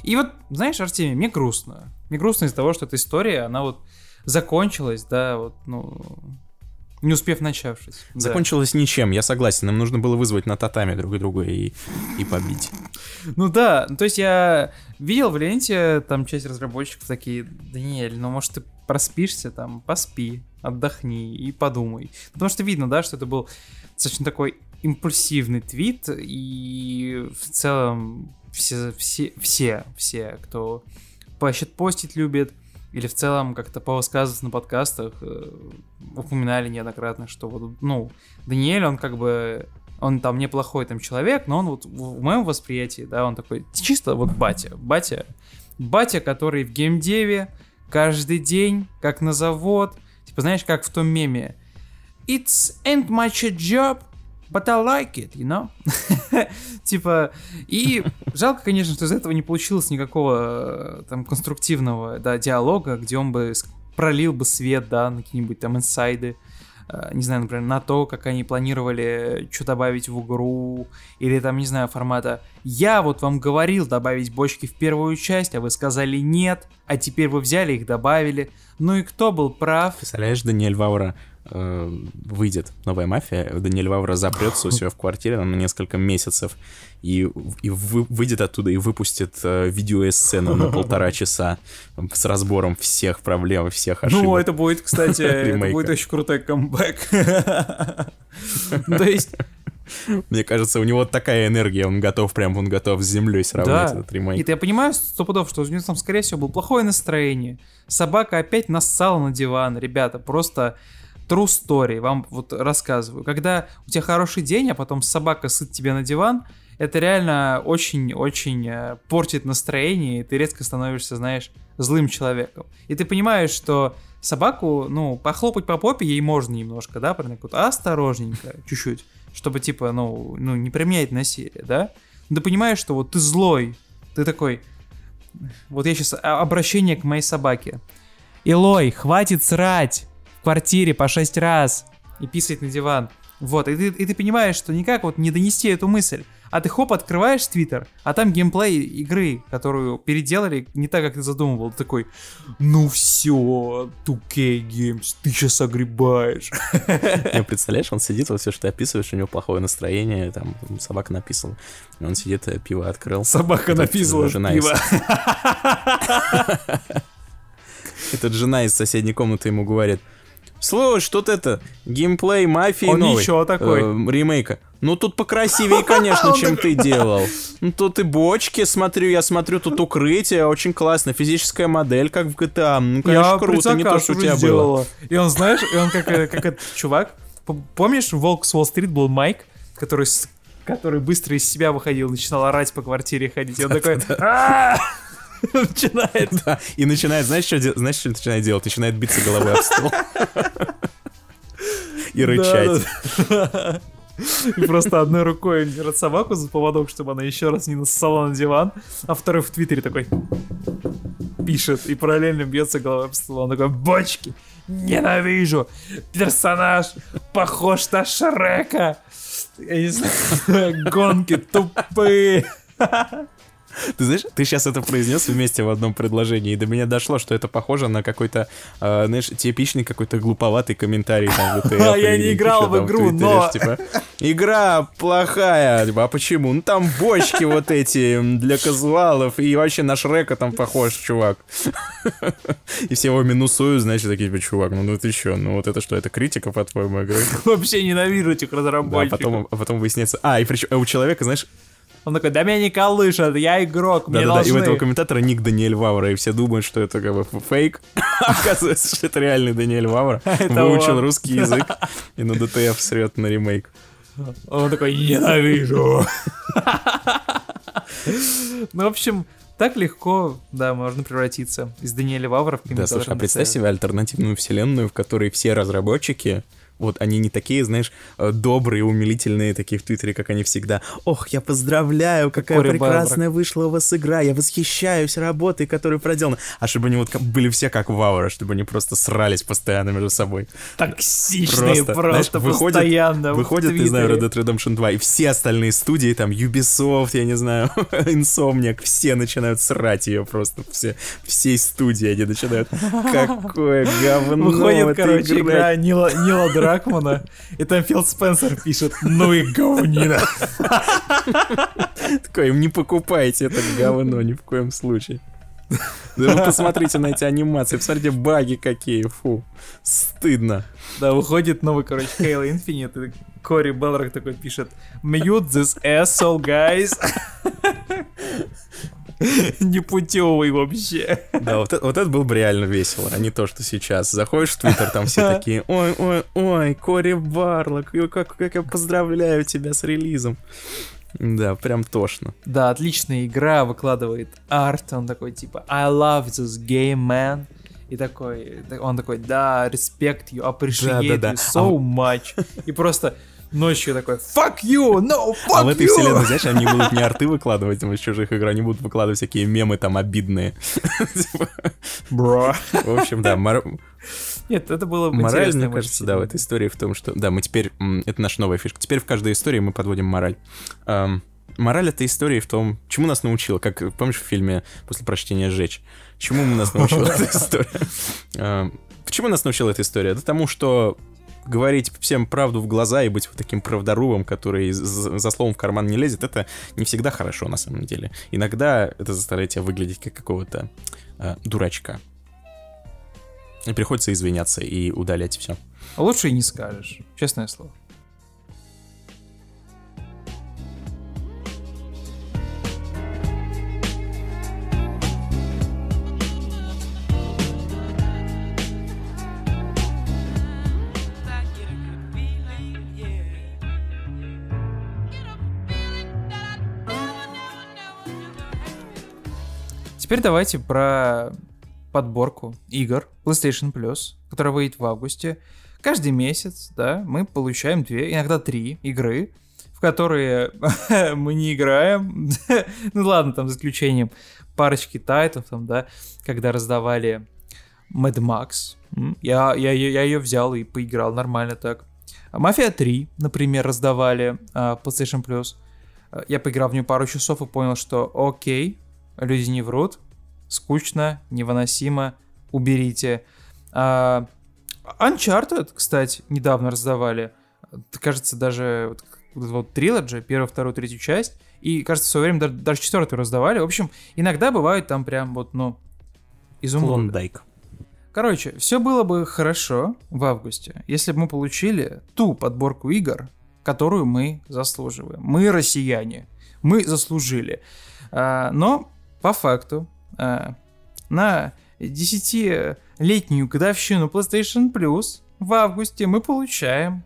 A: И вот, знаешь, Артемий, мне грустно. Мне грустно из-за того, что эта история, она вот закончилась, да, вот, ну, не успев начавшись. Да.
B: Закончилось ничем, я согласен, нам нужно было вызвать на татами друг друга и, и побить.
A: Ну да, то есть я видел в ленте, там часть разработчиков такие, Даниэль, ну может ты проспишься, там, поспи, отдохни и подумай. Потому что видно, да, что это был достаточно такой импульсивный твит, и в целом все, все, все, все кто постить любит, или в целом как-то повысказываться на подкастах, э, упоминали неоднократно, что вот, ну, Даниэль, он как бы он там неплохой там человек, но он вот в моем восприятии, да, он такой чисто вот батя, батя, батя, который в геймдеве каждый день, как на завод, типа знаешь, как в том меме, it's ain't much a job, but I like it, you know? (laughs) типа, и жалко, конечно, что из этого не получилось никакого э, там конструктивного, да, диалога, где он бы пролил бы свет, да, на какие-нибудь там инсайды, э, не знаю, например, на то, как они планировали что добавить в игру, или там, не знаю, формата «Я вот вам говорил добавить бочки в первую часть, а вы сказали нет, а теперь вы взяли их, добавили». Ну и кто был прав?
B: Представляешь, Даниэль Ваура э, выйдет новая мафия, Даниэль Вавра запрется у себя в квартире на несколько месяцев и, и вы, выйдет оттуда и выпустит э, видеоэсцену на полтора (laughs) часа с разбором всех проблем, всех ошибок.
A: Ну, это будет, кстати, (laughs) это будет очень крутой камбэк. (laughs) То есть...
B: Мне кажется, у него такая энергия, он готов прям, он готов с землей сравнять
A: Да.
B: этот ремейк.
A: И я понимаю сто пудов, что у него там, скорее всего, было плохое настроение. Собака опять нассала на диван, ребята, просто true story, вам вот рассказываю. Когда у тебя хороший день, а потом собака сыт тебе на диван, это реально очень-очень э, портит настроение, и ты резко становишься, знаешь, злым человеком. И ты понимаешь, что собаку, ну, похлопать по попе ей можно немножко, да, прям вот осторожненько, (laughs) чуть-чуть, чтобы, типа, ну, ну, не применять насилие, да? Но ты понимаешь, что вот ты злой, ты такой, вот я сейчас обращение к моей собаке. Илой, хватит срать в квартире по шесть раз и писать на диван. Вот, и ты, и ты понимаешь, что никак вот не донести эту мысль. А ты хоп, открываешь твиттер, а там геймплей игры, которую переделали не так, как ты задумывал. Ты такой, ну все, 2K Games, ты сейчас огребаешь. (laughs)
B: Не, представляешь, он сидит, вот все, что ты описываешь, у него плохое настроение, там собака написала. Он сидит, э, пиво открыл.
A: Собака написала пиво.
B: Этот (laughs) жена из соседней комнаты ему говорит, слушай, тут это, геймплей мафии
A: Он
B: новый.
A: ничего такой.
B: э, ремейка. Ну тут покрасивее, конечно, (laughs) чем ты делал. Ну тут и бочки, смотрю, я смотрю, тут укрытие, очень классно, физическая модель, как в GTA. Ну, конечно,
A: Я
B: круто, не то, что у тебя было.
A: сделала. И он, знаешь, и он как, э, как этот чувак. Помнишь, Волк с Уолл-стрит был Майк, который, который быстро из себя выходил, начинал орать по квартире ходить. И он такой... (laughs) Начинает.
B: Да, и начинает, знаешь, что, знаешь, что начинает делать? Начинает биться головой об стол. И рычать.
A: И просто одной рукой держит собаку за поводок, чтобы она еще раз не нассала на диван, а второй в Твиттере такой пишет и параллельно бьется головой об стол. Он такой, бочки, ненавижу, персонаж похож на Шрека. Я не знаю, (laughs) гонки тупые. (laughs)
B: Ты знаешь, ты сейчас это произнес вместе в одном предложении, и до меня дошло, что это похоже на какой-то, э, знаешь, типичный какой-то глуповатый комментарий там в (laughs)
A: А, я не играл в игру, но-
B: Типа, игра плохая, типа, а почему? Ну там бочки вот эти для казуалов, и вообще на Шрека там похож, чувак. (laughs) И все его минусуют, значит, такие, типа, чувак, ну, ну ты чё, ну вот это что, это критика, по-твоему, игры? (laughs)
A: Вообще ненавижу этих
B: Да,
A: разработчиков.
B: потом, а потом выясняется, а, и причем у человека, знаешь,
A: Он такой, да меня не колышет, я игрок, мне
B: Да-да-да, и у
A: должны.
B: этого комментатора ник Даниэль Вавра, и все думают, что это как бы фейк. (laughs) Оказывается, что это реальный Даниэль Вавра. (laughs) Выучил русский язык и на ДТФ срет на ремейк.
A: Он такой, ненавижу. (laughs) Ну, в общем, так легко, да, можно превратиться из Даниэля Вавра в
B: Да, слушай, а представь себе альтернативную вселенную, в которой все разработчики вот они не такие, знаешь, э, добрые, умилительные такие в Твиттере, как они всегда. Ох, я поздравляю, какая
A: Кори
B: прекрасная вышла у вас игра, я восхищаюсь работой, которая проделана. А чтобы они вот были все как Вавра, чтобы они просто срались постоянно между собой.
A: Токсичные
B: Просто,
A: просто,
B: знаешь, выходит-
A: постоянно.
B: Выходит, не знаю, Red. Dead Redemption 2, и все остальные студии, там, Ubisoft, я не знаю, (laughs) Insomniac, все начинают срать ее просто, все, всей студии они начинают, какое говно
A: Выходит, короче,
B: играть».
A: игра Нила, Нила Дракмана, и там Филд Спенсер пишет, ну и говнина.
B: Такой, не покупайте это говно ни в коем случае. Да вы посмотрите на эти анимации, посмотрите баги какие, фу, стыдно.
A: Да, выходит новый, короче, Halo Infinite, и Кори Белрак такой пишет, mute this asshole, guys. (laughs) Непутевый вообще.
B: Да, вот, это- вот это было бы реально весело, а не то, что сейчас. Заходишь в Твиттер, там все такие, ой, ой, ой, Кори Барлок, как, как я поздравляю тебя с релизом. Да, прям тошно.
A: Да, отличная игра, выкладывает арт, он такой типа I love this game, man. И такой, он такой, да, respect you, appreciate
B: Да-да-да.
A: you so much. И просто ночью такой «Fuck you! No, fuck
B: А в этой
A: you!»
B: вселенной, знаешь, они будут не арты выкладывать там из чужих игр, они будут выкладывать всякие мемы там обидные.
A: Бро.
B: В общем, да, мор-
A: Нет, это было бы
B: мораль, мне кажется, да, в этой истории в том, что... Да, мы теперь... Это наша новая фишка. Теперь в каждой истории мы подводим мораль. Мораль этой истории в том, чему нас научила, как, помнишь, в фильме «После прочтения сжечь», чему нас научила (laughs) эта история? Почему нас научила эта история? Да тому, что говорить всем правду в глаза и быть вот таким правдорубом, который за словом в карман не лезет, это не всегда хорошо на самом деле. Иногда это заставляет тебя выглядеть как какого-то э, дурачка. И приходится извиняться и удалять все.
A: Лучше и не скажешь, честное слово. Теперь давайте про подборку игр PlayStation Plus, которая выйдет в августе. Каждый месяц, да, мы получаем две, иногда три игры, в которые (laughs) мы не играем. (laughs) ну ладно, там за исключением парочки тайтов, там, да, когда раздавали Mad Max. Я, я, я ее взял и поиграл нормально так. Мафия 3, например, раздавали а, PlayStation Plus. Я поиграл в нее пару часов и понял, что окей, люди не врут, скучно, невыносимо, уберите. А, Uncharted, кстати, недавно раздавали. Кажется, даже вот, вот Trilogy, первую, вторую, третью часть. И, кажется, в свое время даже, даже четвертую раздавали. В общем, иногда бывает там прям вот, ну, изумруды.
B: Клондайк.
A: Короче, все было бы хорошо в августе, если бы мы получили ту подборку игр, которую мы заслуживаем. Мы россияне, мы заслужили. А, но по факту а, на 10-летнюю годовщину PlayStation Plus в августе мы получаем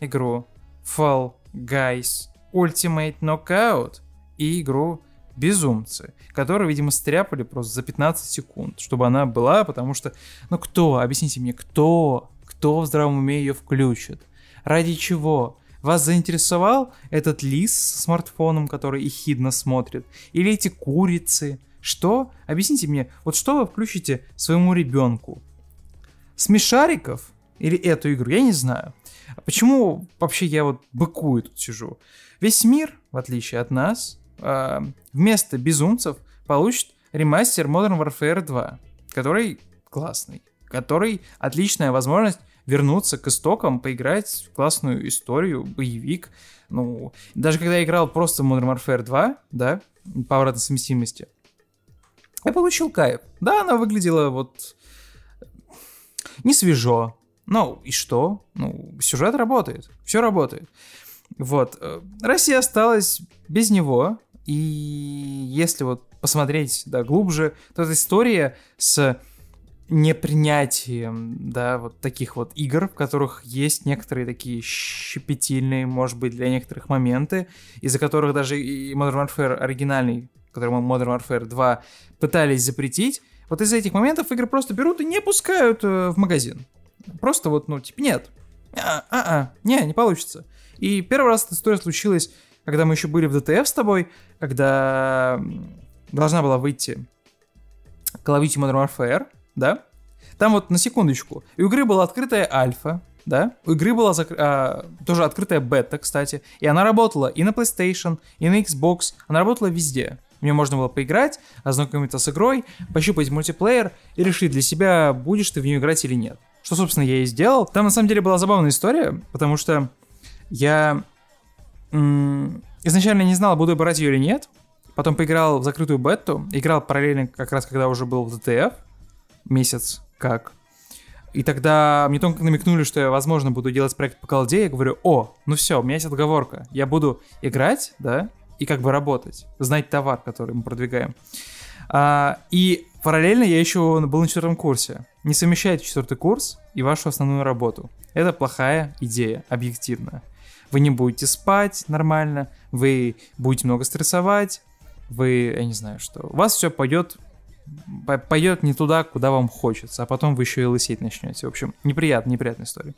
A: игру Fall Guys Ultimate Knockout и игру Безумцы, которую, видимо, стряпали просто за 15 секунд, чтобы она была, потому что, ну кто, объясните мне, кто, кто в здравом уме ее включит? Ради чего? Вас заинтересовал этот лис с смартфоном, который ехидно смотрит? Или эти курицы? Что? Объясните мне, вот что вы включите своему ребенку? Смешариков? Или эту игру? Я не знаю. А почему вообще я вот быкую тут сижу? Весь мир, в отличие от нас, а, вместо безумцев получит ремастер Modern Warfare 2, который классный, который отличная возможность вернуться к истокам, поиграть в классную историю, боевик. Ну, даже когда я играл просто в Modern Warfare 2, да, по обратной совместимости, я получил кайф. Да, она выглядела вот не свежо. Ну, и что? Ну, сюжет работает. Все работает. Вот. э, Россия осталась без него. И если вот посмотреть, да, глубже, то эта история с непринятием, да, вот таких вот игр, в которых есть некоторые такие щепетильные, может быть, для некоторых моменты, из-за которых даже и Modern Warfare оригинальный, который Modern Warfare 2 пытались запретить, вот из-за этих моментов игры просто берут и не пускают э, в магазин. Просто вот, ну, типа, нет. А, а, а, не, не получится. И первый раз эта история случилась, когда мы еще были в ДТФ с тобой, когда должна была выйти Call of Duty Modern Warfare, да? Там вот на секундочку. У игры была открытая альфа, да? У игры была закр- а, тоже открытая бета, кстати. И она работала и на PlayStation, и на Xbox. Она работала везде. В нее можно было поиграть, ознакомиться с игрой, пощупать мультиплеер и решить для себя, будешь ты в нее играть или нет. Что, собственно, я и сделал. Там, на самом деле, была забавная история, потому что я м, изначально не знал, буду я брать ее или нет. Потом поиграл в закрытую бету. Играл параллельно как раз, когда уже был в ДТФ. Месяц как. И тогда мне только намекнули, что я, возможно, буду делать проект по колде. Я говорю, о, ну все, у меня есть отговорка. Я буду играть, да, и как бы работать. Знать товар, который мы продвигаем. А, и параллельно я еще был на четвертом курсе. Не совмещайте четвертый курс и вашу основную работу. Это плохая идея, объективно. Вы не будете спать нормально, вы будете много стрессовать, вы, я не знаю что, у вас все пойдет по- пойдет не туда, куда вам хочется, а потом вы еще и лысеть начнете. В общем, неприятная, неприятная история.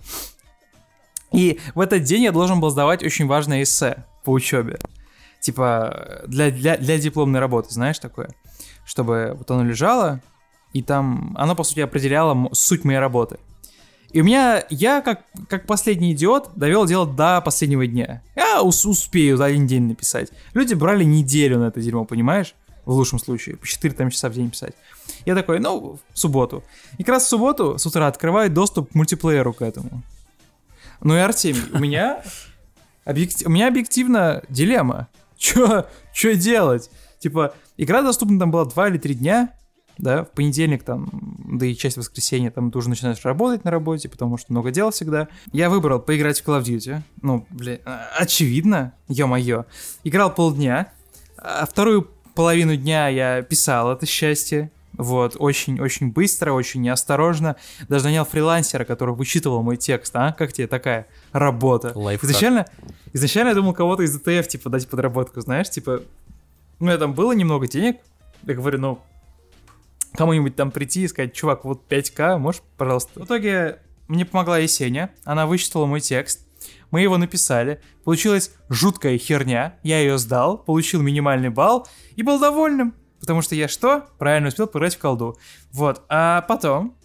A: И в этот день я должен был сдавать очень важное эссе по учебе. Типа для, для, для дипломной работы, знаешь такое? Чтобы вот оно лежало, и там оно, по сути, определяло суть моей работы. И у меня, я как, как последний идиот довел дело до последнего дня. Я ус- успею за один день написать. Люди брали неделю на это дерьмо, понимаешь? В лучшем случае, по 4 там, часа в день писать. Я такой, ну, в субботу. И как раз в субботу с утра открываю доступ к мультиплееру к этому. Ну и Артемий, у меня, (laughs) объект- у меня объективно дилемма. (laughs) Чё, чё делать? Типа, игра доступна там была 2 или 3 дня, да, в понедельник там, да и часть воскресенья там ты уже начинаешь работать на работе, потому что много дел всегда. Я выбрал поиграть в Call of Duty, ну, блин, а, очевидно, ё-моё. Играл полдня, а вторую половину дня я писал это счастье, вот, очень-очень быстро, очень неосторожно. Даже нанял фрилансера, который вычитывал мой текст, а? Как тебе такая работа?
B: Лайфхак.
A: Изначально, изначально я думал кого-то из ДТФ, типа, дать подработку, знаешь, типа... Ну, меня там было немного денег, я говорю, ну, кому-нибудь там прийти и сказать, чувак, вот 5к, можешь, пожалуйста. В итоге мне помогла Есеня, она вычитала мой текст, мы его написали, получилась жуткая херня, я ее сдал, получил минимальный балл и был довольным, потому что я что? Правильно успел поиграть в колду. Вот, а потом,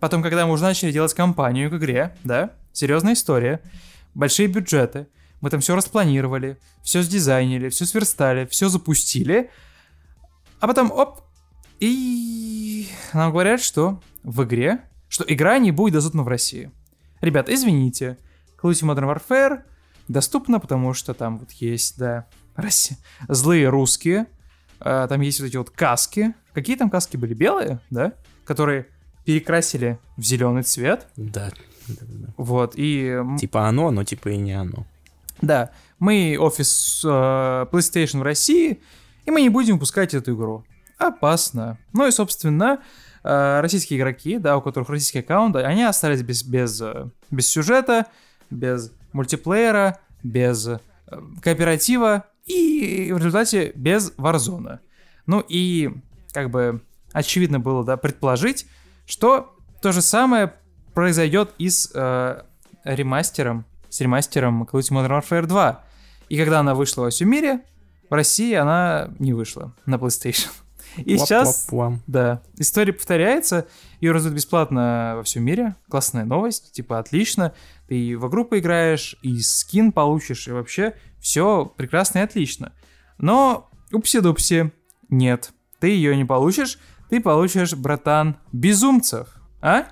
A: потом, когда мы уже начали делать кампанию к игре, да, серьезная история, большие бюджеты, мы там все распланировали, все сдизайнили, все сверстали, все запустили, а потом, оп, и нам говорят, что в игре, что игра не будет доступна в России. Ребята, извините, Call of Duty Modern Warfare доступна, потому что там вот есть, да, Россия, злые русские, а, там есть вот эти вот каски. Какие там каски были? Белые, да? Которые перекрасили в зеленый цвет.
B: Да.
A: Вот, и...
B: Типа оно, но типа и не оно.
A: Да, мы офис э, PlayStation в России, и мы не будем выпускать эту игру. Опасно. Ну и, собственно, э, российские игроки, да, у которых российские аккаунты, они остались без, без, э, без сюжета, без мультиплеера, без э, кооператива и в результате без Warzone. Ну и, как бы, очевидно было, да, предположить, что то же самое произойдет и с э, ремастером, с ремастером Call of Duty Modern Warfare 2. И когда она вышла во всем мире, в России она не вышла на PlayStation. И сейчас, да, история повторяется, ее раздают бесплатно во всем мире, классная новость, типа отлично, ты и в игру поиграешь, и скин получишь, и вообще все прекрасно и отлично. Но, упси-дупси, нет, ты ее не получишь, ты получишь, братан, безумцев, а?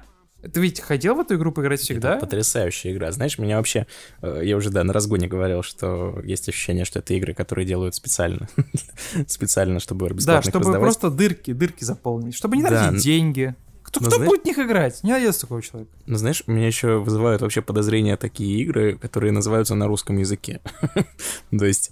A: Ты ведь хотел в эту игру поиграть всегда?
B: Это потрясающая игра. Знаешь, меня вообще... э, Я уже, да, на разгоне говорил, что есть ощущение, что это игры, которые делают специально. (laughs) специально, чтобы
A: Да,
B: бесплатно их
A: чтобы
B: раздавать.
A: просто дырки, дырки заполнить, чтобы не
B: Да,
A: тратить
B: н-
A: деньги. Кто,
B: но
A: кто
B: знаешь-
A: будет в них играть? Не найдется такого человека.
B: Но знаешь, меня еще вызывают вообще подозрения такие игры, которые называются на русском языке. (laughs) То есть...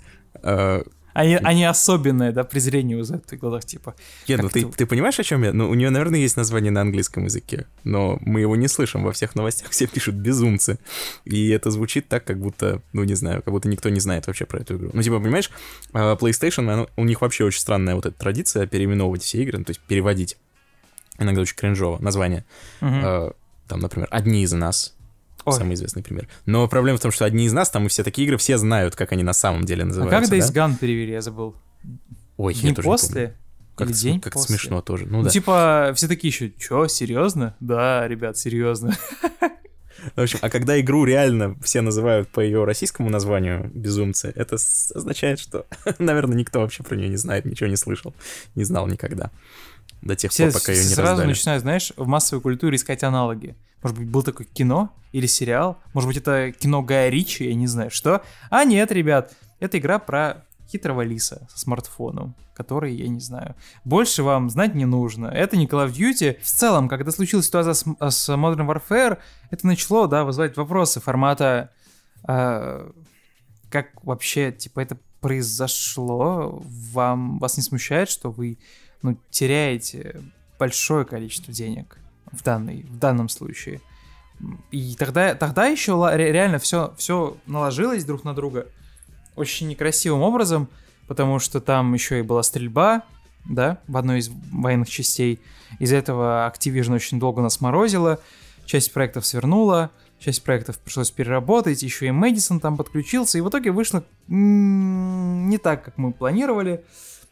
A: Они, они особенное, да, презрение вызывают в глазах, типа.
B: Нет, ну ты, ты понимаешь, о чем я? Ну, у нее, наверное, есть название на английском языке, но мы его не слышим во всех новостях, (laughs) все пишут безумцы. И это звучит так, как будто, ну, не знаю, как будто никто не знает вообще про эту игру. Ну, типа, понимаешь, а, PlayStation, оно- у них вообще очень странная вот эта традиция переименовывать все игры, ну, то есть переводить. Иногда очень кринжово название. Э, Там, например, «Одни из нас»,
A: Ой.
B: самый известный пример. Но проблема в том, что «Одни из нас», там и все такие игры, все знают, как они на самом деле
A: а
B: называются.
A: как Days
B: да?
A: Gone перевели, я забыл.
B: Ой, я
A: День
B: тоже не помню.
A: после?
B: Как,
A: Или день
B: как
A: после?
B: смешно тоже. Ну
A: Ну,
B: да.
A: типа, все такие еще, чё, серьезно? Да, ребят, серьезно.
B: В общем, а когда игру реально все называют по ее российскому названию «Безумцы», это означает, что, (laughs) наверное, никто вообще про нее не знает, ничего не слышал, не знал никогда. До тех
A: Все,
B: пор, пока ее
A: все
B: не
A: сразу
B: раздали.
A: начинают, знаешь, в массовой культуре искать аналоги. Может быть, был такое кино или сериал? Может быть, это кино Гая Ричи, я не знаю, что? А нет, ребят, это игра про хитрого лиса со смартфоном, который, я не знаю, больше вам знать не нужно. Это не Call of Duty. В целом, когда случилась ситуация с, с Modern Warfare, это начало, да, вызывать вопросы формата, а, как вообще, типа, это произошло? Вам, вас не смущает, что вы, ну, теряете большое количество денег в, данной, в данном случае? И тогда, тогда еще реально все, все наложилось друг на друга очень некрасивым образом, потому что там еще и была стрельба, да, в одной из военных частей. Из-за этого Activision очень долго нас морозило, часть проектов свернула, часть проектов пришлось переработать, еще и Мэдисон там подключился, и в итоге вышло не так, как мы планировали.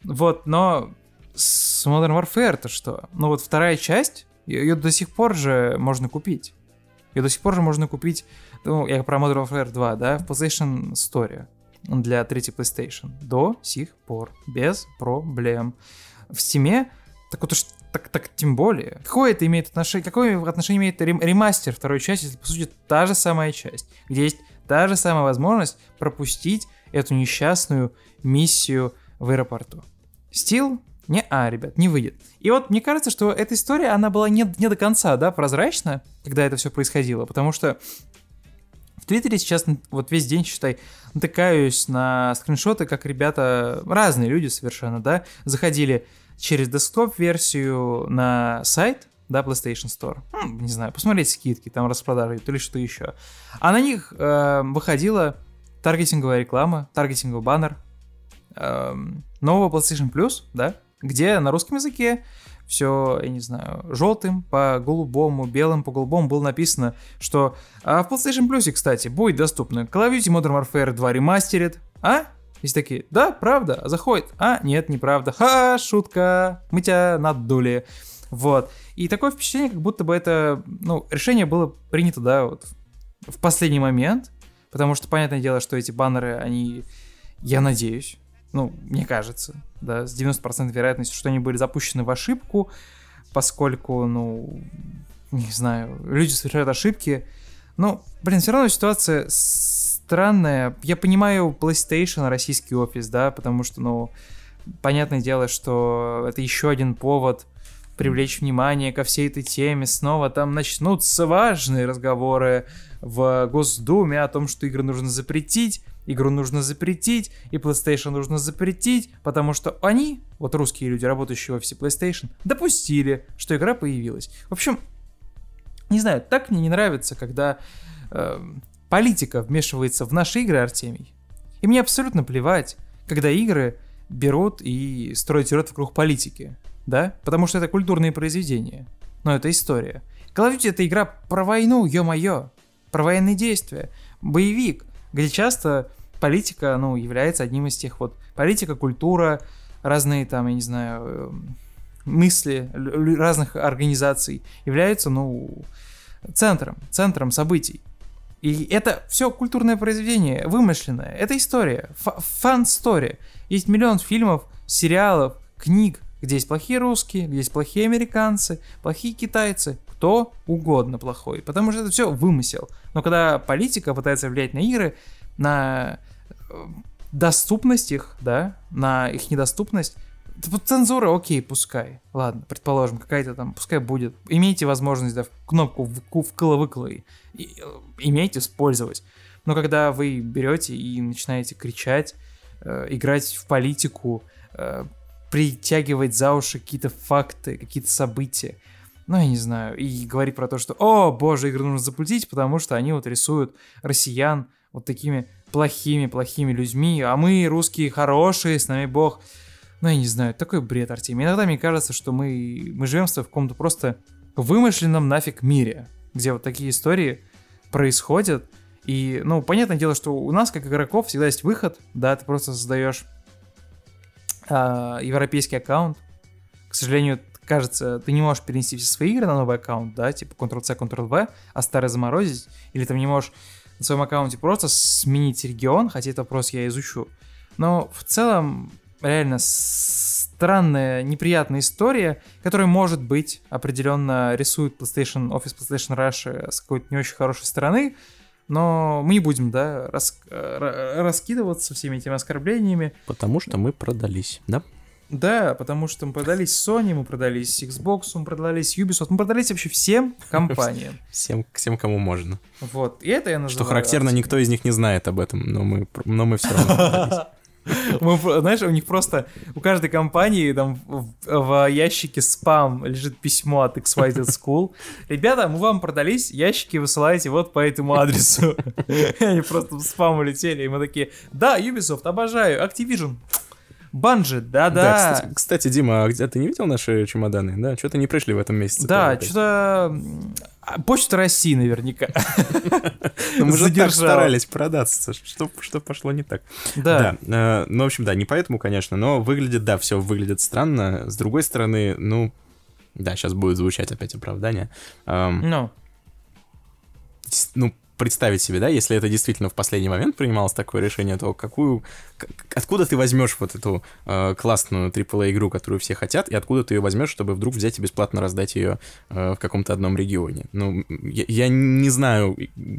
A: Вот, но с Modern Warfare-то что? Ну вот вторая часть, ее до сих пор же можно купить. Ее до сих пор же можно купить, ну, я про Modern Warfare 2, да, в PlayStation Store для третьей PlayStation. До сих пор. Без проблем. В Steam так вот уж так, так тем более. Какое это имеет отношение, какое отношение имеет рем, ремастер второй части, если по сути та же самая часть, где есть та же самая возможность пропустить эту несчастную миссию в аэропорту. Стил? Не, а, ребят, не выйдет. И вот мне кажется, что эта история, она была не, не до конца, да, прозрачна, когда это все происходило, потому что в Твиттере сейчас вот весь день, считай, натыкаюсь на скриншоты, как ребята, разные люди совершенно, да, заходили через десктоп-версию на сайт, да, PlayStation Store. Ну, не знаю, посмотреть скидки, там распродажи или что еще. А на них э, выходила таргетинговая реклама, таргетинговый баннер э, нового PlayStation Plus, да, где на русском языке все, я не знаю, желтым по голубому, белым по голубому было написано, что а в PlayStation Plus, кстати, будет доступно Call of Duty Modern Warfare 2 Remastered, а? И такие, да, правда, заходит. А, нет, неправда. Ха, шутка, мы тебя надули. Вот. И такое впечатление, как будто бы это, ну, решение было принято, да, вот в последний момент, потому что, понятное дело, что эти баннеры, они, я надеюсь, ну, мне кажется, да, с 90% вероятностью, что они были запущены в ошибку, поскольку, ну, не знаю, люди совершают ошибки. Ну, блин, все равно ситуация странная. Я понимаю PlayStation, российский офис, да, потому что, ну, понятное дело, что это еще один повод привлечь внимание ко всей этой теме. Снова там начнутся важные разговоры в Госдуме о том, что игры нужно запретить, игру нужно запретить, и PlayStation нужно запретить, потому что они, вот русские люди, работающие в офисе PlayStation, допустили, что игра появилась. В общем, не знаю, так мне не нравится, когда э, политика вмешивается в наши игры, Артемий. И мне абсолютно плевать, когда игры берут и строят сюжет вокруг политики, да? Потому что это культурные произведения. Но это история. Call of Duty это игра про войну, ё-моё. Про военные действия. Боевик, где часто политика, ну, является одним из тех вот... Политика, культура, разные там, я не знаю, эм, мысли разных организаций являются, ну, центром, центром событий. И это все культурное произведение, вымышленное. Это история, фан-стори. Есть миллион фильмов, сериалов, книг, где есть плохие русские, где есть плохие американцы, плохие китайцы, кто угодно плохой, потому что это все вымысел. Но когда политика пытается влиять на игры, на доступность их, да, на их недоступность, вот цензура, окей, пускай. Ладно, предположим, какая-то там, пускай будет. Имейте возможность, да, кнопку вкла-выкла имейте использовать. Но когда вы берете и начинаете кричать, э, играть в политику, э, притягивать за уши какие-то факты, какие-то события, ну, я не знаю, и говорить про то, что, о, боже, игры нужно запретить, потому что они вот рисуют россиян вот такими плохими-плохими людьми, а мы, русские, хорошие, с нами бог. Ну, я не знаю, такой бред, Артемий. Иногда мне кажется, что мы, мы живем в каком-то просто вымышленном нафиг мире, где вот такие истории происходят. И, ну, понятное дело, что у нас, как игроков, всегда есть выход, да, ты просто создаешь э, европейский аккаунт. К сожалению, кажется, ты не можешь перенести все свои игры на новый аккаунт, да, типа Ctrl-C, Ctrl-V, а старый заморозить, или ты не можешь на своем аккаунте просто сменить регион, хотя это вопрос я изучу. Но в целом, реально, странная, неприятная история, которая, может быть, определенно рисует PlayStation, офис PlayStation Russia с какой-то не очень хорошей стороны, но мы не будем, да, рас, раскидываться всеми этими оскорблениями.
B: Потому что мы продались, да?
A: Да, потому что мы продались Sony, мы продались Xbox, мы продались Ubisoft, мы продались вообще всем компаниям. (laughs)
B: Всем, всем кому можно.
A: Вот, и это я называю...
B: Что характерно, никто из них не знает об этом, но мы, но мы все равно продались. (laughs)
A: Мы, знаешь, у них просто, у каждой компании там в, в ящике спам лежит письмо от XYZ School. Ребята, мы вам продались, ящики высылаете вот по этому адресу. (laughs) Они просто в спам улетели, и мы такие, да, Ubisoft, обожаю, Activision, Банжи, да-да. Да,
B: кстати, кстати, Дима, а где ты не видел наши чемоданы? Да, что-то не пришли в этом месяце.
A: Да, что-то А, Почта России наверняка. (laughs)
B: Мы же так старались продаться, что, что пошло не так.
A: Да.
B: э, ну, в общем, да, не поэтому, конечно, но выглядит, да, все выглядит странно. С другой стороны, ну, да, сейчас будет звучать опять оправдание.
A: Ну,
B: ну, представить себе, да, если это действительно в последний момент принималось такое решение, то какую, откуда ты возьмешь вот эту э, классную AAA игру, которую все хотят, и откуда ты ее возьмешь, чтобы вдруг взять и бесплатно раздать ее э, в каком-то одном регионе? Ну, я, я не знаю,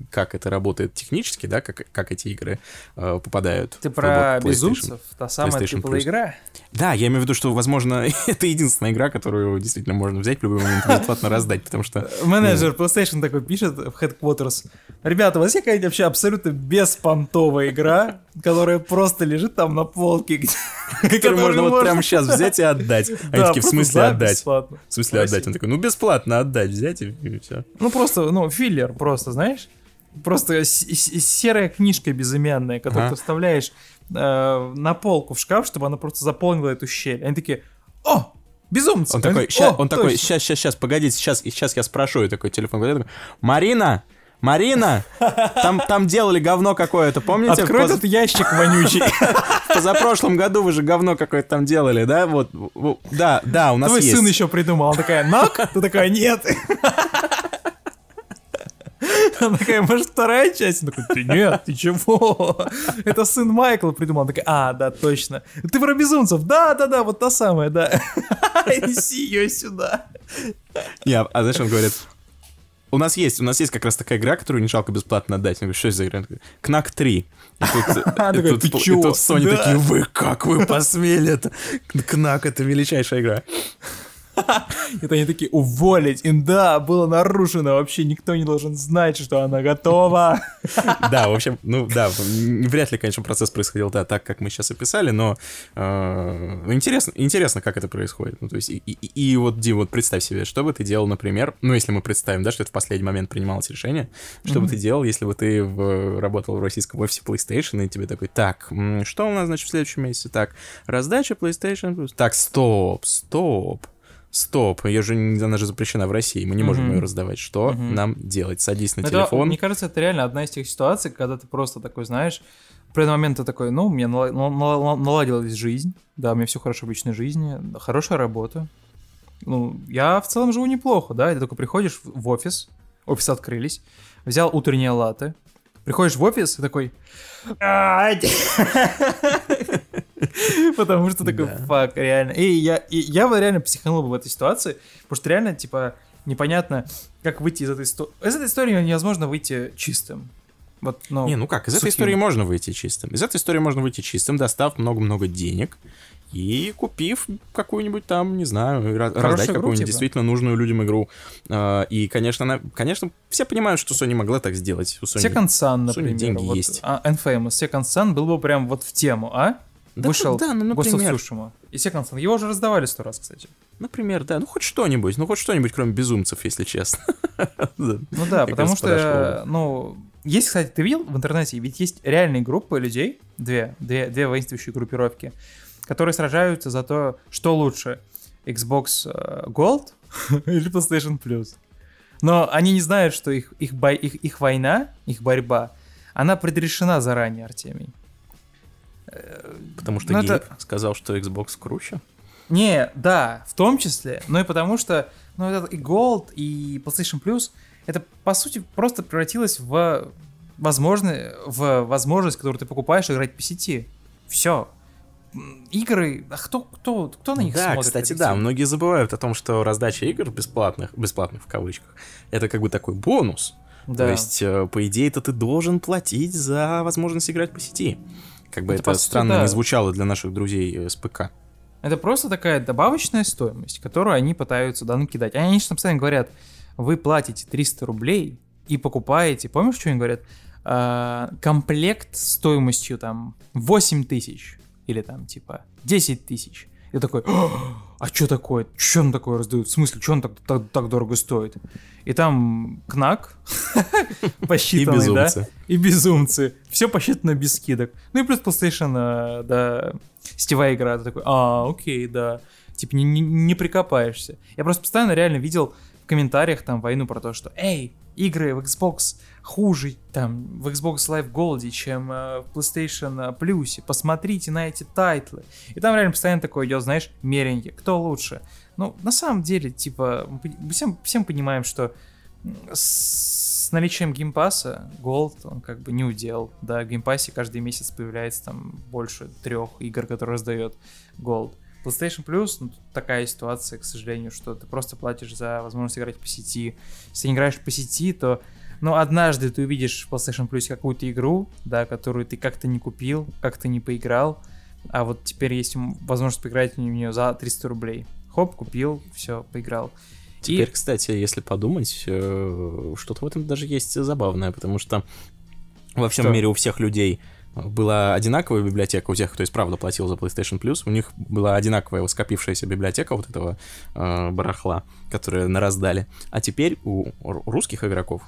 B: как это работает технически, да, как, как эти игры э, попадают.
A: ты про безумцев, та самая AAA игра.
B: Да, я имею в виду, что, возможно, (laughs) это единственная игра, которую действительно можно взять в любой момент бесплатно (laughs) раздать, потому что...
A: Менеджер PlayStation такой пишет в Headquarters. Ребята, у вас есть какая-нибудь вообще абсолютно беспонтовая игра, которая просто лежит там на полке, (laughs)
B: Которую можно вот прямо сейчас взять и отдать. (laughs) Они такие, в смысле отдать? В смысле отдать? Он такой, ну бесплатно отдать, взять и, все.
A: Ну просто, ну, филлер просто, знаешь? Просто серая книжка безымянная, которую ты вставляешь э, на полку в шкаф, чтобы она просто заполнила эту щель. Они такие, о, безумцы!
B: Он такой,
A: такие,
B: ща-
A: «О,
B: он такой,
A: точно».
B: сейчас, сейчас, сейчас, погодите, сейчас, сейчас я спрошу, и такой телефон говорит, Марина, Марина, там, там делали говно какое-то, помните?
A: Открой
B: Поз-
A: этот ящик вонючий. (laughs)
B: Позапрошлом году вы же говно какое-то там делали, да? Вот, да, да, у нас
A: Твой
B: есть.
A: сын еще придумал. Такая, нак? Ты такая, нет. Она такая, может, вторая часть? Он такой, ты нет, ты чего? Это сын Майкла придумал. Она такая, а, да, точно. Ты про безумцев? Да, да, да, вот та самая, да. (laughs) Неси ее сюда.
B: Не, а знаешь, он говорит, у нас есть, у нас есть как раз такая игра, которую не жалко бесплатно отдать. Я говорю, что это за игра? Кнак 3. И тут, (laughs) и тут,
A: «Ты
B: и
A: чё?
B: тут Sony такие, вы как вы (laughs) посмели это? Кнак это величайшая игра. (laughs)
A: Это они такие, уволить. И да, было нарушено. Вообще никто не должен знать, что она готова. (laughs)
B: Да, в общем, ну да, вряд ли, конечно, процесс происходил да, так, как мы сейчас описали, но э, ну, интересно, интересно, как это происходит. Ну, то есть, и, и- и вот, Дим, вот представь себе, что бы ты делал, например, ну, если мы представим, да, что это в последний момент принималось решение, что бы ты делал, если бы ты в- работал в российском офисе PlayStation, и тебе такой, так, что у нас, значит, в следующем месяце? Так, раздача PlayStation. Так, стоп, стоп. Стоп, ее же, она же запрещена в России, мы не можем
A: Мгм.
B: ее раздавать. Что
A: Мгм.
B: нам делать? Садись на
A: Это,
B: телефон.
A: мне кажется, это реально одна из тех ситуаций, когда ты просто такой, знаешь, в определенный момент ты такой, ну, у меня нала- нала- нала- наладилась жизнь, да, у меня все хорошо в личной жизни, хорошая работа. Ну, я в целом живу неплохо, да, и ты только приходишь в офис, офисы открылись, взял утреннее латте, приходишь в офис и такой... (laughs) (laughs) Потому что такой, фак, реально. И я, и я бы реально психанул бы в этой ситуации, потому что реально, типа, непонятно, как выйти из этой истории. Из этой истории невозможно выйти чистым. Вот, ну,
B: Не, ну как, из этой
A: сухим.
B: истории можно выйти чистым. Из этой истории можно выйти чистым, достав много-много денег и купив какую-нибудь там, не знаю, ra- раздать какую-нибудь
A: типа.
B: действительно нужную людям игру. А, И, конечно, она- конечно, все понимают, что Sony могла так сделать. У Sony...
A: Second Sun,
B: Sony
A: например.
B: деньги
A: вот,
B: есть.
A: а, Infamous, Second Sun был бы прям вот в тему, а?
B: Да,
A: Вышел
B: да, ну, например.
A: И Sun. Его уже раздавали сто раз, кстати.
B: Например, да, ну хоть что-нибудь, ну хоть что-нибудь, кроме безумцев, если честно. (laughs)
A: Ну да, потому что, ну, есть, кстати, ты видел в интернете, ведь есть реальные группы людей, две, две, две воинствующие группировки, которые сражаются за то, что лучше, Xbox э, Gold (laughs) или PlayStation Plus. Но они не знают, что их, их, бой- их, их война, их борьба, она предрешена заранее, Артемий.
B: Потому что
A: Ну,
B: Гейб
A: это-
B: сказал, что Xbox круче.
A: Не, да, в том числе, но и потому что, ну, этот и Gold, и PlayStation Plus, это, по сути, просто превратилось в, возможно, в возможность, которую ты покупаешь, играть по сети. Все. Игры, а кто, кто, кто на них
B: да,
A: смотрит?
B: кстати, да, многие забывают о том, что раздача игр бесплатных, бесплатных в кавычках, это как бы такой бонус.
A: Да.
B: То есть, э, по идее, это ты должен платить за возможность играть по сети. Как бы
A: Это,
B: это, странно
A: да.
B: не звучало для наших друзей э, с ПК.
A: Это просто такая добавочная стоимость, которую они пытаются да, накидать. Они же постоянно говорят, вы платите 300 рублей и покупаете, помнишь, что они говорят? А, комплект стоимостью там 8 тысяч или там типа 10 тысяч. И такой, а что такое? Что он такое раздают? В смысле, что он так, так, так дорого стоит? И там кнак (laughs) посчитанный, да?
B: безумцы.
A: И безумцы. Все посчитано без скидок. Ну и плюс PlayStation, э, да, сетевая игра. Ты такой, а, окей, да. Типа не, не, не прикопаешься. Я просто постоянно реально видел комментариях там войну про то, что «Эй, игры в Xbox хуже там в Xbox Live Gold, чем э, в PlayStation Plus. Посмотрите на эти тайтлы. И там реально постоянно такое идет, знаешь, меренье. Кто лучше? Ну, на самом деле, типа, мы всем, всем понимаем, что с наличием Game Pass'а Gold он как бы не удел. Да, в Game Pass'е каждый месяц появляется там больше трех игр, которые раздает Gold. PlayStation Plus, ну, такая ситуация, к сожалению, что ты просто платишь за возможность играть по сети. Если не играешь по сети, то ну, однажды ты увидишь в PlayStation Plus какую-то игру, да, которую ты как-то не купил, как-то не поиграл, а вот теперь есть возможность поиграть в нее за 300 рублей. Хоп, купил, все, поиграл.
B: Теперь, и... кстати, если подумать, э, что-то в этом даже есть забавное, потому что во всем что? мире у всех людей была одинаковая библиотека у тех, кто исправно платил за PlayStation Plus, у них была одинаковая скопившаяся библиотека вот этого э, барахла, которое нараздали. А теперь у русских игроков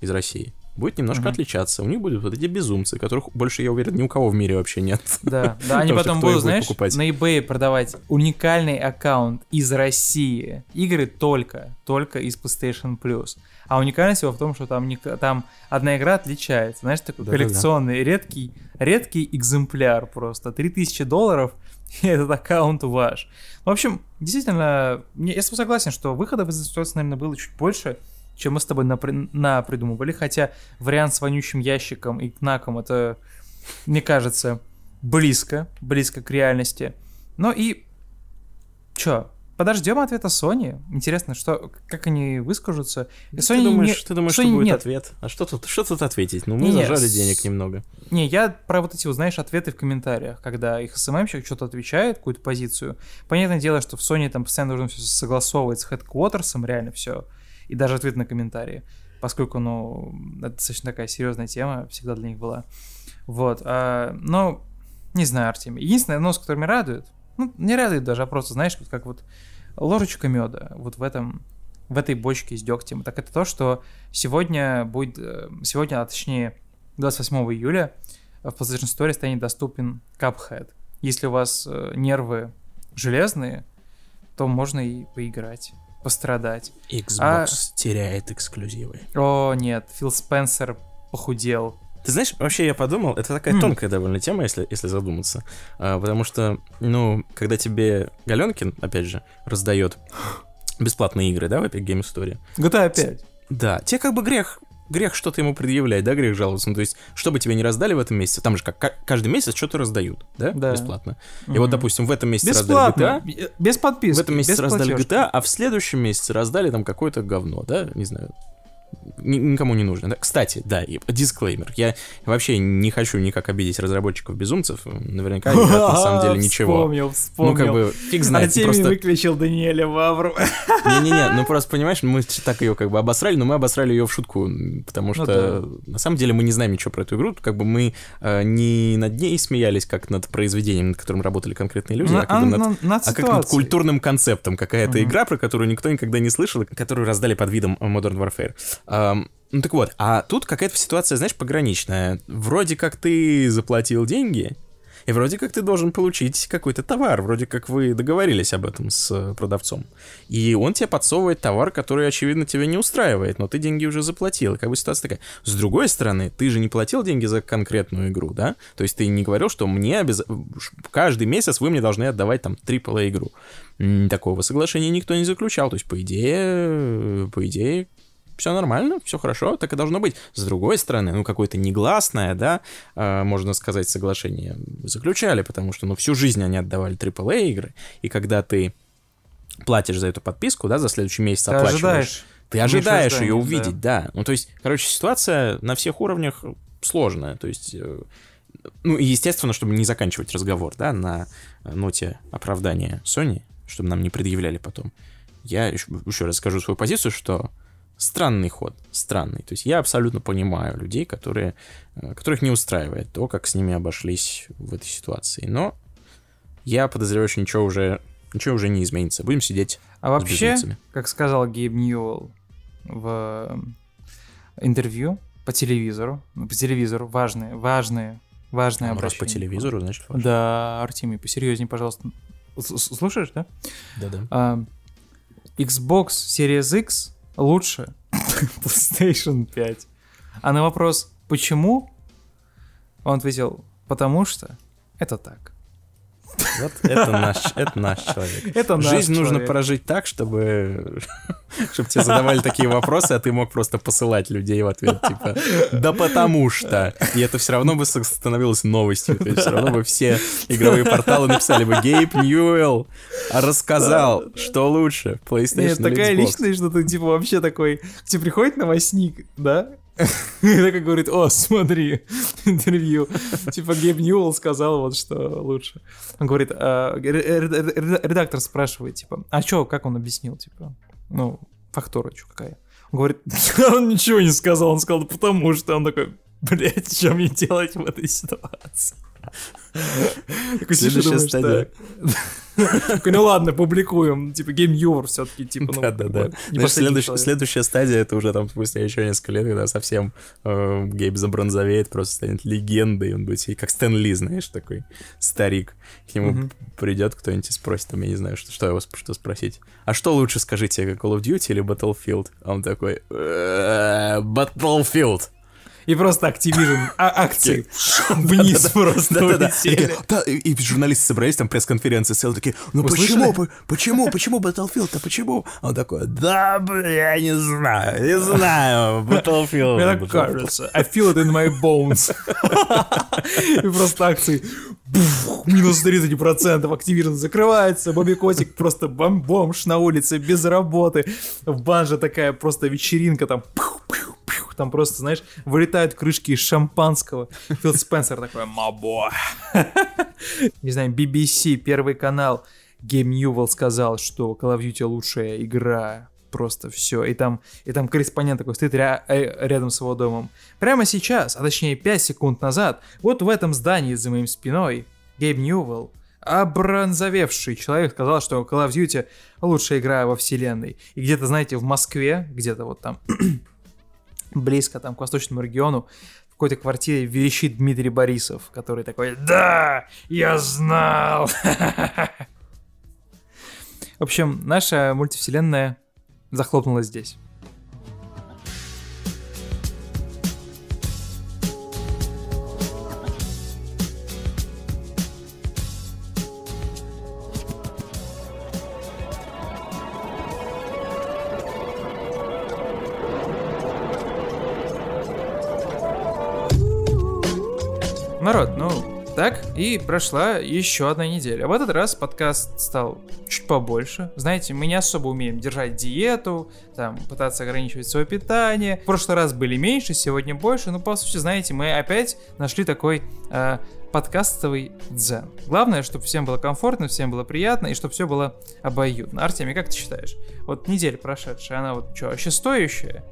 B: из России будет немножко mm-hmm. отличаться. У них будут вот эти безумцы, которых больше, я уверен, ни у кого в мире вообще нет.
A: Да, да, они (laughs) потом будут, знаешь, покупать. на eBay продавать уникальный аккаунт из России. Игры только, только из PlayStation Plus. А уникальность его в том, что там, не, там одна игра отличается. Знаешь, такой да, коллекционный, да, да. редкий, редкий экземпляр просто. 3000 долларов, (laughs) и этот аккаунт ваш. В общем, действительно, я согласен, что выходов из этой ситуации, наверное, было чуть больше, чем мы с тобой напри- напридумывали. Хотя вариант с вонючим ящиком и кнаком это, мне кажется, близко, близко к реальности. Но и чё, подождем ответа Sony. Интересно, что, как они выскажутся.
B: Sony ты думаешь, не... ты думаешь Sony что будет нет. ответ? А что тут, что тут ответить? Ну, мы не, зажали с... денег немного.
A: Не, я про вот эти, знаешь, ответы в комментариях, когда их СММщик что-то отвечает, какую-то позицию. Понятное дело, что в Sony там постоянно нужно все согласовывать с хедквотерсом, реально все и даже ответ на комментарии, поскольку, ну, это достаточно такая серьезная тема всегда для них была. Вот, а, но, не знаю, Артемий, единственное, нос, который меня радует, ну, не радует даже, а просто, знаешь, вот как вот ложечка меда вот в этом, в этой бочке с дегтем, так это то, что сегодня будет, э, сегодня, а точнее 28 июля в PlayStation Store станет доступен Cuphead. Если у вас э, нервы железные, то можно и поиграть пострадать.
B: Xbox а... теряет эксклюзивы.
A: О, нет, Фил Спенсер похудел.
B: Ты знаешь, вообще я подумал, это такая mm. тонкая довольно тема, если, если задуматься. А, потому что, ну, когда тебе Галенкин, опять же, раздает (gasps) бесплатные игры, да, в Epic Game Story.
A: GTA 5.
B: Да, тебе как бы грех грех что-то ему предъявлять, да, грех жаловаться. Ну, то есть, что бы тебе не раздали в этом месяце, там же как каждый месяц что-то раздают, да, да. бесплатно. И вот, допустим, в этом месяце
A: бесплатно. раздали GTA. Без подписки.
B: В этом месяце раздали GTA, а в следующем месяце раздали там какое-то говно, да, не знаю, никому не нужно. Кстати, да, и дисклеймер. Я вообще не хочу никак обидеть разработчиков-безумцев. Наверняка играть на самом деле (laughs) ничего.
A: Вспомнил, вспомнил.
B: Ну, как бы, фиг знает.
A: А просто... выключил Даниэля Вавру. (laughs)
B: Не-не-не, ну просто, понимаешь, мы так ее как бы обосрали, но мы обосрали ее в шутку, потому ну что ну, да. на самом деле мы не знаем ничего про эту игру. Как бы мы э, не над ней смеялись, как над произведением, над которым работали конкретные люди, на, а, как, бы над, над а как над культурным концептом. Какая-то угу. игра, про которую никто никогда не слышал, которую раздали под видом Modern Warfare. Ну так вот, а тут какая-то ситуация, знаешь, пограничная. Вроде как ты заплатил деньги, и вроде как ты должен получить какой-то товар, вроде как вы договорились об этом с э, продавцом. И он тебе подсовывает товар, который, очевидно, тебя не устраивает, но ты деньги уже заплатил. как бы ситуация такая. С другой стороны, ты же не платил деньги за конкретную игру, да? То есть ты не говорил, что мне обяз... каждый месяц вы мне должны отдавать там AAA игру. Такого соглашения никто не заключал. То есть, по идее, по идее, все нормально, все хорошо, так и должно быть. С другой стороны, ну, какое-то негласное, да, э, можно сказать, соглашение заключали, потому что, ну, всю жизнь они отдавали AAA игры, и когда ты платишь за эту подписку, да, за следующий месяц ты оплачиваешь. Ожидаешь. Ты ожидаешь ее увидеть, да. да. Ну, то есть, короче, ситуация на всех уровнях сложная, то есть... Э, ну, и естественно, чтобы не заканчивать разговор, да, на ноте оправдания Sony, чтобы нам не предъявляли потом. Я еще, еще раз скажу свою позицию, что странный ход, странный. То есть я абсолютно понимаю людей, которые, э, которых не устраивает то, как с ними обошлись в этой ситуации. Но я подозреваю, что ничего уже, ничего уже не изменится. Будем сидеть
A: А вообще, как сказал Гейб Ньюэлл в интервью по телевизору, ну, по телевизору, важные, важные, важные
B: обращения. Раз по телевизору, значит, важно.
A: Да, Артемий, посерьезнее, пожалуйста. Слушаешь, да?
B: Да-да.
A: А, Xbox Series X лучше (laughs) PlayStation 5. А на вопрос «почему?» он ответил «потому что это так».
B: Вот это наш, это наш человек. (laughs)
A: Это наш
B: Жизнь нужно
A: человек.
B: прожить так, чтобы, (laughs) чтобы тебе задавали такие вопросы, а ты мог просто посылать людей в ответ, типа, да потому что. И это все равно бы становилось новостью. То есть все равно бы все игровые порталы написали бы, Гейб Ньюэлл рассказал, что лучше, PlayStation
A: Нет, такая
B: Xbox».
A: личность, что ты типа вообще такой... К тебе приходит новостник, да? И такой говорит, о, смотри, (laughs) интервью. Типа Гейб Ньюэлл сказал вот, что лучше. Он говорит, а, ре- ре- ре- редактор спрашивает, типа, а чё, как он объяснил, типа, ну, фактура чё какая? Он говорит, он ничего не сказал, он сказал, «Да потому что он такой, блядь, что мне делать в этой ситуации?
B: Следующая стадия.
A: Такой, ну ладно, публикуем. Типа Game News все-таки, типа, ну,
B: Да-да-да. следующая стадия, это уже там спустя еще несколько лет, когда совсем э, Гейб забронзовеет, просто станет легендой, он будет как Стэн Ли, знаешь, такой старик. К нему придет кто-нибудь и спросит, там, я не знаю, что, его что спросить. А что лучше, скажите, Call of Duty или Battlefield? А он такой, «Э, Battlefield.
A: И просто Activision а- (laughs) акции вниз просто улетели.
B: И, журналисты собрались, там пресс-конференции сел такие, ну почему, почему, почему Battlefield-то, почему? А он такой, да, бля, я не знаю, не знаю, Battlefield.
A: Мне так кажется. I feel it in my bones. И просто акции минус 30%, Activision закрывается, Бобби Котик просто бом- бомж на улице, без работы. В банже такая просто вечеринка, там пух, пух, там просто, знаешь, вылетают крышки из шампанского. Фил Спенсер такой, мабо. (laughs) Не знаю, BBC, Первый канал, Гейб Ньювелл сказал, что Call of Duty лучшая игра. Просто все. И там, и там корреспондент такой стоит ря- э, рядом с его домом. Прямо сейчас, а точнее 5 секунд назад, вот в этом здании за моим спиной, Гейб Ньювелл, обронзовевший человек, сказал, что Call of Duty лучшая игра во вселенной. И где-то, знаете, в Москве, где-то вот там, (clears throat) близко там к восточному региону, в какой-то квартире верещит Дмитрий Борисов, который такой «Да, я знал!» (laughs) В общем, наша мультивселенная захлопнулась здесь. Народ, ну, так и прошла еще одна неделя. В этот раз подкаст стал чуть побольше. Знаете, мы не особо умеем держать диету, там, пытаться ограничивать свое питание. В прошлый раз были меньше, сегодня больше. Но, по сути, знаете, мы опять нашли такой э, подкастовый дзен. Главное, чтобы всем было комфортно, всем было приятно, и чтобы все было обоюдно. Артемий, как ты считаешь? Вот неделя прошедшая, она вот что, вообще стоящая?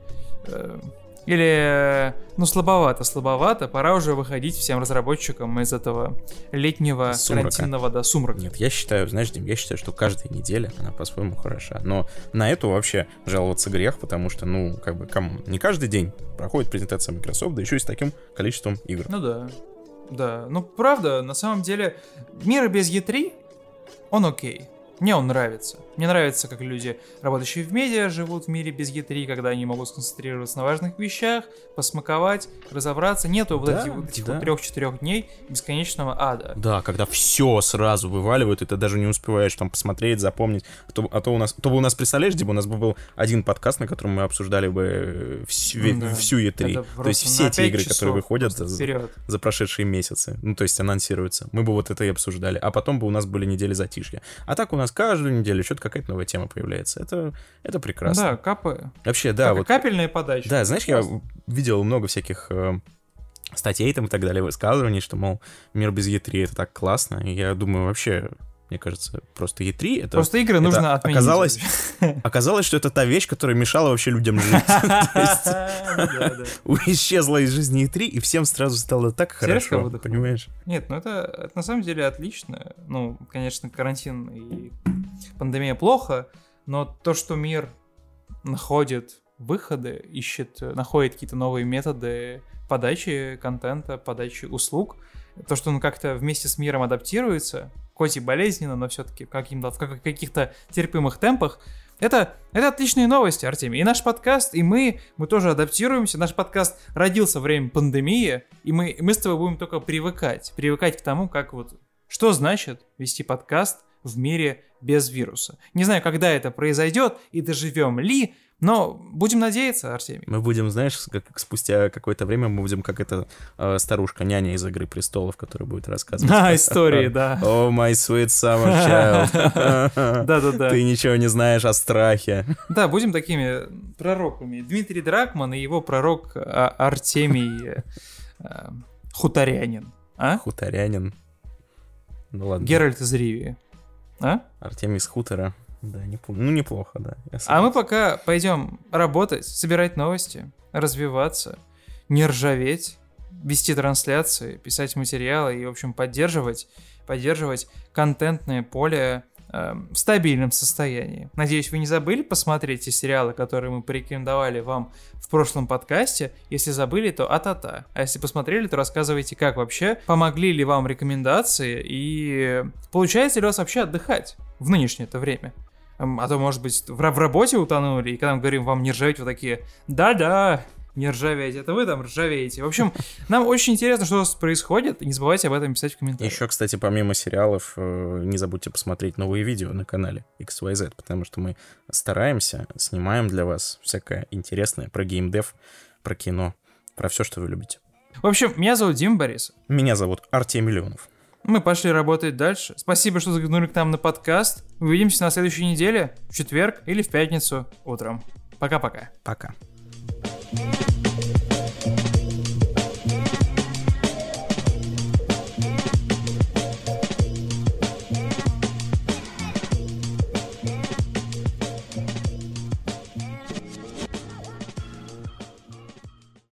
A: Э, Или, ну, слабовато, слабовато, пора уже выходить всем разработчикам из этого летнего
B: Сумрака.
A: карантинного, да, сумрака.
B: Нет, я считаю, знаешь, Дим, я считаю, что каждая неделя, она по-своему хороша. Но на эту вообще жаловаться грех, потому что, ну, как бы, кому не каждый день проходит презентация Microsoft, да еще и с таким количеством игр.
A: Ну да, да. Ну, правда, на самом деле, мир без E3, он окей. Мне он нравится. Мне нравится, как люди, работающие в медиа, живут в мире без E3, когда они могут сконцентрироваться на важных вещах, посмаковать, разобраться. Нету вот
B: Да,
A: этих, вот этих
B: да.
A: вот трех-четырех дней бесконечного ада.
B: Да, когда все сразу вываливают, и ты даже не успеваешь там посмотреть, запомнить. А то, а то у нас, то бы у нас, представляешь, Дима, у нас бы был один подкаст, на котором мы обсуждали бы э, всю,
A: да.
B: всю E3.
A: Это
B: То есть все те игры, которые выходят за, за прошедшие месяцы. Ну, то есть анонсируются. Мы бы вот это и обсуждали. А потом бы у нас были недели затишья. А так у нас каждую неделю что-то какая-то новая тема появляется. Это, это прекрасно.
A: Да, капы.
B: Вообще, да,
A: Как-
B: вот
A: Капельная подача.
B: да, знаешь, я видел много всяких э, статей там и так далее, высказываний, что, мол, мир без E3 это так классно. И я думаю, вообще, мне кажется, просто E3 это...
A: Просто игры нужно отменить.
B: оказалось, оказалось, что это та вещь, которая мешала вообще людям жить. (laughs) (laughs) (laughs) Исчезла из жизни E3, и всем сразу стало так хорошо, понимаешь?
A: Нет, ну это, это на самом деле отлично. Ну, конечно, карантин и пандемия плохо, но то, что мир находит выходы, ищет, находит какие-то новые методы подачи контента, подачи услуг, то, что он как-то вместе с миром адаптируется, хоть и болезненно, но все-таки каким-то- в как- каких-то терпимых темпах, Это, это отличные новости, Артемий. И наш подкаст, и мы, мы тоже адаптируемся. Наш подкаст родился во время пандемии, и мы, мы с тобой будем только привыкать. Привыкать к тому, как вот... Что значит вести подкаст в мире без вируса? Не знаю, когда это произойдет, и доживем ли, но будем надеяться, Артемий.
B: Мы будем, знаешь, как, спустя какое-то время мы будем как эта э, старушка няня из Игры престолов, которая будет рассказывать.
A: А, истории, да. (laughs)
B: О, my sweet summer child. (laughs)
A: Да-да-да.
B: Ты ничего не знаешь о страхе.
A: Да, будем такими пророками. Дмитрий Дракман и его пророк а, Артемий э, Хуторянин. А?
B: Хуторянин. Ну ладно.
A: Геральт из Ривии. А?
B: Артемий из хутора. Да, непл- ну неплохо, да.
A: А мы пока пойдем работать, собирать новости, развиваться, не ржаветь, вести трансляции, писать материалы и, в общем, поддерживать, поддерживать контентное поле э, в стабильном состоянии. Надеюсь, вы не забыли посмотреть те сериалы, которые мы порекомендовали вам в прошлом подкасте. Если забыли, то а-та-та. А если посмотрели, то рассказывайте, как вообще, помогли ли вам рекомендации и получается ли у вас вообще отдыхать в нынешнее это время. А то, может быть, в, ра- в работе утонули, и когда мы говорим вам не ржаветь, вы такие, да-да, не ржаветь, это вы там ржавеете. В общем, (laughs) нам очень интересно, что у вас происходит, не забывайте об этом писать в комментариях.
B: Еще, кстати, помимо сериалов, э, не забудьте посмотреть новые видео на канале XYZ, потому что мы стараемся, снимаем для вас всякое интересное про геймдев, про кино, про все, что вы любите.
A: В общем, меня зовут Дим Борис.
B: Меня зовут Артемий Миллионов.
A: Мы пошли работать дальше. Спасибо, что заглянули к нам на подкаст. Увидимся на следующей неделе, в четверг или в пятницу утром. Пока-пока.
B: Пока.
E: Thank